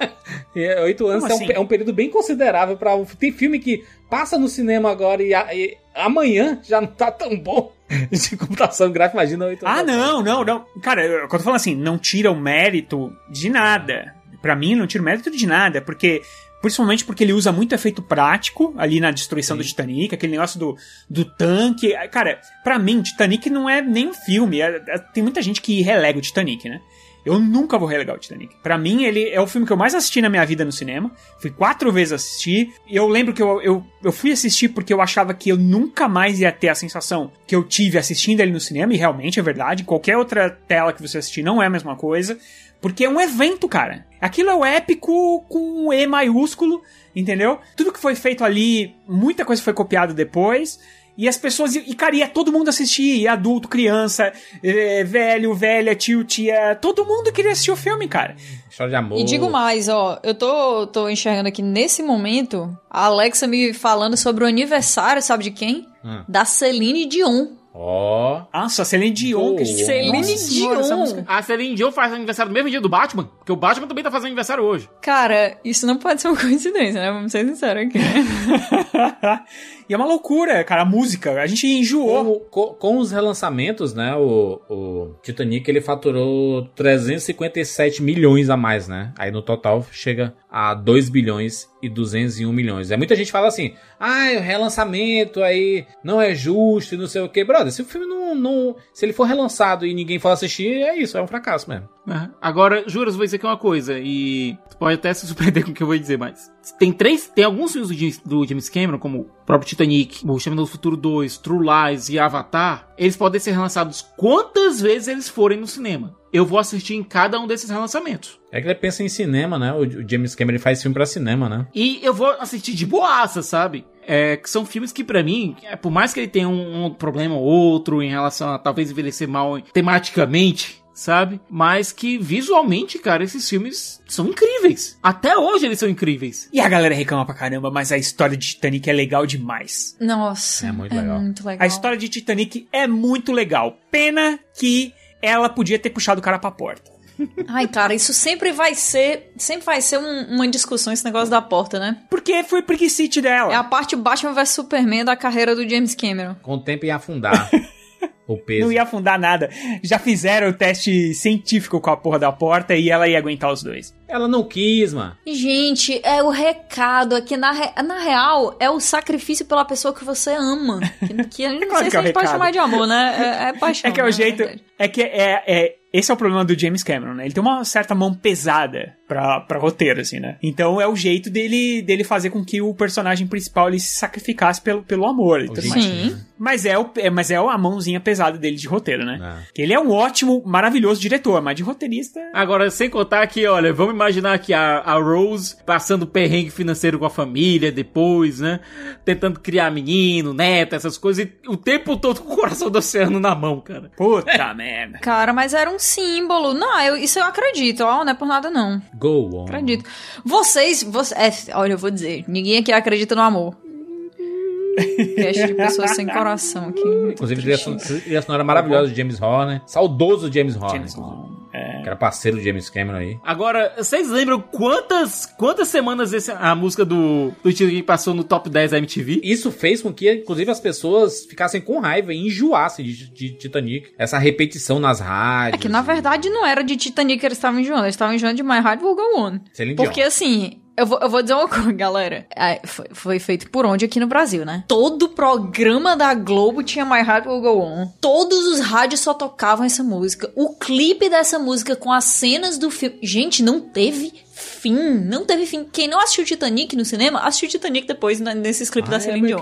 S4: É, Oito anos é um,
S6: assim?
S4: é um período bem considerável para Tem filme que passa no cinema agora e, a- e amanhã já não tá tão bom de computação gráfica. Imagina oito anos.
S6: Ah, não, não, não. Cara, eu, quando eu falo assim, não tira o mérito de nada. Pra mim, não tira o mérito de nada, porque. Principalmente porque ele usa muito efeito prático ali na destruição do Titanic, aquele negócio do, do tanque. Cara, pra mim, Titanic não é nem um filme. é- é- tem muita gente que relega o Titanic, né? Eu nunca vou relegar o Titanic. Pra mim, ele é o filme que eu mais assisti na minha vida no cinema. Fui quatro vezes assistir. E eu lembro que eu, eu, eu fui assistir porque eu achava que eu nunca mais ia ter a sensação que eu tive assistindo ele no cinema. E realmente é verdade. Qualquer outra tela que você assistir não é a mesma coisa. Porque é um evento, cara. Aquilo é o épico com E maiúsculo, entendeu? Tudo que foi feito ali, muita coisa foi copiado depois. E as pessoas, e cara, ia todo mundo assistir, adulto, criança, eh, velho, velha, tio, tia, todo mundo queria assistir o filme, cara.
S4: História de amor.
S7: E digo mais, ó, eu tô, tô enxergando aqui nesse momento a Alexa me falando sobre o aniversário, sabe de quem?
S4: Hum.
S7: Da Celine Dion.
S4: Ó.
S6: Nossa, Celine Dion. que-
S7: Celine
S6: Nossa senhora, essa
S7: Dion.
S6: música.
S5: A Celine Dion faz aniversário no mesmo dia do Batman, porque o Batman também tá fazendo aniversário hoje.
S7: Cara, isso não pode ser uma coincidência, né? Vamos ser sinceros aqui.
S6: E é uma loucura, cara, a música. A gente enjoou.
S4: Com, com- com os relançamentos, né? O, o Titanic ele faturou 357 milhões a mais, né? Aí no total chega a 2 bilhões e 201 milhões. É muita gente fala assim: ah, o relançamento aí não é justo e não sei o que. Brother, se o filme não, não. Se ele for relançado e ninguém for assistir, é isso, é um fracasso mesmo.
S5: É. Agora, juras, vou dizer aqui uma coisa, e tu pode até se surpreender com o que eu vou dizer, mas tem três, tem alguns filmes do James, do James Cameron, como o próprio Titanic, O Chama do Futuro 2, True Lies e Avatar, eles podem ser relançados quantas vezes eles forem no cinema. Eu vou assistir em cada um desses relançamentos.
S4: É que ele pensa em cinema, né? O, James Cameron faz filme pra cinema, né?
S5: E eu vou assistir de boaça, sabe? É, que são filmes que, pra mim, é, por mais que ele tenha um, um problema ou outro em relação a talvez envelhecer mal tematicamente, sabe? Mas que visualmente, cara, esses filmes são incríveis. Até hoje eles são incríveis.
S6: E a galera reclama pra caramba, mas a história de Titanic é legal demais.
S7: Nossa.
S4: É muito legal.
S7: muito legal.
S6: A história de Titanic é muito legal. Pena que ela podia ter puxado o cara pra porta.
S7: Ai, cara, isso sempre vai ser. Sempre vai ser um- uma discussão esse negócio da porta, né?
S6: Porque foi preguiçite dela.
S7: É a parte Batman vs Superman da carreira do James Cameron.
S4: Com o tempo ia afundar o peso.
S6: Não ia afundar nada. Já fizeram o teste científico com a porra da porta e ela ia aguentar os dois.
S4: Ela não quis, mano.
S7: Gente, é o recado aqui. Na, re- na real, é o sacrifício pela pessoa que você ama. Que, que eu não
S6: claro
S7: sei
S6: que
S7: se
S6: é
S7: a
S6: o
S7: gente pode chamar de amor, né? É, é paixão.
S6: É que é o
S7: né,
S6: jeito. É que é, é. Esse é o problema do James Cameron, né? Ele tem uma certa mão pesada pra, pra roteiro, assim, né? Então é o jeito dele, dele fazer com que o personagem principal ele se sacrificasse pelo, pelo amor e tudo mais.
S7: Sim.
S6: Mas é, o, é- mas é a mãozinha pesada dele de roteiro, né?
S4: É.
S6: Que ele é um ótimo, maravilhoso diretor, mas de roteirista.
S5: Agora, sem contar que, olha, vamos imaginar que a, a Rose passando perrengue financeiro com a família depois, né? Tentando criar menino, neto, essas coisas, e o tempo todo com o coração do oceano na mão, cara.
S6: Puta merda.
S7: Cara, mas era um símbolo. Não, eu- isso eu acredito, ó, não é por nada não.
S4: Go on.
S7: Acredito. Vocês, você, é, olha, eu vou dizer, ninguém aqui acredita no amor. Cast de pessoas sem coração aqui.
S4: Inclusive, trilha sonora maravilhosa de James Horner. Saudoso James Horner.
S6: James Horner, é.
S4: Que era parceiro do James Cameron aí.
S5: Agora, vocês lembram quantas quantas semanas esse, a música do, do Titanic passou no top 10 da MTV?
S4: Isso fez com que, inclusive, as pessoas ficassem com raiva e enjoassem de, de Titanic. Essa repetição nas
S7: É
S4: rádios.
S7: que na verdade não era de Titanic que eles estavam enjoando, eles estavam enjoando de My Heart Will Go On. Porque assim, eu vou, eu vou dizer uma coisa, galera. É, foi, foi feito por onde aqui no Brasil, né? Todo programa da Globo tinha My Heart Will Go On. Todos os rádios só tocavam essa música. O clipe dessa música com as cenas do filme. Gente, não teve fim. Não teve fim. Quem não assistiu Titanic no cinema, assistiu Titanic depois nesses clipes da
S4: I am
S7: Celine Dion.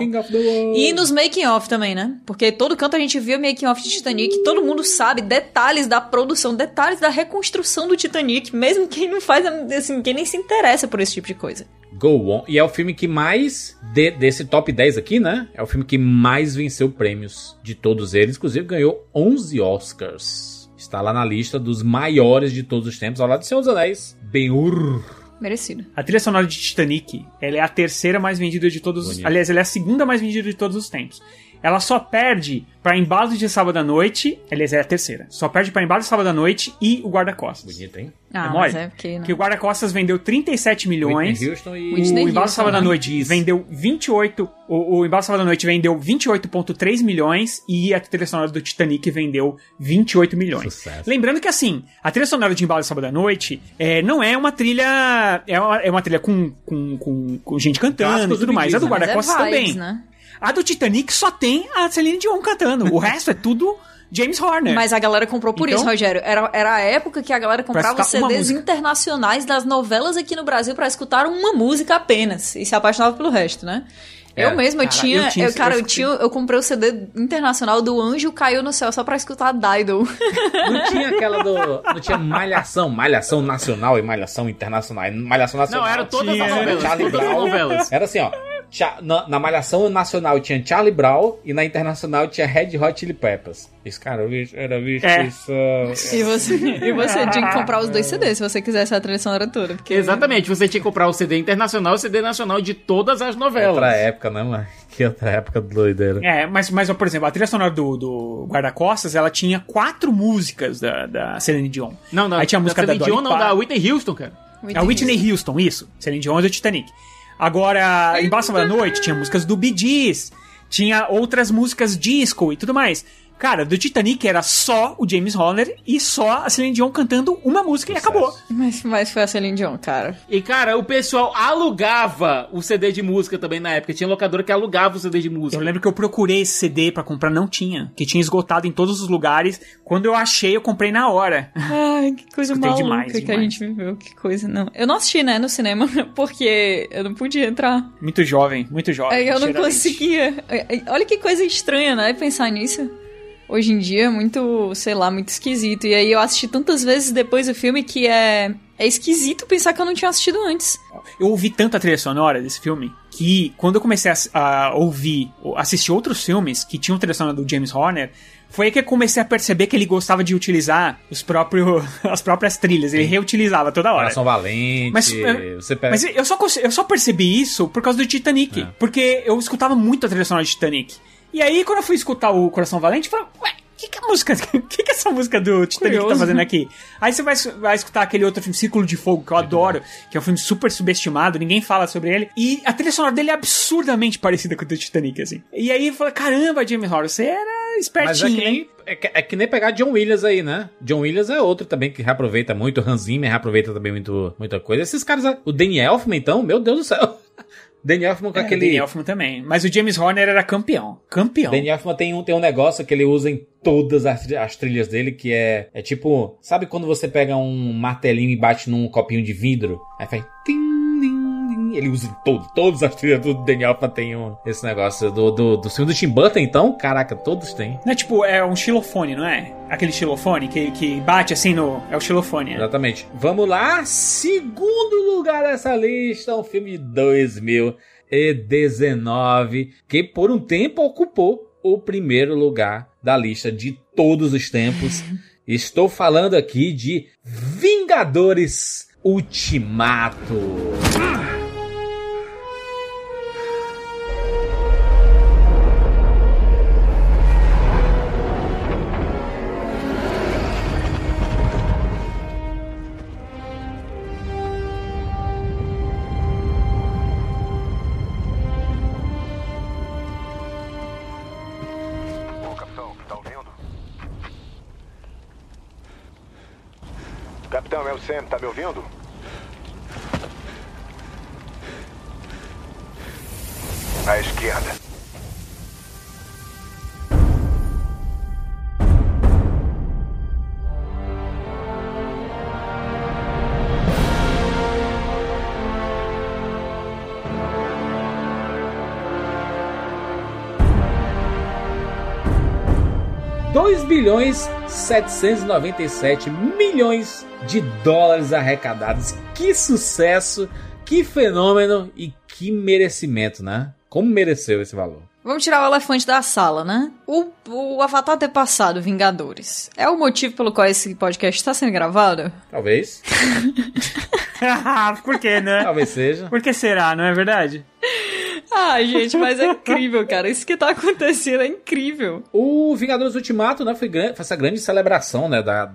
S7: E nos making off também, né? Porque todo canto a gente via making off de Titanic, todo mundo sabe detalhes da produção, detalhes da reconstrução do Titanic, mesmo quem não faz, assim, quem nem se interessa por esse tipo de coisa.
S4: Go On. E é o filme que mais, de- desse top 10 aqui, né? É o filme que mais venceu prêmios de todos eles. Inclusive ganhou 11 Oscars. Está lá na lista dos maiores de todos os tempos, ao lado de Senhor dos Anéis. Ben-Hur.
S7: Merecido.
S6: A trilha sonora de Titanic, ela é a terceira mais vendida de todos os...
S4: Bonito.
S6: Aliás, ela é a segunda mais vendida de todos os tempos. Ela só perde pra Embalo de Sábado à Noite. Aliás, é a terceira. Só perde pra Embalo de Sábado à Noite e o Guarda-Costas.
S4: Bonito, hein?
S7: Ah,
S6: É
S7: mas
S6: mole?
S7: é porque, né?
S6: Que o Guarda-Costas vendeu 37 milhões.
S4: Whitney Houston e...
S7: Whitney
S6: O Embalo
S7: Houston,
S6: Sábado à
S7: né?
S6: Noite vendeu 28. O, o Embalo Sábado à Noite vendeu 28,3 milhões. E a trilha sonora do Titanic vendeu 28 milhões.
S4: Sucesso.
S6: Lembrando que assim, a trilha sonora de Embalo Sábado à Noite é, não é uma trilha. É uma, é uma trilha com, com, com, com gente cantando e tudo
S4: do
S6: mais. A do
S4: Bee Gees,
S7: Mas é
S6: Guarda-Costas
S7: vibes,
S6: também.
S7: né?
S6: A do Titanic só tem a Celine Dion cantando. O resto é tudo James Horner.
S7: Mas a galera comprou por
S6: Então-
S7: isso, Rogério. Era, era a época que a galera comprava CDs internacionais das novelas aqui no Brasil pra escutar uma música apenas. E se apaixonava pelo resto, né?
S4: É,
S7: eu mesma,
S6: cara,
S7: tinha,
S6: eu tinha
S7: eu, cara,
S6: eu
S7: eu tinha, eu comprei o CD internacional do Anjo Caiu no Céu só pra escutar Dido.
S4: Não tinha aquela do. Não tinha Malhação, Malhação Nacional e Malhação Internacional. E Malhação Nacional.
S5: Não, era todas
S6: as
S4: era
S5: novelas,
S4: Charlie
S5: todas as novelas.
S4: Era assim, ó. Na, na Malhação Nacional tinha Charlie Brown e na Internacional tinha Red Hot Chili Peppers. Esse cara era visto
S5: É.
S4: isso.
S7: E você, e você tinha que comprar os dois CDs se você quisesse a trilha sonora toda. Porque...
S5: Exatamente, você tinha que comprar o CD internacional e o CD nacional de todas as novelas.
S4: Outra época, né, mano? Que outra época doideira.
S6: É, mas, mas por exemplo, a trilha sonora do, do Guarda-Costas, ela tinha quatro músicas da, da Celine Dion.
S5: Não, não,
S6: Aí tinha a música da,
S5: Celine Dion,
S6: Dolly
S5: não, da. Whitney Houston, cara.
S6: A Whitney Houston, isso. Celine Dion é do Titanic. Agora, em Bálsamo da Noite, tinha músicas do Bee Gees, tinha outras músicas disco e tudo mais. Cara, do Titanic era só o James Horner e só a Celine Dion cantando uma música e acabou.
S7: Mas, mas foi a Celine Dion, cara.
S5: E, cara, o pessoal alugava o CD de música também na época. Tinha locadora que alugava o CD de música.
S6: Eu lembro que eu procurei esse CD pra comprar, não tinha. Que tinha esgotado em todos os lugares. Quando eu achei, eu comprei na hora.
S7: Ai, que coisa
S6: Escutei
S7: maluca
S6: demais,
S7: que a
S6: demais.
S7: gente viveu, que coisa, não. Eu não assisti, né, no cinema, porque eu não podia entrar.
S6: Muito jovem, muito jovem.
S7: Aí eu não conseguia. Olha que coisa estranha, né, pensar nisso. Hoje em dia é muito, sei lá, muito esquisito. E aí eu assisti tantas vezes depois do filme que é, é esquisito pensar que eu não tinha assistido antes.
S6: Eu ouvi tanta trilha sonora desse filme que quando eu comecei a, a ouvir, assistir outros filmes que tinham trilha sonora do James Horner, foi aí que eu comecei a perceber que ele gostava de utilizar os próprios, as próprias trilhas. Ele reutilizava toda hora.
S4: Coração Valente.
S6: Mas, é,
S4: você pega.
S6: mas eu, só, eu só percebi isso por causa do Titanic. Porque eu escutava muito a trilha sonora de Titanic. E aí, quando eu fui escutar o Coração Valente, eu falei, ué, o que, que é a música? O que, que essa música do Titanic tá
S5: Curioso.
S6: fazendo aqui? Aí você vai, vai escutar aquele outro filme, Círculo de Fogo, que eu adoro, que é um filme super subestimado, ninguém fala sobre ele. E a trilha sonora dele é absurdamente parecida com a do Titanic, assim. E aí eu falei, caramba, James Horner, você era
S4: Mas
S6: espertinho,
S4: é que, nem, é, que, é que nem pegar John Williams aí, né? John Williams é outro também que reaproveita muito. Hans Zimmer reaproveita também muito, muita coisa. Esses caras, o Danny Elfman, então, meu Deus do céu. Danny Elfman com
S6: É,
S4: aquele.
S6: Danny Elfman também. Mas o James Horner era campeão. Campeão.
S4: Danny Elfman tem um, tem um negócio que ele usa em todas as, as trilhas dele, que é, é tipo, sabe quando você pega um martelinho e bate num copinho de vidro? Aí faz. tim, Ele usa em todo, todas as trilhas do Danny Elfman tem um, esse negócio. Do, do, do filme do Tim Burton, então, caraca, todos têm.
S6: Não é tipo, é um xilofone, não é? Aquele xilofone que, que bate assim no. É o xilofone. né?
S4: Exatamente. Vamos lá, segundo lugar dessa lista, um filme de 2019, que por um tempo ocupou o primeiro lugar da lista de todos os tempos. Estou falando aqui de Vingadores Ultimato. 797 milhões de dólares arrecadados. Que sucesso, que fenômeno e que merecimento, né? Como mereceu esse valor?
S7: Vamos tirar o elefante da sala, né? O, o Avatar ter passado Vingadores é o motivo pelo qual esse podcast está sendo gravado?
S4: Talvez.
S6: Por que, né?
S4: Talvez seja.
S6: Por que será, não é verdade?
S7: Ah, gente, mas é incrível, cara. Isso que tá acontecendo é incrível.
S4: O Vingadores Ultimato, né, foi, foi essa grande celebração, né, da,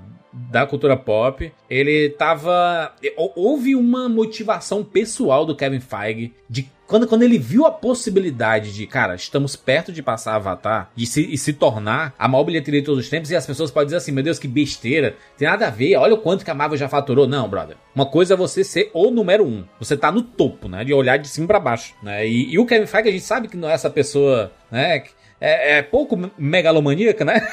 S4: da cultura pop. Ele tava... hou- Houve uma motivação pessoal do Kevin Feige de... Quando, quando ele viu a possibilidade de, cara, estamos perto de passar Avatar de se, e se tornar a maior bilheteria de todos os tempos, e as pessoas podem dizer assim, meu Deus, que besteira, tem nada a ver, olha o quanto que a Marvel já faturou. Não, brother. Uma coisa é você ser o número um. Você tá no topo, né? De olhar de cima pra baixo, né? E, e o Kevin Feige, a gente sabe que não é essa pessoa, né? que- é, é pouco megalomaníaca, né?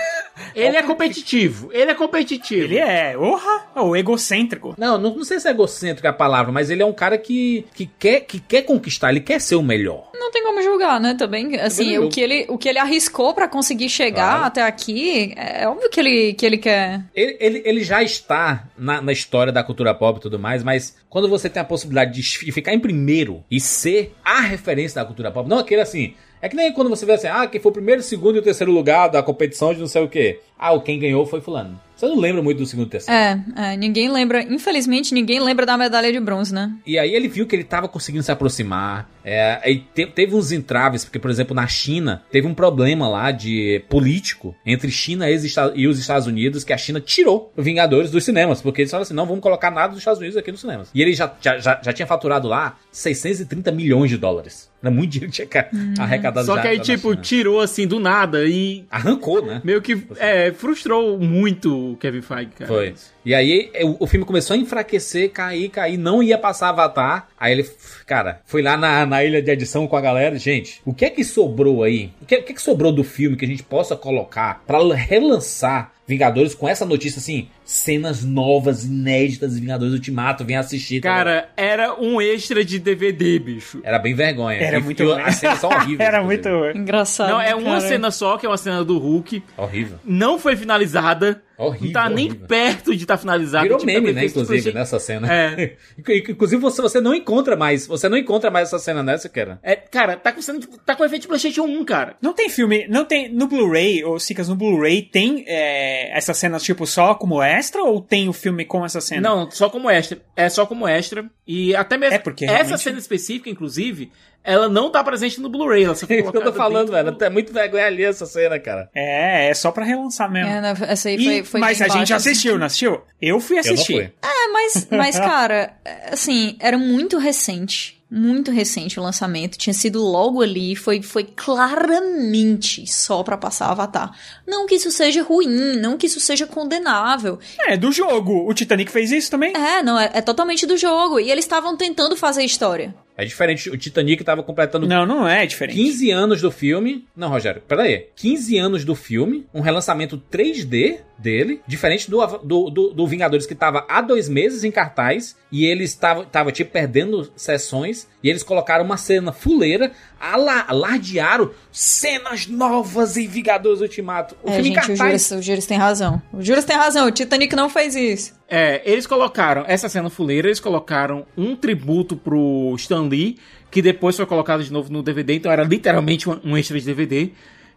S5: Ele é competitivo, ele é competitivo.
S6: Ele é, orra, o egocêntrico.
S4: Não, não, não sei se é egocêntrico a palavra, mas ele é um cara que, que, quer, que quer conquistar, ele quer ser o melhor.
S7: Não tem como julgar, né? Também, assim, o que, ele, o que ele arriscou pra conseguir chegar
S4: Claro.
S7: até aqui, é óbvio que ele, que ele quer.
S4: Ele, ele, ele já está na, na história da cultura pop e tudo mais, mas quando você tem a possibilidade de fi- ficar em primeiro e ser a referência da cultura pop, não aquele assim. É que nem quando você vê assim, ah, quem foi o primeiro, segundo e o terceiro lugar da competição de não sei o quê. Ah, quem ganhou foi fulano. Você não lembra muito do segundo e terceiro.
S7: É, é, ninguém lembra, infelizmente, ninguém lembra da medalha de bronze, né?
S4: E aí ele viu que ele tava conseguindo se aproximar. É, aí te- teve uns entraves, porque, por exemplo, na China, teve um problema lá de político entre China e os Esta- e os Estados Unidos, que a China tirou Vingadores dos cinemas. Porque eles falaram assim: não, vamos colocar nada dos Estados Unidos aqui nos cinemas. E ele já, já, já, já tinha faturado lá 630 milhões de dólares. Era muito dinheiro que tinha ca- arrecadado
S5: Só
S4: já-
S5: que aí, tipo,
S4: China.
S5: tirou assim do nada e.
S4: Arrancou, né?
S5: Meio que é, frustrou muito o Kevin Feige, cara.
S4: Foi. E aí o, filme começou a enfraquecer, cair, cair, não ia passar Avatar. Aí ele, cara, foi lá na, na ilha de edição com a galera. Gente, o que é que sobrou aí? O que, o que é que sobrou do filme que a gente possa colocar pra relançar Vingadores com essa notícia assim? Cenas novas, inéditas de Vingadores Ultimato, vem assistir. tá
S5: Cara, era um extra de DVD, bicho.
S4: Era bem vergonha.
S6: Era
S4: E-
S6: muito ruim.
S4: As cenas são horríveis.
S6: Era muito ruim.
S7: Engraçado.
S5: Não, é uma
S7: cara.
S5: cena só, que é uma cena do Hulk.
S4: Horrível.
S5: Não foi finalizada.
S4: Horrível,
S5: Não tá nem
S4: horrível.
S5: perto de estar finalizada.
S4: Virou
S5: Tipo,
S4: meme,
S5: também
S4: né,
S5: fez
S4: inclusive,
S5: tipo,
S4: nessa cena.
S5: É.
S4: Inclusive, você, você não encontra mais. Você não encontra mais essa cena nessa, cara.
S5: É, cara, tá com, cena, tá com efeito de PlayStation 1, cara.
S6: Não tem filme, não tem. No Blu-ray, ou Sicas, no Blu-ray, tem é, essas cenas, tipo, só como extra ou tem o filme com essa cena?
S5: Não, só como extra. É só como extra. E até mesmo.
S6: É, porque
S5: essa
S6: realmente-
S5: cena específica, inclusive, ela não tá presente no Blu-ray. Ela só foi
S4: É que eu tô
S5: colocada
S4: falando, velho. É muito vergonha ali essa cena, cara.
S6: É, é só pra relançar mesmo.
S7: É, né, essa aí
S6: E-
S7: foi, foi
S6: mas a gente
S7: assim.
S6: assistiu, não assistiu? Eu fui
S4: Eu não
S6: assistir.
S4: fui.
S7: É, mas, mas cara, assim, era muito recente. Muito recente o lançamento. Tinha sido logo ali. Foi, foi claramente só pra passar Avatar. Não que isso seja ruim, não que isso seja condenável.
S6: É, do jogo. O Titanic fez isso também?
S7: É, não, é, é totalmente do jogo. E eles estavam tentando fazer história.
S4: É diferente. O Titanic tava completando
S6: Não, não é diferente.
S4: 15 anos do filme. Não, Rogério, pera aí. 15 anos do filme, um relançamento 3D dele, diferente do, do, do, do Vingadores que tava há dois meses em cartaz e eles tava, tava tipo perdendo sessões e eles colocaram uma cena fuleira, alardearam cenas novas em Vingadores Ultimato. O
S7: é,
S4: filme
S7: gente, o
S4: cartaz.
S7: Juras, o Juras tem razão. O Juras tem razão. O Titanic não fez isso.
S5: É, eles colocaram essa cena fuleira, eles colocaram um tributo pro Stan Lee, que depois foi colocado de novo no DVD, então era literalmente um um extra de DVD.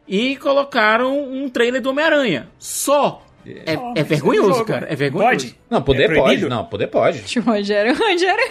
S5: E colocaram um trailer do Homem-Aranha. Só. É, é vergonhoso, cara. É vergonhoso.
S6: Pode?
S4: Não, poder
S6: É
S4: pode. Não, poder pode.
S7: Rogério, o Rogério.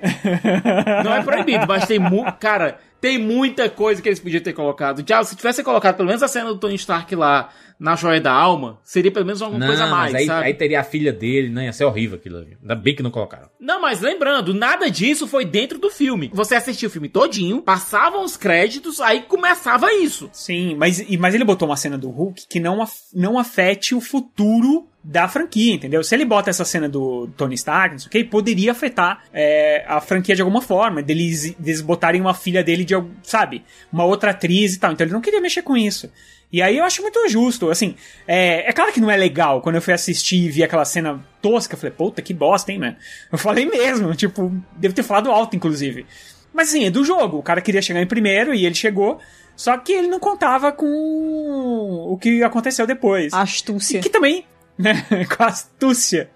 S5: Não é proibido, mas tem mu Cara, tem muita coisa que eles podiam ter colocado. Já, se tivesse colocado pelo menos a cena do Tony Stark lá na Joia da Alma, seria pelo menos alguma
S4: Não,
S5: coisa a mais,
S4: mas aí,
S5: sabe?
S4: aí teria a filha dele, né? Ia ser horrível aquilo ali. Ainda bem que não colocaram.
S5: Não, mas lembrando, nada disso foi dentro do filme. Você assistia o filme todinho, passavam os créditos, aí começava isso.
S6: Sim, mas, e- mas ele botou uma cena do Hulk que não, af- não afete o futuro da franquia, entendeu? Se ele bota essa cena do Tony Stark, não sei o que, poderia afetar é, a franquia de alguma forma, deles, deles botarem uma filha dele de, sabe, uma outra atriz e tal. Então ele não queria mexer com isso. E aí eu acho muito justo, assim, é, é claro que não é legal, quando eu fui assistir e vi aquela cena tosca, eu falei, puta, que bosta, hein, mano? Eu falei mesmo, tipo, devo ter falado alto, inclusive. Mas assim, é do jogo. O cara queria chegar em primeiro e ele chegou. Só que ele não contava com o que aconteceu depois.
S7: Astúcia.
S6: E que também, com a astúcia.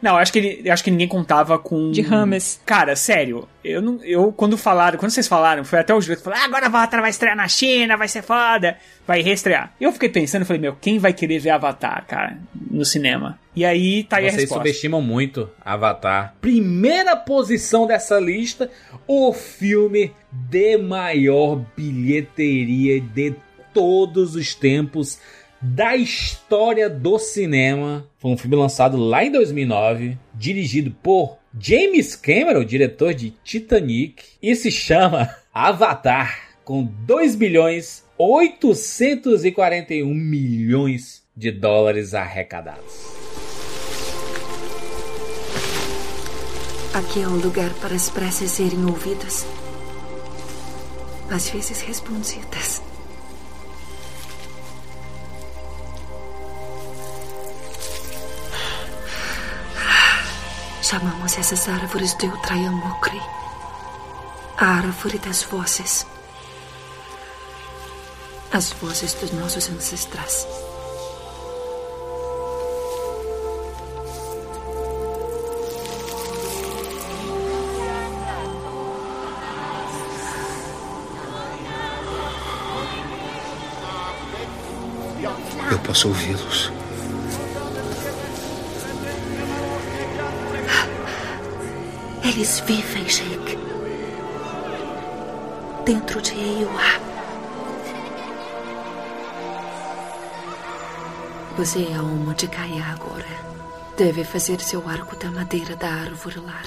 S6: Não, acho que ele, acho que ninguém contava com
S7: De Rames.
S6: Cara, sério, eu não, eu quando falaram, quando vocês falaram, foi até o Júlio que falou: ah, "Agora Avatar vai estrear na China, vai ser foda, vai reestrear". Eu fiquei pensando, falei: "Meu, quem vai querer ver Avatar, cara, no cinema?". E aí tá aí a
S4: Vocês
S6: resposta.
S4: subestimam muito Avatar. Primeira posição dessa lista, o filme de maior bilheteria de todos os tempos da história do cinema. Foi um filme lançado lá em 2009, dirigido por James Cameron, diretor de Titanic, e se chama Avatar, com 2 bilhões 841 milhões de dólares arrecadados.
S15: Aqui é um lugar para as preces serem ouvidas. Às vezes respondidas.
S26: Chamamos essas árvores de Utrayamukri. A árvore das vozes. As vozes dos nossos ancestrais.
S27: Eu posso ouvi-los.
S26: Eles vivem, Jake. Dentro de Eiwa. Você é a alma de Gaia agora. Deve fazer seu arco da madeira da árvore lar.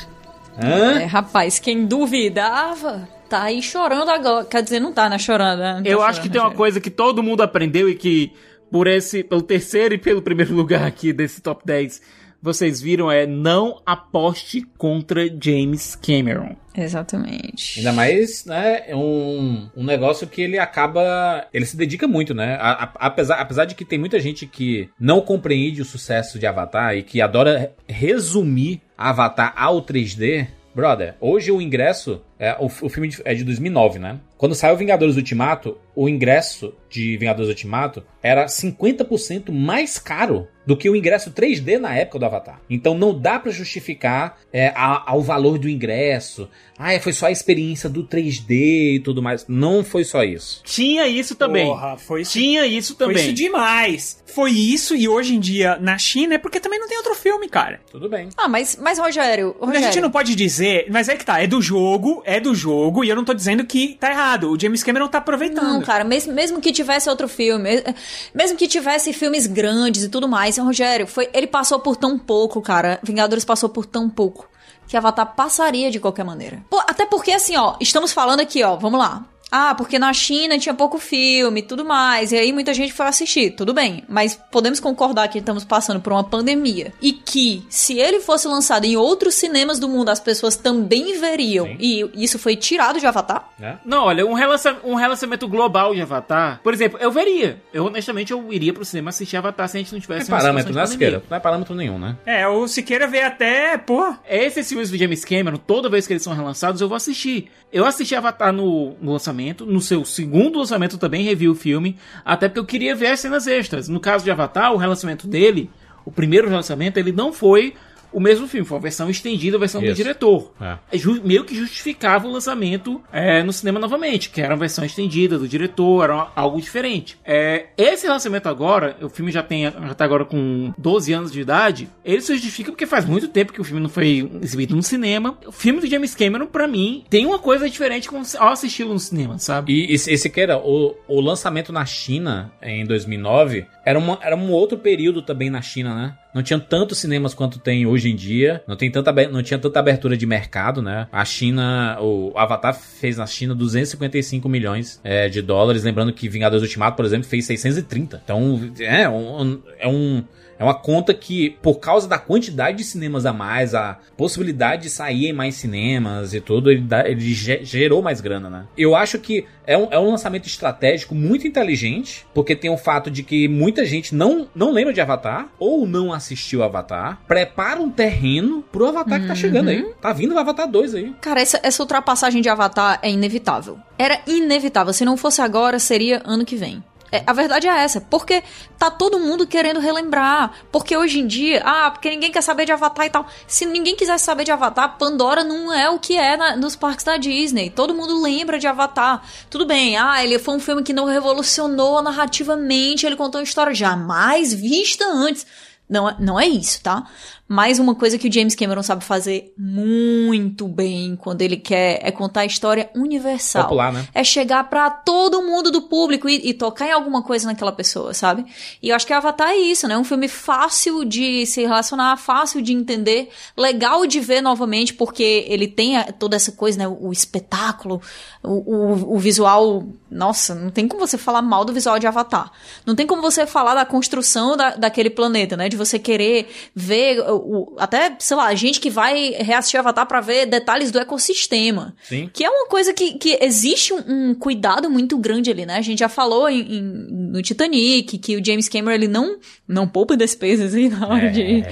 S7: É, rapaz, quem duvidava tá aí chorando agora. Quer dizer, não tá, né? Chorando. Né? Não tá
S5: Eu acho
S7: chorando,
S5: que tem uma
S7: né?
S5: coisa que todo mundo aprendeu e que por esse, pelo terceiro e pelo primeiro lugar aqui desse top 10, vocês viram é não aposte contra James Cameron.
S7: Exatamente.
S4: Ainda mais, né, é um, um negócio que ele acaba. Ele se dedica muito, né? A- a- apesar, apesar de que tem muita gente que não compreende o sucesso de Avatar e que adora resumir Avatar ao 3D. Brother, hoje o ingresso. É, o, o filme de- é de 2009, né? Quando saiu Vingadores Ultimato, o ingresso de Vingadores Ultimato era 50% mais caro do que o ingresso 3D na época do Avatar. Então não dá pra justificar é, a- ao valor do ingresso. Ah, é, foi só a experiência do 3D e tudo mais. Não foi só isso.
S5: Tinha isso também.
S6: Porra, foi isso.
S5: Tinha isso também.
S6: Foi isso demais. Foi isso e hoje em dia na China é porque também não tem outro filme, cara.
S4: Tudo bem.
S7: Ah, mas, mas Rogério,
S6: A
S7: Rogério.
S6: gente não pode dizer, mas é que tá, é do jogo, é do jogo, e eu não tô dizendo que tá errado. O James Cameron tá aproveitando.
S7: Não, cara, mesmo, mesmo que tivesse outro filme, eh, mesmo que tivesse filmes grandes e tudo mais, Rogério, foi, ele passou por tão pouco, cara. Vingadores passou por tão pouco. Que Avatar passaria de qualquer maneira. Pô, até porque, assim, ó, estamos falando aqui, ó, vamos lá. Ah, porque na China tinha pouco filme e tudo mais. E aí muita gente foi assistir. Tudo bem. Mas podemos concordar que estamos passando por uma pandemia. E que, se ele fosse lançado em outros cinemas do mundo, as pessoas também veriam. E isso foi tirado de Avatar.
S5: Não, olha, um, relacion- um relacionamento global de Avatar, por exemplo, eu veria. Eu, honestamente, eu iria pro cinema assistir Avatar se a gente não
S4: Não
S5: tivesse
S4: é parâmetro, né,
S5: de pandemia.
S4: Siqueira? Não é parâmetro nenhum, né?
S6: É, o Siqueira vê até, pô.
S5: Esses filmes do James Cameron, toda vez que eles são relançados, eu vou assistir. Eu assisti Avatar no, no lançamento, no seu segundo lançamento também revi o filme, até porque eu queria ver as cenas extras. No caso de Avatar, o relacionamento dele, o primeiro relacionamento, ele não foi o mesmo filme, foi a versão estendida, a versão do
S4: Isso.
S5: diretor.
S4: É.
S5: É meio que justificava o lançamento é, no cinema novamente, que era uma versão estendida do diretor, era algo diferente. É, esse lançamento agora, o filme já tem já tá agora com 12 anos de idade, ele se justifica porque faz muito tempo que o filme não foi exibido no cinema. O filme do James Cameron, pra mim, tem uma coisa diferente com- ao assisti-lo no cinema, sabe?
S4: E, e, e Siqueira, o, o lançamento na China, em 2009, era, uma, era um outro período também na China, né? Não tinha tantos cinemas quanto tem hoje em dia. Não, tem tanta, não tinha tanta abertura de mercado, né? A China, o Avatar fez na China 255 milhões é, de dólares. Lembrando que Vingadores Ultimato, por exemplo, fez 630. Então, é um, é um, é uma conta que, por causa da quantidade de cinemas a mais, a possibilidade de sair em mais cinemas e tudo, ele, dá- ele ge- gerou mais grana, né? Eu acho que é um, é um lançamento estratégico muito inteligente, porque tem o fato de que muita gente não, não lembra de Avatar, ou não assistiu Avatar, prepara um terreno pro Avatar que tá chegando aí. Tá vindo o Avatar 2 aí.
S7: Cara, essa, essa ultrapassagem de Avatar é inevitável. Era inevitável. Se não fosse agora, seria ano que vem. É, a verdade é essa, porque tá todo mundo querendo relembrar. Porque hoje em dia, ah, porque ninguém quer saber de Avatar e tal. Se ninguém quisesse saber de Avatar, Pandora não é o que é na- nos parques da Disney. Todo mundo lembra de Avatar. Tudo bem, ah, ele foi um filme que não revolucionou narrativamente, ele contou uma história jamais vista antes. Não, é- não é isso, tá? Mas uma coisa que o James Cameron sabe fazer muito bem quando ele quer é contar a história universal.
S4: Popular, né?
S7: É chegar pra todo mundo do público e, e tocar em alguma coisa naquela pessoa, sabe? E eu acho que Avatar é isso, né? Um filme fácil de se relacionar, fácil de entender, legal de ver novamente, porque ele tem a- toda essa coisa, né? O espetáculo, o, o, o visual. Nossa, não tem como você falar mal do visual de Avatar. Não tem como você falar da construção da, daquele planeta, né? De você querer ver, o, até, sei lá, gente que vai reassistir Avatar pra ver detalhes do ecossistema.
S4: Sim.
S7: Que é uma coisa que, que existe um, um cuidado muito grande ali, né? A gente já falou em, em- no Titanic que o James Cameron ele não, não poupa despesas aí na hora
S4: É.
S7: de,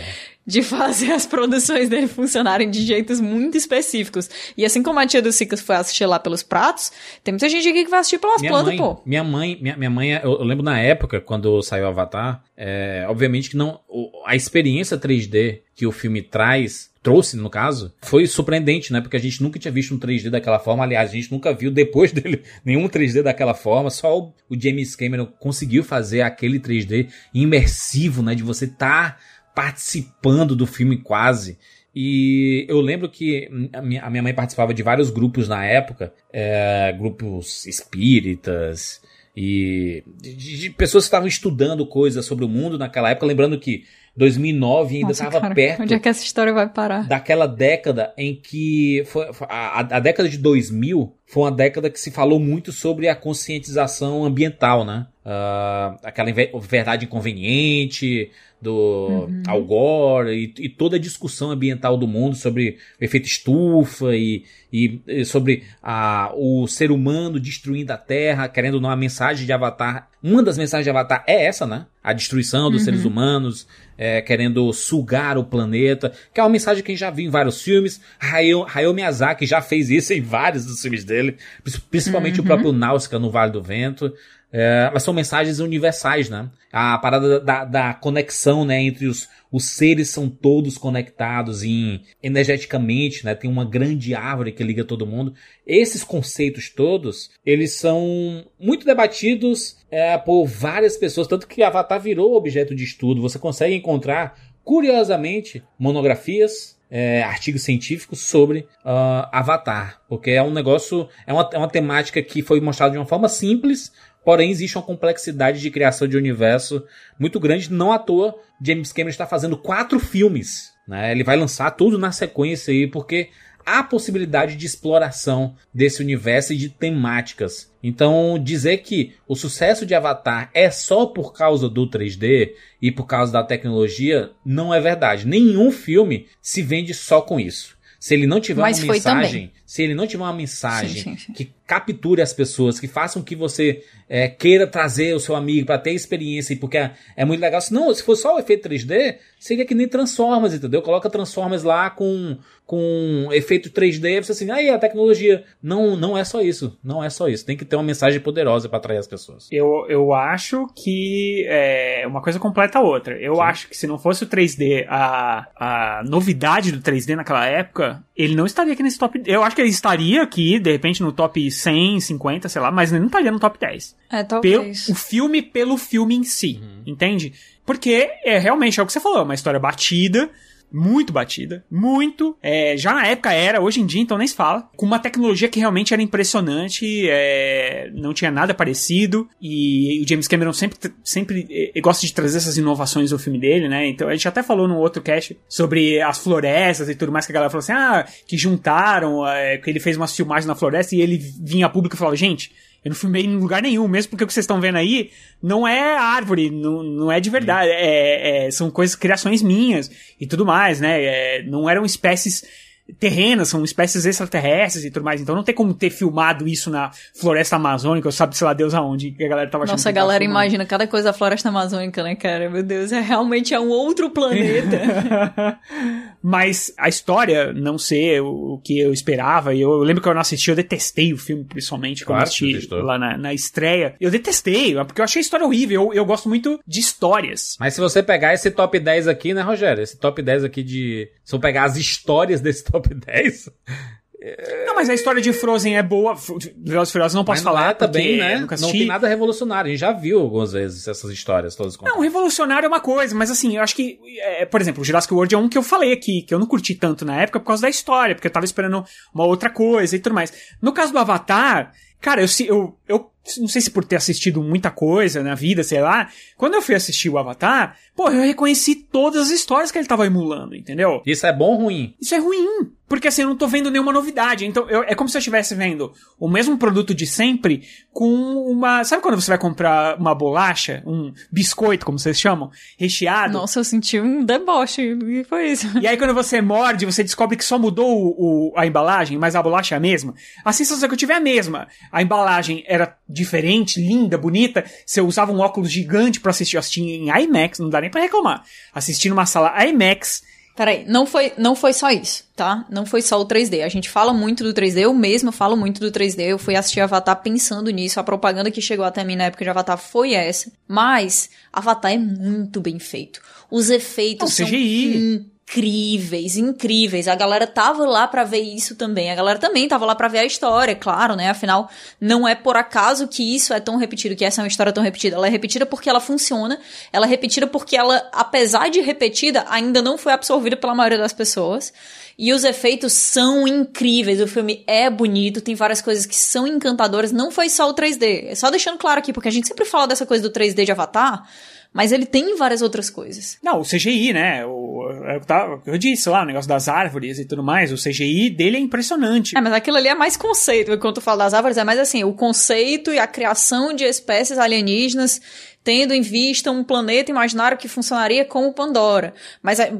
S7: de fazer as produções dele funcionarem de jeitos muito específicos. E assim como a tia do Cicas foi assistir lá pelos pratos, tem muita gente aqui que vai assistir pelas
S4: minha
S7: plantas,
S4: mãe,
S7: pô.
S4: Minha mãe, minha, minha mãe, eu, eu lembro na época, quando saiu Avatar, é, obviamente que não. A experiência 3D que o filme traz, trouxe no caso, foi surpreendente, né? Porque a gente nunca tinha visto um 3D daquela forma. Aliás, a gente nunca viu depois dele nenhum 3D daquela forma. Só o, o James Cameron conseguiu fazer aquele 3D imersivo, né? De você estar participando do filme quase. E eu lembro que a minha, mãe participava de vários grupos na época, é, grupos espíritas e de, pessoas que estavam estudando coisas sobre o mundo naquela época. Lembrando que 2009 ainda estava perto
S7: Onde é que essa história vai parar?
S4: daquela década em que foi, a, a década de 2000 foi uma década que se falou muito sobre a conscientização ambiental, né? Ah, aquela verdade inconveniente do
S28: Uhum.
S4: Al Gore e, e toda a discussão ambiental do mundo sobre o efeito estufa e, e- e sobre a, o ser humano destruindo a Terra, querendo ou não a mensagem de Avatar. Uma das mensagens de Avatar é essa, né? A destruição dos
S28: Uhum.
S4: seres humanos, é, querendo sugar o planeta, que é uma mensagem que a gente já viu em vários filmes. Hayao, Hayao Miyazaki já fez isso em vários dos filmes dele, principalmente
S28: Uhum.
S4: o próprio Náusea no Vale do Vento. É, mas são mensagens universais, né? A parada da, da conexão, né, entre os, os seres são todos conectados em energeticamente, né? Tem uma grande árvore que liga todo mundo. Esses conceitos todos, eles são muito debatidos é, por várias pessoas, tanto que Avatar virou objeto de estudo. Você consegue encontrar, curiosamente, monografias, é, artigos científicos sobre ah, Avatar, porque é um negócio, é uma, é uma temática que foi mostrada de uma forma simples, porém existe uma complexidade de criação de universo muito grande. Não à toa, James Cameron está fazendo quatro filmes, né? Ele vai lançar tudo na sequência aí, porque há possibilidade de exploração desse universo e de temáticas. Então, dizer que o sucesso de Avatar é só por causa do 3D e por causa da tecnologia não é verdade. Nenhum filme se vende só com isso. Se ele não tiver
S7: Mas
S4: uma mensagem,
S7: também.
S4: Se ele não tiver uma mensagem
S7: Sim, sim, sim.
S4: que capture as pessoas, que façam que você é, queira trazer o seu amigo para ter experiência, e porque é, é muito legal. Se não, se for só o efeito 3D, seria que nem Transformers, entendeu? Coloca Transformers lá com, com efeito 3D, você assim, aí a tecnologia. Não, não é só isso. Não é só isso. Tem que ter uma mensagem poderosa para atrair as pessoas.
S6: Eu, eu acho que é, uma coisa completa a outra. Eu acho que se não fosse o 3D, a, a novidade do 3D naquela época, ele não estaria aqui nesse top. Eu acho que ele estaria aqui, de repente, no top 100, 50, sei lá, mas ele não estaria no top 10.
S7: É,
S6: Pelo,
S7: talvez.
S6: o filme pelo filme em si, entende? Porque é realmente é o que você falou, é uma história batida, muito batida, muito. é, já na época era, hoje em dia então nem se fala. Com uma tecnologia que realmente era impressionante, é, não tinha nada parecido. E o James Cameron sempre, sempre eh, gosta de trazer essas inovações no filme dele, né? Então a gente até falou no outro cast sobre as florestas e tudo mais, que a galera falou assim: ah, que juntaram, é, que ele fez umas filmagens na floresta e ele vinha a público e falava, gente. Eu não filmei em lugar nenhum, mesmo porque o que vocês estão vendo aí não é árvore, não, não é de verdade. É, é- são coisas, criações minhas e tudo mais, né? É, não eram espécies terrenas, são espécies extraterrestres e tudo mais. Então não tem como ter filmado isso na floresta amazônica, ou sabe, sei lá, Deus aonde, que a galera tava achando
S7: Nossa, a galera imagina cada coisa da floresta amazônica, né, cara? Meu Deus, é realmente é um outro planeta.
S6: Mas a história não ser o, o que eu esperava, e eu, eu lembro que eu não assisti, eu detestei o filme, principalmente, quando eu
S4: Claro
S6: assisti lá na, na estreia. Eu detestei, porque eu achei a história horrível. Eu, eu gosto muito de histórias.
S4: Mas se você pegar esse top 10 aqui, né, Rogério? Esse top 10 aqui de. Se eu pegar as histórias desse top 10.
S6: Não, mas a história de Frozen é boa. Velozes e Furiosos não posso falar
S4: lá também, né? Não tem nada revolucionário. A gente já viu algumas vezes essas histórias todas contadas.
S6: Não, revolucionário é uma coisa, mas assim, eu acho que, é, por exemplo, o Jurassic World é um que eu falei aqui, que eu não curti tanto na época por causa da história, porque eu tava esperando uma outra coisa e tudo mais. No caso do Avatar, cara, eu, eu, eu não sei se por ter assistido muita coisa na vida, sei lá, quando eu fui assistir o Avatar, pô, eu reconheci todas as histórias que ele tava emulando, entendeu?
S4: Isso é bom ou ruim?
S6: Isso é ruim. Porque assim, eu não tô vendo nenhuma novidade. Então, eu- é como se eu estivesse vendo o mesmo produto de sempre com uma. Sabe quando você vai comprar uma bolacha? Um biscoito, como vocês chamam? Recheado?
S7: Nossa, eu senti um deboche. Que foi isso?
S6: E aí, quando você morde, você descobre que só mudou o, o- a embalagem, mas a bolacha é a mesma. A sensação que eu tive é a mesma. A embalagem era diferente, linda, bonita. Você usava um óculos gigante pra assistir. Eu assisti em IMAX, não dá nem pra reclamar. Assisti numa sala IMAX
S7: Peraí, não foi, não foi só isso, tá? Não foi só o 3D. A gente fala muito do 3D, eu mesma falo muito do 3D. Eu fui assistir Avatar pensando nisso. A propaganda que chegou até mim na época de Avatar foi essa. Mas Avatar é muito bem feito. Os efeitos
S6: O
S7: são
S6: CGI.
S7: Incríveis, incríveis. A galera tava lá pra ver isso também. A galera também tava lá pra ver a história, claro, né? Afinal, não é por acaso que isso é tão repetido, que essa é uma história tão repetida. Ela é repetida porque ela funciona. Ela é repetida porque ela, apesar de repetida, ainda não foi absorvida pela maioria das pessoas. E os efeitos são incríveis. O filme é bonito, tem várias coisas que são encantadoras. Não foi só o 3D. É só deixando claro aqui, porque a gente sempre fala dessa coisa do 3D de Avatar, mas ele tem várias outras coisas.
S6: Não, o CGI, né? O, eu, tava- eu disse lá, o negócio das árvores e tudo mais. O CGI dele é impressionante.
S7: É, mas aquilo ali é mais conceito. Enquanto tu fala das árvores, é mais assim, o conceito e a criação de espécies alienígenas tendo em vista um planeta imaginário que funcionaria como Pandora. Mas é,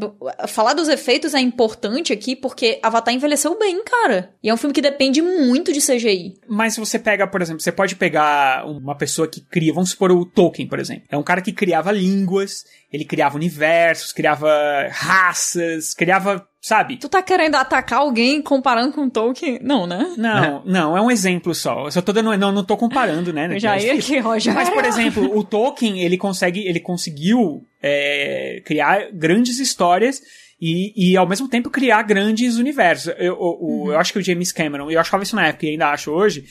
S7: falar dos efeitos é importante aqui porque Avatar envelheceu bem, cara. E é um filme que depende muito de CGI.
S6: Mas se você pega, por exemplo, você pode pegar uma pessoa que cria, vamos supor o Tolkien, por exemplo. É um cara que criava línguas, ele criava universos, criava raças, criava, sabe?
S7: Tu tá querendo atacar alguém comparando com Tolkien? Não, né?
S6: Não, não, é um exemplo só. Eu só tô dando, não, não tô comparando, né?
S7: Eu já
S6: É
S7: ia aqui, Roger.
S6: Mas, por exemplo, o Tolkien, ele consegue, ele conseguiu é, criar grandes histórias e, e, ao mesmo tempo, criar grandes universos. Eu, o- o- eu acho que o James Cameron, eu achava isso na época e ainda acho hoje,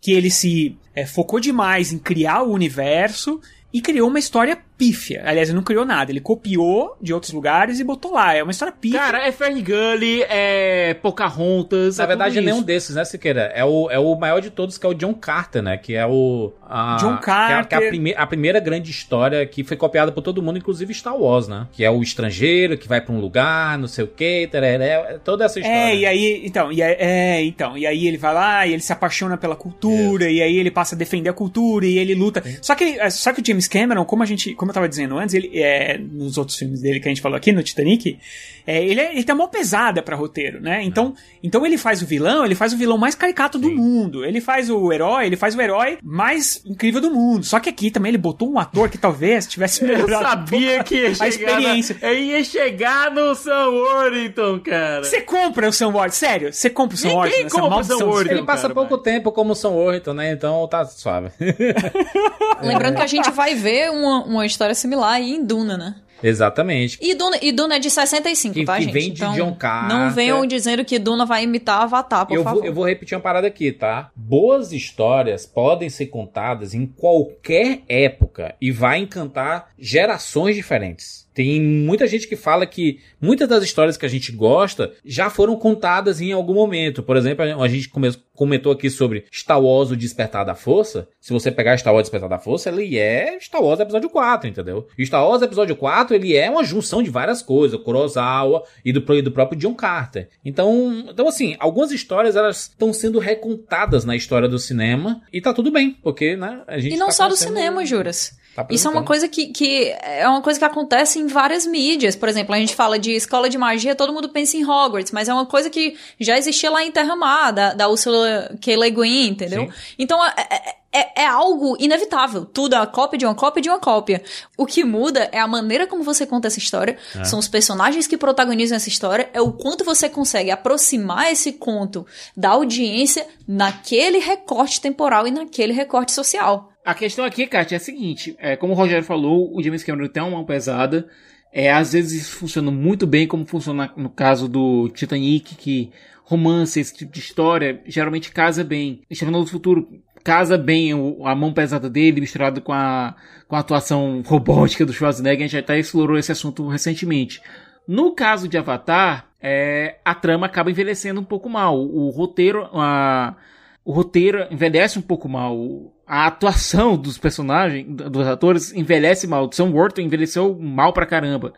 S6: que ele se é, focou demais em criar o universo e criou uma história pífia. Aliás, ele não criou nada, ele copiou de outros lugares e botou lá. É uma história pífia.
S5: Cara, é Ferngully, é Pocahontas.
S4: Na
S5: é
S4: verdade, é nenhum
S5: isso.
S4: desses, né, Siqueira? É o, é o maior de todos, que é o John Carter, né? Que é o. a-
S6: John
S4: que é a- Que é, a,
S6: Carter.
S4: prime- a primeira grande história que foi copiada por todo mundo, inclusive Star Wars, né? Que é o estrangeiro que vai pra um lugar, não sei o quê, tereré, toda essa história.
S6: É, e aí, então, e aí, é, então, e aí ele vai lá e ele se apaixona pela cultura, e aí ele passa a defender a cultura e ele luta. Só que, é, só que o James Cameron, como a gente, como eu tava dizendo antes, ele é, nos outros filmes dele que a gente falou aqui no Titanic, é, ele, é, ele tem uma pesada pra roteiro, né? Então, então ele faz o vilão, ele faz o vilão mais caricato do mundo. Ele faz o herói, ele faz o herói mais incrível do mundo. Só que aqui também ele botou um ator que talvez tivesse
S5: Eu
S6: melhorado um
S5: sabia
S6: pouco
S5: que ia
S6: a
S5: chegar.
S6: experiência.
S5: Na... Eu ia chegar no Sam Worthington, cara.
S6: Você compra o Sam Worthington, sério? Você compra o Sam Worthington? essa
S5: compra o Sam Worthington,
S4: Ele passa
S5: cara,
S4: pouco tempo como São Worthington, né? Então tá suave.
S7: Lembrando que a gente vai ver uma, uma história similar aí em Duna, né?
S4: Exatamente.
S7: E Duna, e Duna é de 65,
S4: Que-
S7: tá,
S4: que
S7: gente?
S4: vem de John Carter.
S7: Não venham dizendo que Duna vai imitar Avatar, por
S4: eu,
S7: favor.
S4: vou, eu vou repetir uma parada aqui, tá? Boas histórias podem ser contadas em qualquer época e vai encantar gerações diferentes. Tem muita gente que fala que muitas das histórias que a gente gosta já foram contadas em algum momento. Por exemplo, a gente come- comentou aqui sobre Star Wars O Despertar da Força. Se você pegar Star Wars Despertar da Força, ele é Star Wars Episódio 4, entendeu? E Star Wars Episódio 4, ele é uma junção de várias coisas, Kurosawa e do, e do próprio John Carter. Então, então assim, algumas histórias elas estão sendo recontadas na história do cinema e tá tudo bem, porque, né, a gente
S7: E não
S4: tá
S7: só do cinema, Juras.
S4: Tá
S7: Isso é uma coisa que, que é uma coisa que acontece em várias mídias. Por exemplo, a gente fala de escola de magia, todo mundo pensa em Hogwarts, mas é uma coisa que já existia lá em Terra-Mar, da, da Ursula K. Le Guin, entendeu? Então é, é- é- é algo inevitável. Tudo é uma cópia de uma cópia de uma cópia. O que muda é a maneira como você conta essa história,
S28: É.
S7: são os personagens que protagonizam essa história, é o quanto você consegue aproximar esse conto da audiência naquele recorte temporal e naquele recorte social.
S5: A questão aqui, Kátia, é a seguinte: é, como o Rogério falou, o James Cameron tem uma mão pesada. É, às vezes isso funciona muito bem, como funciona no caso do Titanic, que romance, esse tipo de história, geralmente casa bem. Exterminador do Futuro casa bem o- a mão pesada dele, misturado com a, com a atuação robótica do Schwarzenegger. A gente até explorou esse assunto recentemente. No caso de Avatar, é, a trama acaba envelhecendo um pouco mal. O, roteiro, a, o roteiro envelhece um pouco mal. A atuação dos personagens, dos atores, envelhece mal. Sam Worthington envelheceu mal pra caramba.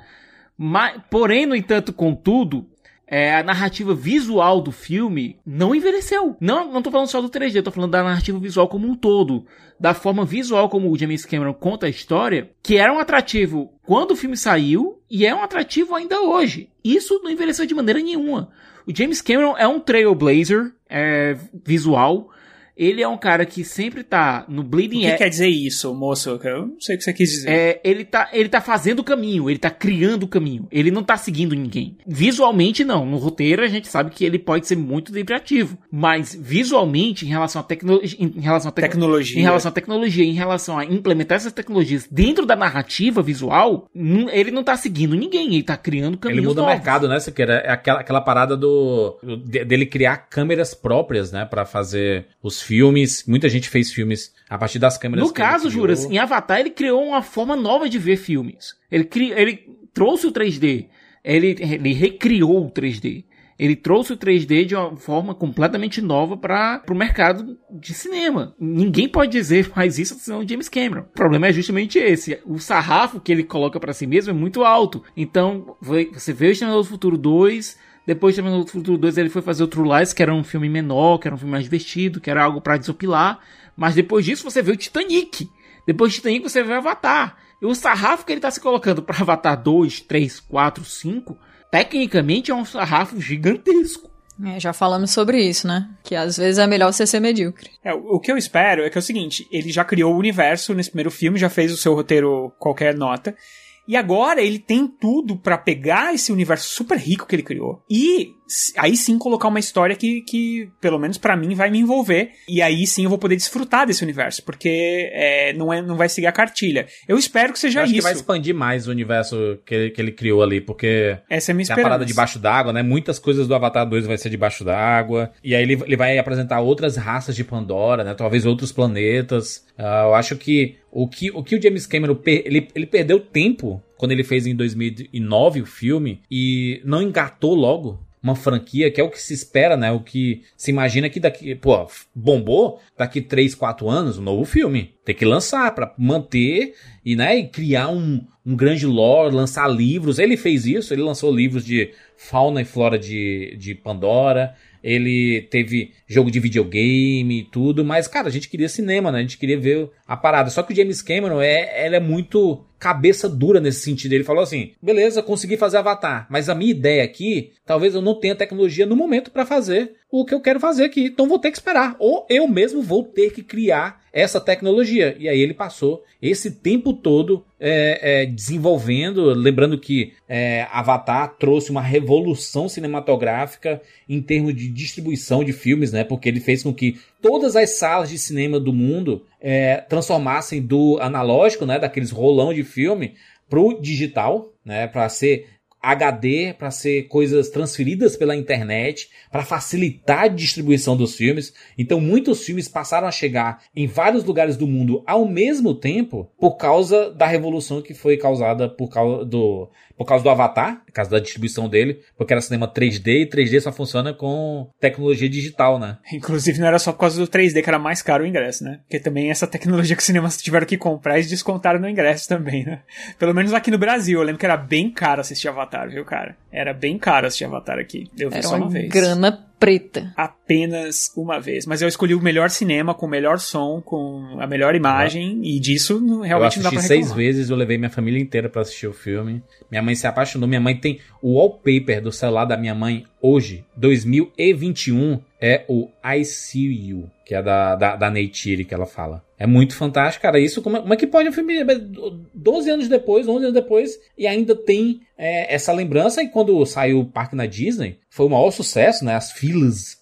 S5: Mas, porém, no entanto, contudo, é, a narrativa visual do filme não envelheceu. Não, não tô falando só do 3D, tô falando da narrativa visual como um todo. Da forma visual como o James Cameron conta a história, que era um atrativo quando o filme saiu e é um atrativo ainda hoje. Isso não envelheceu de maneira nenhuma. O James Cameron é um trailblazer é, visual. Ele é um cara que sempre tá no
S6: O
S5: Bleeding
S6: que
S5: Edge.
S6: quer dizer isso, moço? Eu não sei o que você quis dizer.
S5: É, ele, tá, ele tá fazendo o caminho, ele tá criando o caminho. Ele não tá seguindo ninguém. Visualmente, não. No roteiro, a gente sabe que ele pode ser muito criativo. Mas, visualmente, em relação à tecnologia. Em relação à tec-
S6: Tecnologia.
S5: Em relação à tecnologia, em relação a implementar essas tecnologias dentro da narrativa visual, ele não tá seguindo ninguém. Ele tá criando caminhos
S4: Ele muda o
S5: novos.
S4: mercado, né, Siqueira? É aquela, aquela parada do de- dele criar câmeras próprias, né, Pra fazer os filmes. Muita gente fez filmes a partir das câmeras.
S5: No caso. Juras, em Avatar ele criou uma forma nova de ver filmes. Ele, cri... ele trouxe o 3D. Ele, ele recriou o 3D. Ele trouxe o 3D de uma forma completamente nova para o mercado de cinema. Ninguém pode dizer mais isso senão o James Cameron. O problema é justamente esse. O sarrafo que ele coloca para si mesmo é muito alto. Então, você vê o Exterminador do Futuro 2, depois de do Futuro 2 ele foi fazer o True Lies, que era um filme menor, que era um filme mais divertido, que era algo para desopilar. Mas depois disso você vê o Titanic. Depois do Titanic você vê o Avatar. E o sarrafo que ele tá se colocando para Avatar 2, 3, 4, 5, tecnicamente é um sarrafo gigantesco.
S7: É, já falamos sobre isso, né? Que às vezes é melhor você ser medíocre.
S6: É, o o que eu espero é que é o seguinte: ele já criou o universo nesse primeiro filme, já fez o seu roteiro qualquer nota. E agora ele tem tudo pra pegar esse universo super rico que ele criou e aí sim colocar uma história que, que pelo menos pra mim, vai me envolver. E aí sim eu vou poder desfrutar desse universo, porque é, não, é, não vai seguir a cartilha. Eu espero que seja
S4: Eu acho que
S6: isso.
S4: vai expandir mais o universo que ele, que ele criou ali, porque
S6: Essa é a minha
S4: a
S6: esperança.
S4: parada debaixo d'água, né? Muitas coisas do Avatar 2 vai ser debaixo d'água. E aí ele, ele vai apresentar outras raças de Pandora, né? Talvez outros planetas. Ah, eu acho que o que o, que o James Cameron ele, ele perdeu tempo quando ele fez em 2009 o filme e não engatou logo uma franquia, que é o que se espera, né? O que se imagina que daqui, pô, bombou, daqui 3, 4 anos, um novo filme. Tem que lançar pra manter e, né, e criar um, um grande lore, lançar livros. Ele fez isso, ele lançou livros de fauna e flora de, de Pandora. Ele teve jogo de videogame e tudo, mas, cara, a gente queria cinema, né? A gente queria ver a parada. Só que o James Cameron é, ele é muito cabeça dura nesse sentido. Ele falou assim: beleza, consegui fazer Avatar, mas a minha ideia aqui, talvez eu não tenha tecnologia no momento pra fazer o que eu quero fazer aqui. Então vou ter que esperar. Ou eu mesmo vou ter que criar essa tecnologia. E aí ele passou esse tempo todo é, é, desenvolvendo. Lembrando que é, Avatar trouxe uma revolução cinematográfica em termos de distribuição de filmes, né? Porque ele fez com que todas as salas de cinema do mundo é, transformassem do analógico, né? Daqueles rolão de filme pro digital, né? Para ser HD, para ser coisas transferidas pela internet, para facilitar a distribuição dos filmes. Então, muitos filmes passaram a chegar em vários lugares do mundo ao mesmo tempo por causa da revolução que foi causada por causa do, por causa do Avatar, por causa da distribuição dele, porque era cinema 3D e 3D só funciona com tecnologia digital, né?
S6: Inclusive, não era só por causa do 3D que era mais caro o ingresso, né? Porque também essa tecnologia que os cinemas tiveram que comprar, eles descontaram no ingresso também, né? Pelo menos aqui no Brasil, eu lembro que era bem caro assistir Avatar, viu, cara? Era bem caro assistir Avatar aqui. Eu vi
S7: Era
S6: só uma
S7: uma
S6: vez.
S7: grana preta.
S6: Apenas uma vez. Mas eu escolhi o melhor cinema, com o melhor som, com a melhor imagem, e disso realmente
S4: eu
S6: não dá pra
S4: assisti seis
S6: reclamar.
S4: vezes, eu levei minha família inteira pra assistir o filme. Minha mãe se apaixonou. Minha mãe tem o wallpaper do celular da minha mãe hoje, 2021, é o I See You, que é da, da, da Neytiri que ela fala. É muito fantástico, cara. Isso, como é, como é que pode um filme 12 anos depois, 11 anos depois, e ainda tem é, essa lembrança? E quando saiu o parque na Disney, foi o maior sucesso, né? As filas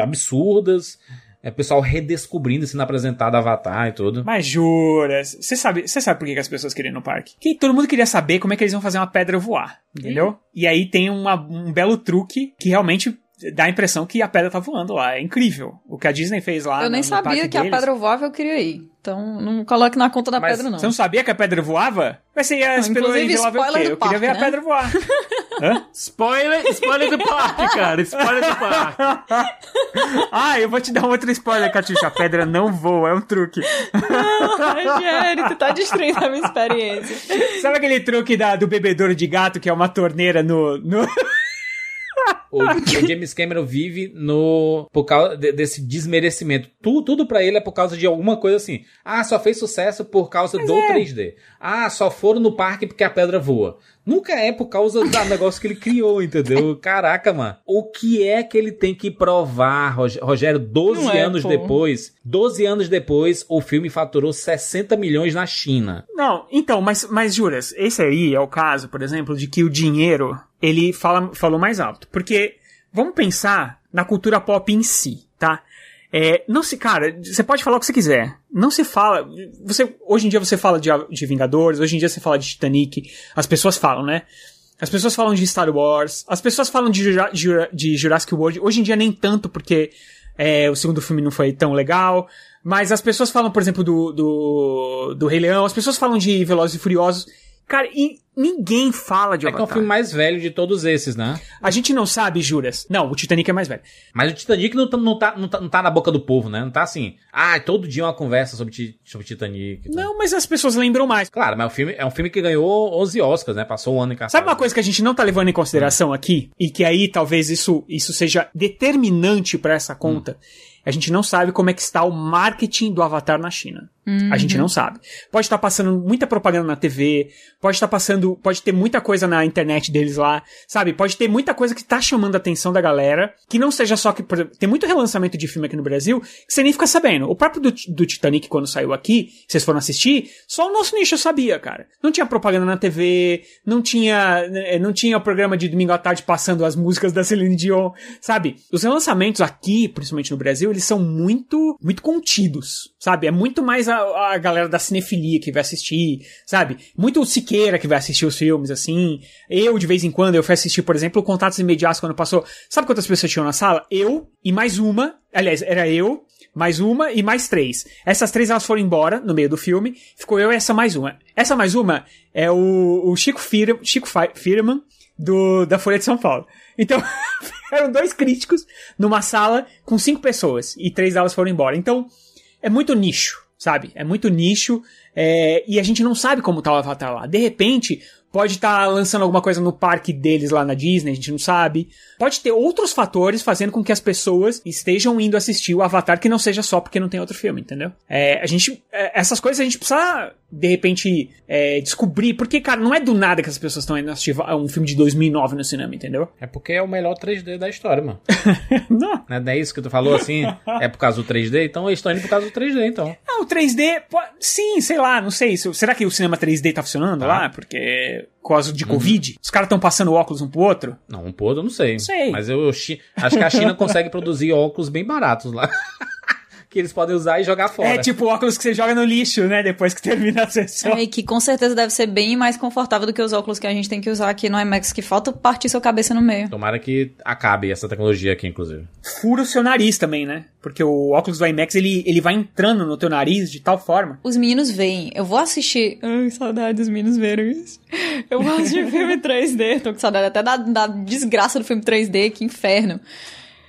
S4: absurdas. É o pessoal redescobrindo, sendo apresentado Avatar e tudo.
S6: Mas jura, você sabe, você sabe por que que as pessoas queriam ir no parque? Que todo mundo queria saber como é que eles vão fazer uma pedra voar, entendeu? E aí tem uma- um belo truque que realmente dá a impressão que a pedra tá voando lá. É incrível. O que a Disney fez lá.
S7: eu nem
S6: no- no
S7: sabia
S6: parque
S7: que a
S6: deles.
S7: pedra voava eu queria ir. Então não coloque na conta da
S6: Mas
S7: pedra, não.
S6: Você não sabia que a pedra voava? Mas você ia
S7: Não,
S6: ver o quê? Eu queria ver
S7: parque,
S6: a
S7: né?
S6: pedra voar. Hã?
S5: Spoiler, spoiler do parque, cara. Spoiler do parque.
S6: ah, eu vou te dar um outro spoiler, Catiuxa. A pedra não voa, é um truque.
S7: Rogério, tu tá destruindo a minha experiência.
S6: Sabe aquele truque da, do bebedouro de gato, que é uma torneira no... no...
S4: o, o James Cameron vive no por causa de- desse desmerecimento. Tu, tudo pra ele é por causa de alguma coisa assim. Ah, só fez sucesso por causa do
S6: é.
S4: 3D. Ah, só foram no parque porque a pedra voa. Nunca é por causa do negócio que ele criou, entendeu? Caraca, mano. O que é que ele tem que provar, Rog- Rogério? 12
S6: Não é,
S4: anos
S6: pô.
S4: depois, 12 anos depois, o filme faturou 60 milhões na China.
S6: Não, então, mas, mas juras, esse aí é o caso, por exemplo, de que o dinheiro, ele fala, falou mais alto. Porque, vamos pensar na cultura pop em si, tá? É, não se, cara, você pode falar o que você quiser. Não se fala. Você, hoje em dia você fala de, de Vingadores, hoje em dia você fala de Titanic. As pessoas falam, né? As pessoas falam de Star Wars, as pessoas falam de, Jura- Jura- de Jurassic World. Hoje em dia nem tanto, porque é, o segundo filme não foi tão legal. Mas as pessoas falam, por exemplo, do, do, do Rei Leão, as pessoas falam de Velozes e Furiosos. Cara, e ninguém fala de
S4: É que é o
S6: Avatar.
S4: filme mais velho de todos esses, né?
S6: A gente não sabe, juras. Não, o Titanic é mais velho.
S4: Mas o Titanic não tá, não, tá, não, tá, não tá na boca do povo, né? Não tá assim, ah, todo dia uma conversa sobre, sobre Titanic.
S6: Não, mas as pessoas lembram mais.
S4: Claro, mas o filme, é um filme que ganhou 11 Oscars, né? Passou um ano em cartaz.
S6: Sabe uma coisa que a gente não tá levando em consideração
S4: Hum.
S6: aqui? E que aí talvez isso, isso seja determinante pra essa conta?
S4: Hum.
S6: A gente não sabe como é que está o marketing do Avatar na China.
S7: Uhum.
S6: A gente não sabe. Pode estar passando muita propaganda na TV, pode estar passando, pode ter muita coisa na internet deles lá, sabe? Pode ter muita coisa que tá chamando a atenção da galera, que não seja só que, por exemplo, tem muito relançamento de filme aqui no Brasil que você nem fica sabendo. O próprio do, do Titanic, quando saiu aqui, vocês foram assistir, só o nosso nicho sabia, cara. Não tinha propaganda na TV, não tinha, eh, não tinha o programa de domingo à tarde passando as músicas da Celine Dion, sabe? Os relançamentos aqui, principalmente no Brasil, eles são muito, muito contidos, sabe? É muito mais a, a galera da cinefilia que vai assistir, sabe? Muito o Siqueira que vai assistir os filmes, assim. Eu, de vez em quando, eu fui assistir, por exemplo, Contatos Imediatos quando passou. Sabe quantas pessoas tinham na sala? Eu e mais uma. Aliás, era eu, mais uma e mais três. Essas três elas foram embora no meio do filme. Ficou eu e essa mais uma. Essa mais uma é o, o Chico, Fir, Chico Fi- Firman do, da Folha de São Paulo. Então, eram dois críticos numa sala com cinco pessoas e três delas foram embora. Então, é muito nicho, sabe? É muito nicho é, e a gente não sabe como tá o Avatar lá. De repente, pode estar lançando alguma coisa no parque deles lá na Disney, a gente não sabe. Pode ter outros fatores fazendo com que as pessoas estejam indo assistir o Avatar que não seja só porque não tem outro filme, entendeu? É, a gente, é, essas coisas a gente precisa, de repente, é, descobrir, porque, cara, não é do nada que as pessoas estão indo assistir um filme de 2009 no cinema, entendeu?
S4: É porque é o melhor 3D da história, mano. não. Não é isso que tu falou assim? É por causa do 3D? Então eles estão indo por causa do 3D, então.
S6: Ah, o 3D, pô, sim, sei lá, não sei. se- Será que o cinema 3D tá funcionando
S4: Tá.
S6: lá? Porque, por causa de Covid, os caras estão passando óculos um pro outro?
S4: Não, um pro outro eu não sei.
S6: Sei.
S4: Mas eu chi- acho que a China consegue produzir óculos bem baratos lá. Que eles podem usar e jogar fora.
S6: É tipo óculos que você joga no lixo, né? Depois que termina a sessão.
S7: É, e que com certeza deve ser bem mais confortável do que os óculos que a gente tem que usar aqui no IMAX, que falta partir sua cabeça no meio.
S4: Tomara que acabe essa tecnologia aqui, inclusive.
S6: Fura o seu nariz também, né? Porque o óculos do IMAX, ele, ele vai entrando no teu nariz de tal forma.
S7: Os meninos veem. Eu vou assistir. Ai, saudade dos meninos verem isso. Eu vou assistir filme 3D. Tô com saudade até da, da desgraça do filme 3D, que inferno.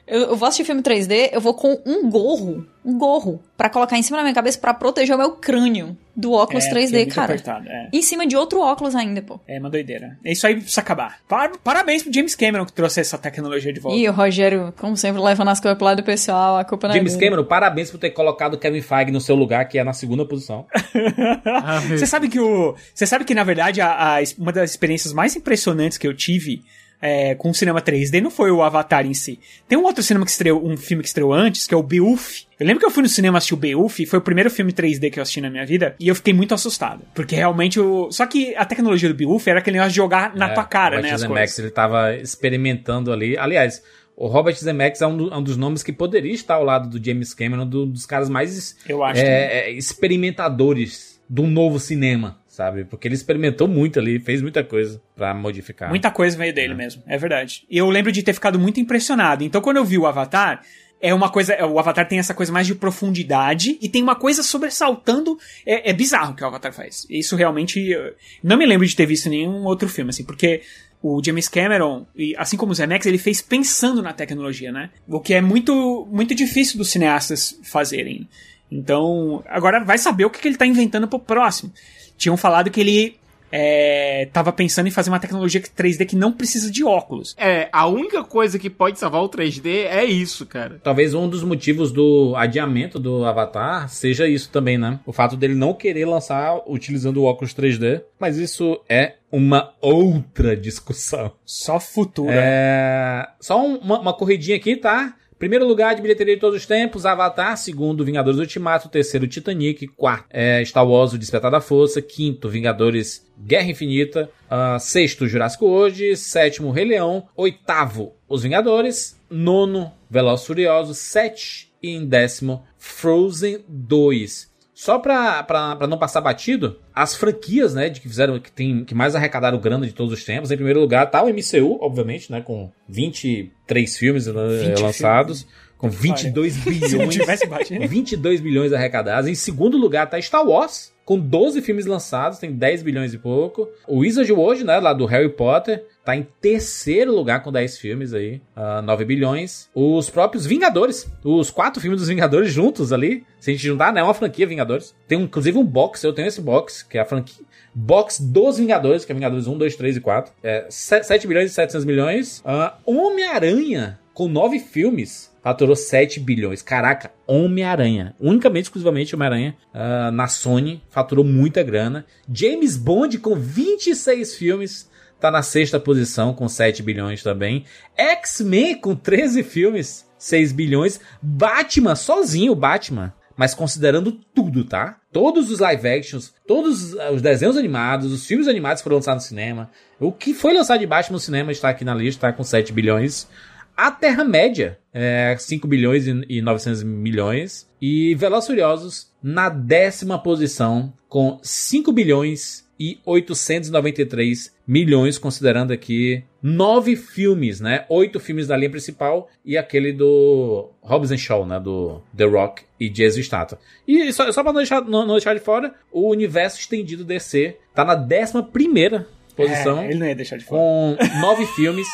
S7: Eu, eu vou assistir filme 3D, eu vou com um gorro, um gorro, pra colocar em cima da minha cabeça pra proteger o meu crânio do óculos
S6: É,
S7: 3D,
S6: porque é muito
S7: cara.
S6: apertado, é.
S7: Em cima de outro óculos ainda, pô.
S6: É uma doideira. É isso aí precisa acabar. Par- Parabéns pro James Cameron que trouxe essa tecnologia de volta.
S7: E o Rogério, como sempre, levando as coisas pro lado do pessoal, a culpa não é
S4: James
S7: minha.
S4: Cameron, parabéns por ter colocado o Kevin Feige no seu lugar, que é na segunda posição.
S6: Você sabe que o. Você sabe que, na verdade, a, a- uma das experiências mais impressionantes que eu tive é, com o cinema 3D não foi o Avatar em si. Tem um outro cinema que estreou, um filme que estreou antes, que é o Beowulf. Eu lembro que eu fui no cinema assistir o Beowulf, foi o primeiro filme 3D que eu assisti na minha vida, e eu fiquei muito assustado. Porque realmente o. Só que a tecnologia do Beowulf era aquele negócio de jogar na
S4: É,
S6: tua cara, né? As
S4: Zemeckis,
S6: coisas.
S4: ele tava experimentando ali. Aliás, o Robert Zemeckis é um, do- é um dos nomes que poderia estar ao lado do James Cameron, do- dos caras mais
S6: Eu acho
S4: é, é, experimentadores do novo cinema, sabe? Porque ele experimentou muito ali, fez muita coisa pra modificar.
S6: Muita coisa veio dele mesmo, é verdade. E eu lembro de ter ficado muito impressionado. Então, quando eu vi o Avatar, é uma coisa. O Avatar tem essa coisa mais de profundidade e tem uma coisa sobressaltando. É, é bizarro o que o Avatar faz. Isso realmente. Não me lembro de ter visto nenhum outro filme, assim, porque. O James Cameron, e assim como o Zemeckis, ele fez pensando na tecnologia, né? O que é muito, muito difícil dos cineastas fazerem. Então, agora vai saber o que que ele tá inventando pro próximo. Tinham falado que ele é, tava pensando em fazer uma tecnologia 3D que não precisa de óculos.
S5: É, a única coisa que pode salvar o 3D é isso, cara.
S4: Talvez um dos motivos do adiamento do Avatar seja isso também, né? O fato dele não querer lançar utilizando o óculos 3D. Mas isso é uma outra discussão.
S6: Só futuro.
S4: É... Só um- uma, uma corridinha aqui, tá? Primeiro lugar de bilheteria de todos os tempos, Avatar. Segundo, Vingadores Ultimato. Terceiro, Titanic. Quarto, é, Star Wars, O Despertar da Força. Quinto, Vingadores Guerra Infinita. Ah, sexto, Jurássico Hoje. Sétimo, Rei Leão. Oitavo, Os Vingadores. Nono, Velozes e Furiosos. Sete. E em décimo, Frozen 2. Só pra, pra, pra não passar batido, as franquias, né, de que fizeram, que, tem, que mais arrecadaram grana de todos os tempos. Em primeiro lugar tá o MCU, obviamente, né, com 23 filmes né,
S6: 20
S4: lançados,
S6: filmes.
S4: com 22
S6: Se não
S4: bilhões.
S6: tivesse batido.
S4: 22 bilhões arrecadados. Em segundo lugar tá Star Wars, com 12 filmes lançados, tem 10 bilhões e pouco. O Wizard World, né, lá do Harry Potter, tá em terceiro lugar com 10 filmes aí, ah, 9 bilhões. Os próprios Vingadores, os quatro filmes dos Vingadores juntos ali, se a gente juntar, né, é uma franquia Vingadores. Tem um- inclusive um box, eu tenho esse box, que é a franquia box dos Vingadores, que é Vingadores 1, 2, 3 e 4. É 7 bilhões e 700 milhões. Ah, Homem-Aranha, com 9 filmes, faturou 7 bilhões. Caraca, Homem-Aranha. Unicamente, exclusivamente Homem-Aranha ah, na Sony, faturou muita grana. James Bond, com 26 filmes, tá na sexta posição, com 7 bilhões também. X-Men, com 13 filmes, 6 bilhões. Batman, sozinho, Batman. Mas considerando tudo, tá? Todos os live actions, todos ah, os desenhos animados, os filmes animados que foram lançados no cinema. O que foi lançado de Batman no cinema está aqui na lista, tá com 7 bilhões. A Terra-média, é 5 bilhões e e 900 milhões. E Velozes Furiosos na décima posição, com 5 bilhões e 893 milhões, considerando aqui nove filmes, né? Oito filmes da linha principal e aquele do Hobbs Shaw, né? Do The Rock e Jason Statham. E só, só pra não deixar, não, não deixar de fora, o universo estendido DC tá na décima primeira posição.
S6: É, ele não ia deixar de fora.
S4: Com nove filmes,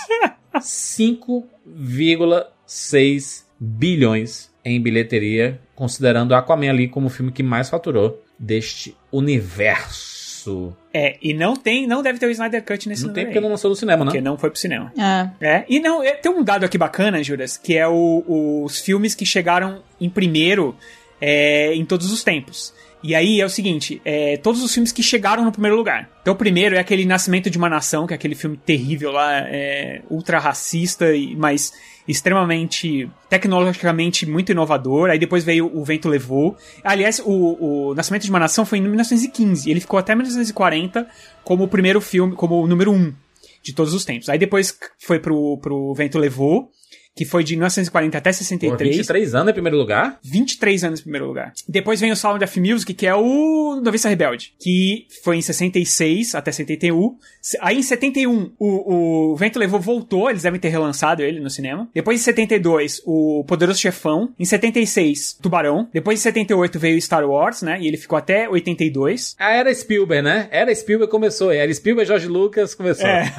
S4: 5,6 bilhões em bilheteria, considerando Aquaman ali como o filme que mais faturou deste universo.
S6: É, e não tem, não deve ter o Snyder Cut nesse
S4: Não tem
S6: aí.
S4: porque não lançou no cinema, né?
S6: Porque não foi pro cinema.
S7: É.
S6: É, e não, é, tem um dado aqui bacana, Juras, que é o- os filmes que chegaram em primeiro é, em todos os tempos. E aí é o seguinte, é, todos os filmes que chegaram no primeiro lugar. Então o primeiro é aquele Nascimento de uma Nação, que é aquele filme terrível lá, é, ultra racista, mas extremamente tecnologicamente muito inovador. Aí depois veio O Vento Levou. Aliás, o, o Nascimento de uma Nação foi em 1915. Ele ficou até 1940 como o primeiro filme, como o número um de todos os tempos. Aí depois foi pro, pro Vento Levou, que foi de 1940 até
S4: Pô,
S6: 63.
S4: 23 anos em primeiro lugar?
S6: 23 anos em primeiro lugar. Depois vem o Sound of Music, que é o Noviça Rebelde, que foi em 66 até 71. Aí em 71, o, o Vento Levou voltou, eles devem ter relançado ele no cinema. Depois em 72, o Poderoso Chefão. Em 76, Tubarão. Depois em 78 veio Star Wars, né? E ele ficou até 82.
S4: Ah, era Spielberg, né? Era Spielberg começou. Era Spielberg, George Lucas começou.
S6: É.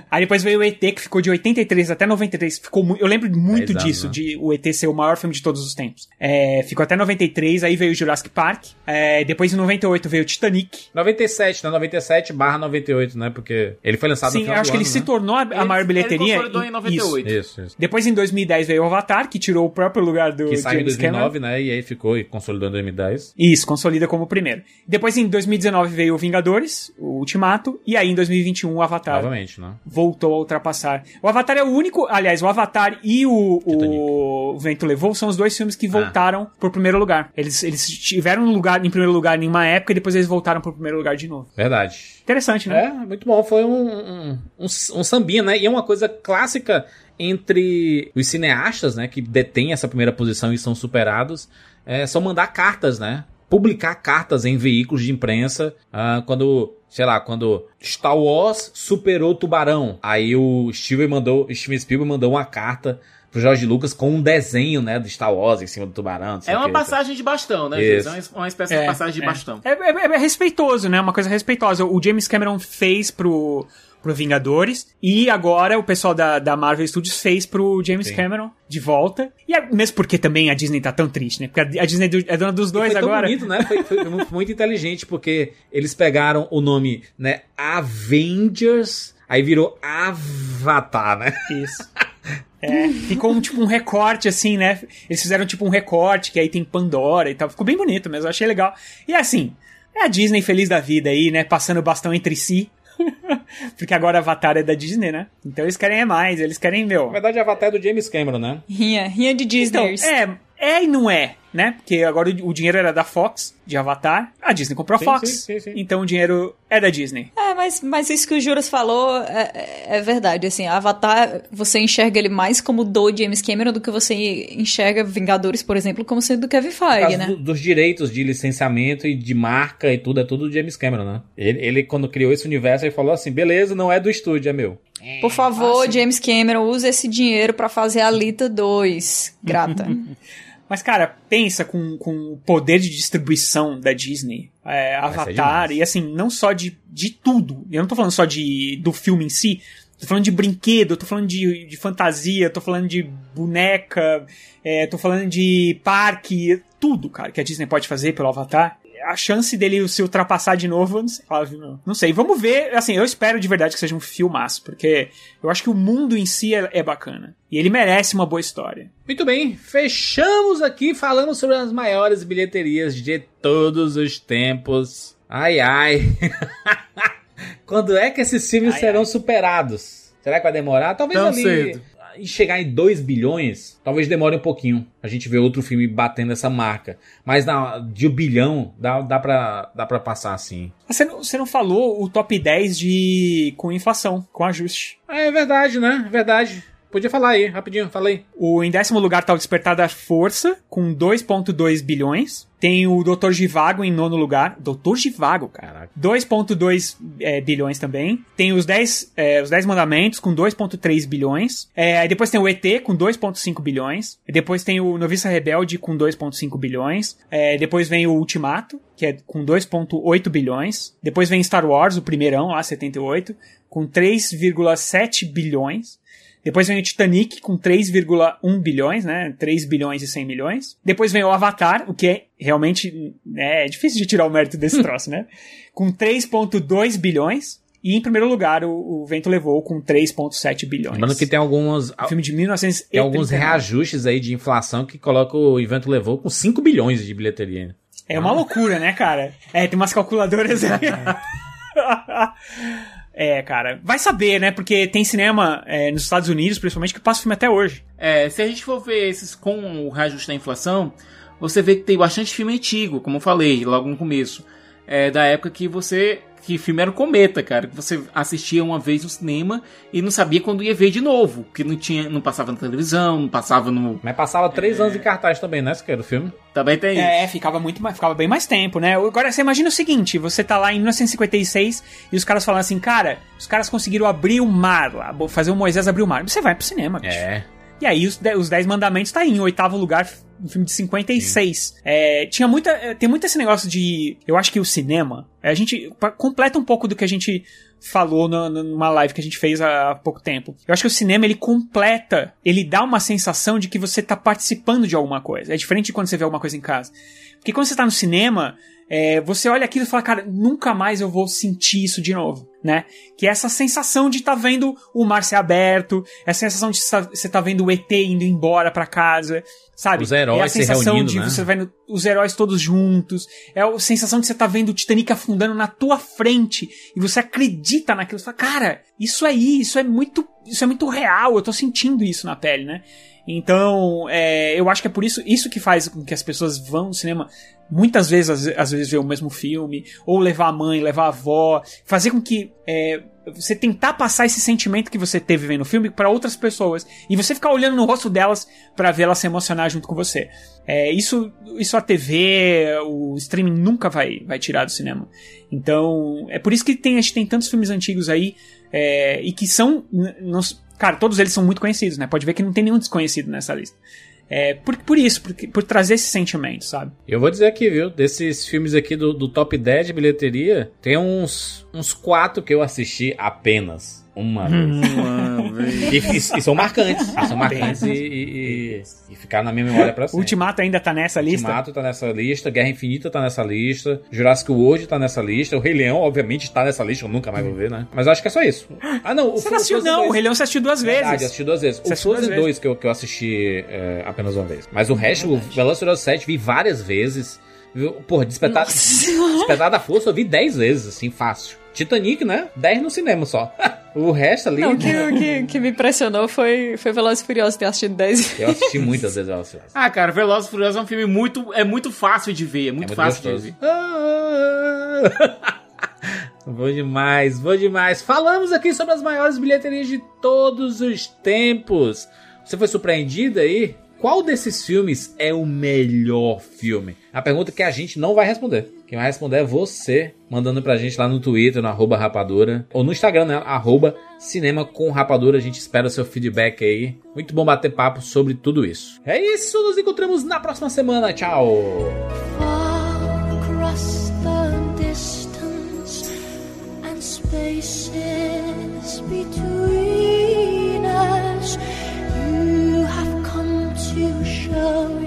S6: Aí depois veio o ET, que ficou de 83 até 93. Ficou mu- Eu lembro muito
S4: 10 anos,
S6: disso,
S4: né?
S6: de o ET ser o maior filme de todos os tempos. É, ficou até 93, aí veio o Jurassic Park. É, depois em 98 veio o Titanic.
S4: 97, né? 97 barra 98, né? Porque ele foi lançado no
S6: Sim, eu
S4: final
S6: acho
S4: do
S6: que ele
S4: ano,
S6: se
S4: né?
S6: tornou a, a maior bilheteria.
S5: ele consolidou em 98.
S6: Isso.
S4: Isso, isso.
S6: Depois em 2010 veio o Avatar, que tirou o próprio lugar do
S4: Que saiu em
S6: James
S4: 2009,
S6: Cameron.
S4: né? E aí ficou e consolidou em 2010.
S6: Isso, consolida como o primeiro. Depois em 2019 veio o Vingadores, o Ultimato, e aí em 2021 o Avatar
S4: Novamente, né?
S6: voltou a ultrapassar. O Avatar é o único, aliás, o Avatar e o, o Vento Levou são os dois filmes que voltaram pro primeiro lugar. Eles, eles tiveram lugar em primeiro lugar em uma época e depois eles voltaram pro primeiro lugar de novo.
S4: Verdade.
S6: Interessante, né?
S4: É, muito bom. Foi um, um, um, um sambinha, né? E é uma coisa clássica entre os cineastas, né? Que detêm essa primeira posição e são superados. É, são mandar cartas, né? Publicar cartas em veículos de imprensa. ah, quando, sei lá, quando Star Wars superou Tubarão. Aí o Steven mandou, Steven Spielberg mandou uma carta pro George Lucas com um desenho, né? Do Star Wars em cima do Tubarão.
S5: É uma passagem de bastão, né,
S4: Isso.
S5: É uma- espécie de passagem de
S6: é.
S5: bastão.
S6: É, é- é respeitoso, né? Uma coisa respeitosa. O James Cameron fez pro, pro Vingadores. E agora o pessoal da, da Marvel Studios fez pro James
S4: Sim.
S6: Cameron de volta. E a- mesmo porque também a Disney tá tão triste, né? Porque a, a Disney é dona dos dois
S4: foi
S6: agora.
S4: bonito, né? Foi, foi muito, muito inteligente, porque eles pegaram o nome, né? Avengers, aí virou Avatar, né?
S6: Isso. É, ficou um, tipo um recorte assim, né? Eles fizeram tipo um recorte que aí tem Pandora e tal. Ficou bem bonito mesmo, eu achei legal. E assim, é a Disney feliz da vida aí, né? Passando o bastão entre si. Porque agora Avatar é da Disney, né? Então eles querem é mais, eles querem, meu.
S4: Na verdade, Avatar é do James Cameron, né?
S7: Rinha, rinha de Disney.
S6: Então, é, é e não é, né? Porque agora o, dinheiro era da Fox, de Avatar. A Disney comprou a Fox.
S4: sim, sim, sim.
S6: Então o dinheiro é da Disney.
S7: É, mas, mas isso que o Juras falou é, é- é verdade, assim, Avatar, você enxerga ele mais como do James Cameron do que você enxerga Vingadores, por exemplo, como sendo do Kevin Feige, né?
S4: do- dos direitos de licenciamento e de marca e tudo, é tudo do James Cameron, né? Ele, ele, quando criou esse universo, ele falou assim: beleza, não é do estúdio, é meu.
S7: Por favor, James Cameron, use esse dinheiro pra fazer a Alita 2. Grata.
S6: Mas, cara, pensa com, com o poder de distribuição da Disney, é, Avatar, e assim, não só de, de tudo. Eu não tô falando só de, do filme em si, tô falando de brinquedo, tô falando de, de fantasia, tô falando de boneca, é, tô falando de parque, tudo, cara, que a Disney pode fazer pelo Avatar. A chance dele se ultrapassar de novo, eu não sei, não. não sei. Vamos ver, assim, eu espero de verdade que seja um filmaço, porque eu acho que o mundo em si é, é bacana. E ele merece uma boa história.
S4: Muito bem, fechamos aqui falando sobre as maiores bilheterias de todos os tempos. Ai, ai. Quando é que esses filmes serão superados? Será que vai demorar? Talvez
S5: Tão
S4: ali
S5: cedo.
S4: Em chegar em 2 bilhões, talvez demore um pouquinho. A gente vê outro filme batendo essa marca. Mas na, de um bilhão, dá, dá, pra, dá pra passar assim.
S6: Você não, você não falou o top 10 de com inflação, com ajuste.
S4: É verdade, né? É verdade. Podia falar aí, rapidinho, falei.
S6: O, em décimo lugar tá o Despertar da Força, com 2,2 bilhões. Tem o Doutor Givago em nono lugar. Doutor Givago, cara. 2,2 é, bilhões também. Tem os 10, é, os 10 Mandamentos, com 2,3 bilhões. É, aí depois tem o ET, com 2,5 bilhões. Depois tem o Noviça Rebelde, com 2,5 bilhões. É, depois vem o Ultimato, que é com 2,8 bilhões. Depois vem Star Wars, o primeirão, lá, 78, com 3,7 bilhões. Depois vem o Titanic com 3,1 bilhões, né? 3 bilhões e 100 milhões. Depois vem o Avatar, o que é realmente né, é difícil de tirar o mérito desse troço, né? Com 3,2 bilhões. E em primeiro lugar, o, o Vento Levou com 3,7 bilhões.
S4: Lembrando que tem alguns.
S6: Filme de 1900
S4: Tem alguns reajustes aí de inflação que colocam o evento levou com 5 bilhões de bilheteria.
S6: É uma loucura, né, cara? É, tem umas calculadoras aí. É, cara. Vai saber, né? Porque tem cinema é, nos Estados Unidos, principalmente, que passa filme até hoje.
S5: É, se a gente for ver esses com o reajuste da inflação, você vê que tem bastante filme antigo, como eu falei logo no começo. É, da época que você. Que filme era o Cometa, cara. Que você assistia uma vez no cinema e não sabia quando ia ver de novo. Que não tinha. Não passava na televisão, não passava no.
S4: Mas passava três anos em cartaz também, né? Esse que era o filme.
S5: Também tem isso.
S6: É, ficava muito mais, ficava bem mais tempo, né? Agora você imagina o seguinte, você tá lá em 1956 e os caras falam assim, cara, os caras conseguiram abrir o mar lá, fazer o Moisés abrir o mar. Você vai pro cinema, bicho.
S4: É.
S6: E aí os, de- os 10 mandamentos tá aí, em oitavo lugar, um filme de 56. É, tinha muita. é, Tem muito esse negócio de. Eu acho que o cinema. A gente completa um pouco do que a gente falou na- numa live que a gente fez há, há pouco tempo. Eu acho que o cinema ele completa, ele dá uma sensação de que você tá participando de alguma coisa. É diferente de quando você vê alguma coisa em casa. Porque quando você tá no cinema, é, você olha aquilo e fala, cara, nunca mais eu vou sentir isso de novo, né? Que é essa sensação de estar tá vendo o mar ser aberto, essa sensação de você tá vendo o ET indo embora pra casa, sabe?
S4: Os heróis
S6: é a
S4: se
S6: sensação
S4: reunindo,
S6: de
S4: né?
S6: você vendo os heróis todos juntos, é a sensação de você tá vendo o Titanic afundando na tua frente e você acredita naquilo, você fala, cara, isso aí, isso é muito, isso é muito real, eu tô sentindo isso na pele, né? Então, é, eu acho que é por isso, isso que faz com que as pessoas vão no cinema muitas vezes, às, às vezes, ver o mesmo filme, ou levar a mãe, levar a avó, fazer com que é, você tentar passar esse sentimento que você teve vendo o filme para outras pessoas e você ficar olhando no rosto delas para ver elas se emocionar junto com você. É, isso, isso a TV, o streaming nunca vai, vai tirar do cinema. Então, é por isso que tem, a gente tem tantos filmes antigos aí é, e que são. não cara, todos eles são muito conhecidos, né? Pode ver que não tem nenhum desconhecido nessa lista. É, por, por isso, por, por trazer esse sentimento, sabe?
S4: Eu vou dizer aqui, viu? Desses filmes aqui do, do top 10 de bilheteria, tem uns, uns quatro que eu assisti apenas. Uma vez. E, e- e são marcantes. São marcantes e, e, e- e ficaram na minha memória pra sempre.
S6: Ultimato ainda tá nessa lista?
S4: Ultimato tá nessa lista, Guerra Infinita tá nessa lista, Jurassic World tá nessa lista, o Rei Leão, obviamente, tá nessa lista, eu nunca mais vou ver, né? Mas eu acho que é só isso. Ah, não, o
S6: Você
S4: Fro-
S6: não assistiu, não.
S4: 2.
S6: O Rei Leão você assistiu duas vezes.
S4: Verdade, assisti duas vezes.
S6: Você
S4: o
S6: assistiu duas
S4: Frozen
S6: vezes.
S4: 2 que eu, que eu assisti é, apenas uma vez. Mas o resto, o Velozes e Furiosos 7 vi várias vezes. Viu? Porra, Despertar, Despertar da Força eu vi 10 vezes, assim, fácil. Titanic, né? 10 no cinema só. o resto ali...
S7: Não, o que, o que, que me impressionou foi, foi Velozes e Furiosos ter assistido 10 vezes.
S4: Eu assisti muitas vezes Velozes e Furiosos.
S5: Ah, cara, Velozes e Furiosos é um filme muito, é muito fácil de ver, é muito,
S4: muito
S5: fácil
S4: gostoso.
S5: de ver.
S4: Bom demais, bom demais. Falamos aqui sobre as maiores bilheterias de todos os tempos. Você foi surpreendido aí? Qual desses filmes é o melhor filme? A pergunta que a gente não vai responder. Quem vai responder é você, mandando pra gente lá no Twitter, no arroba rapadura, ou no Instagram, né? Arroba cinema com rapadura. A gente espera o seu feedback aí. Muito bom bater papo sobre tudo isso. É isso, nos encontramos na próxima semana. Tchau!
S24: across to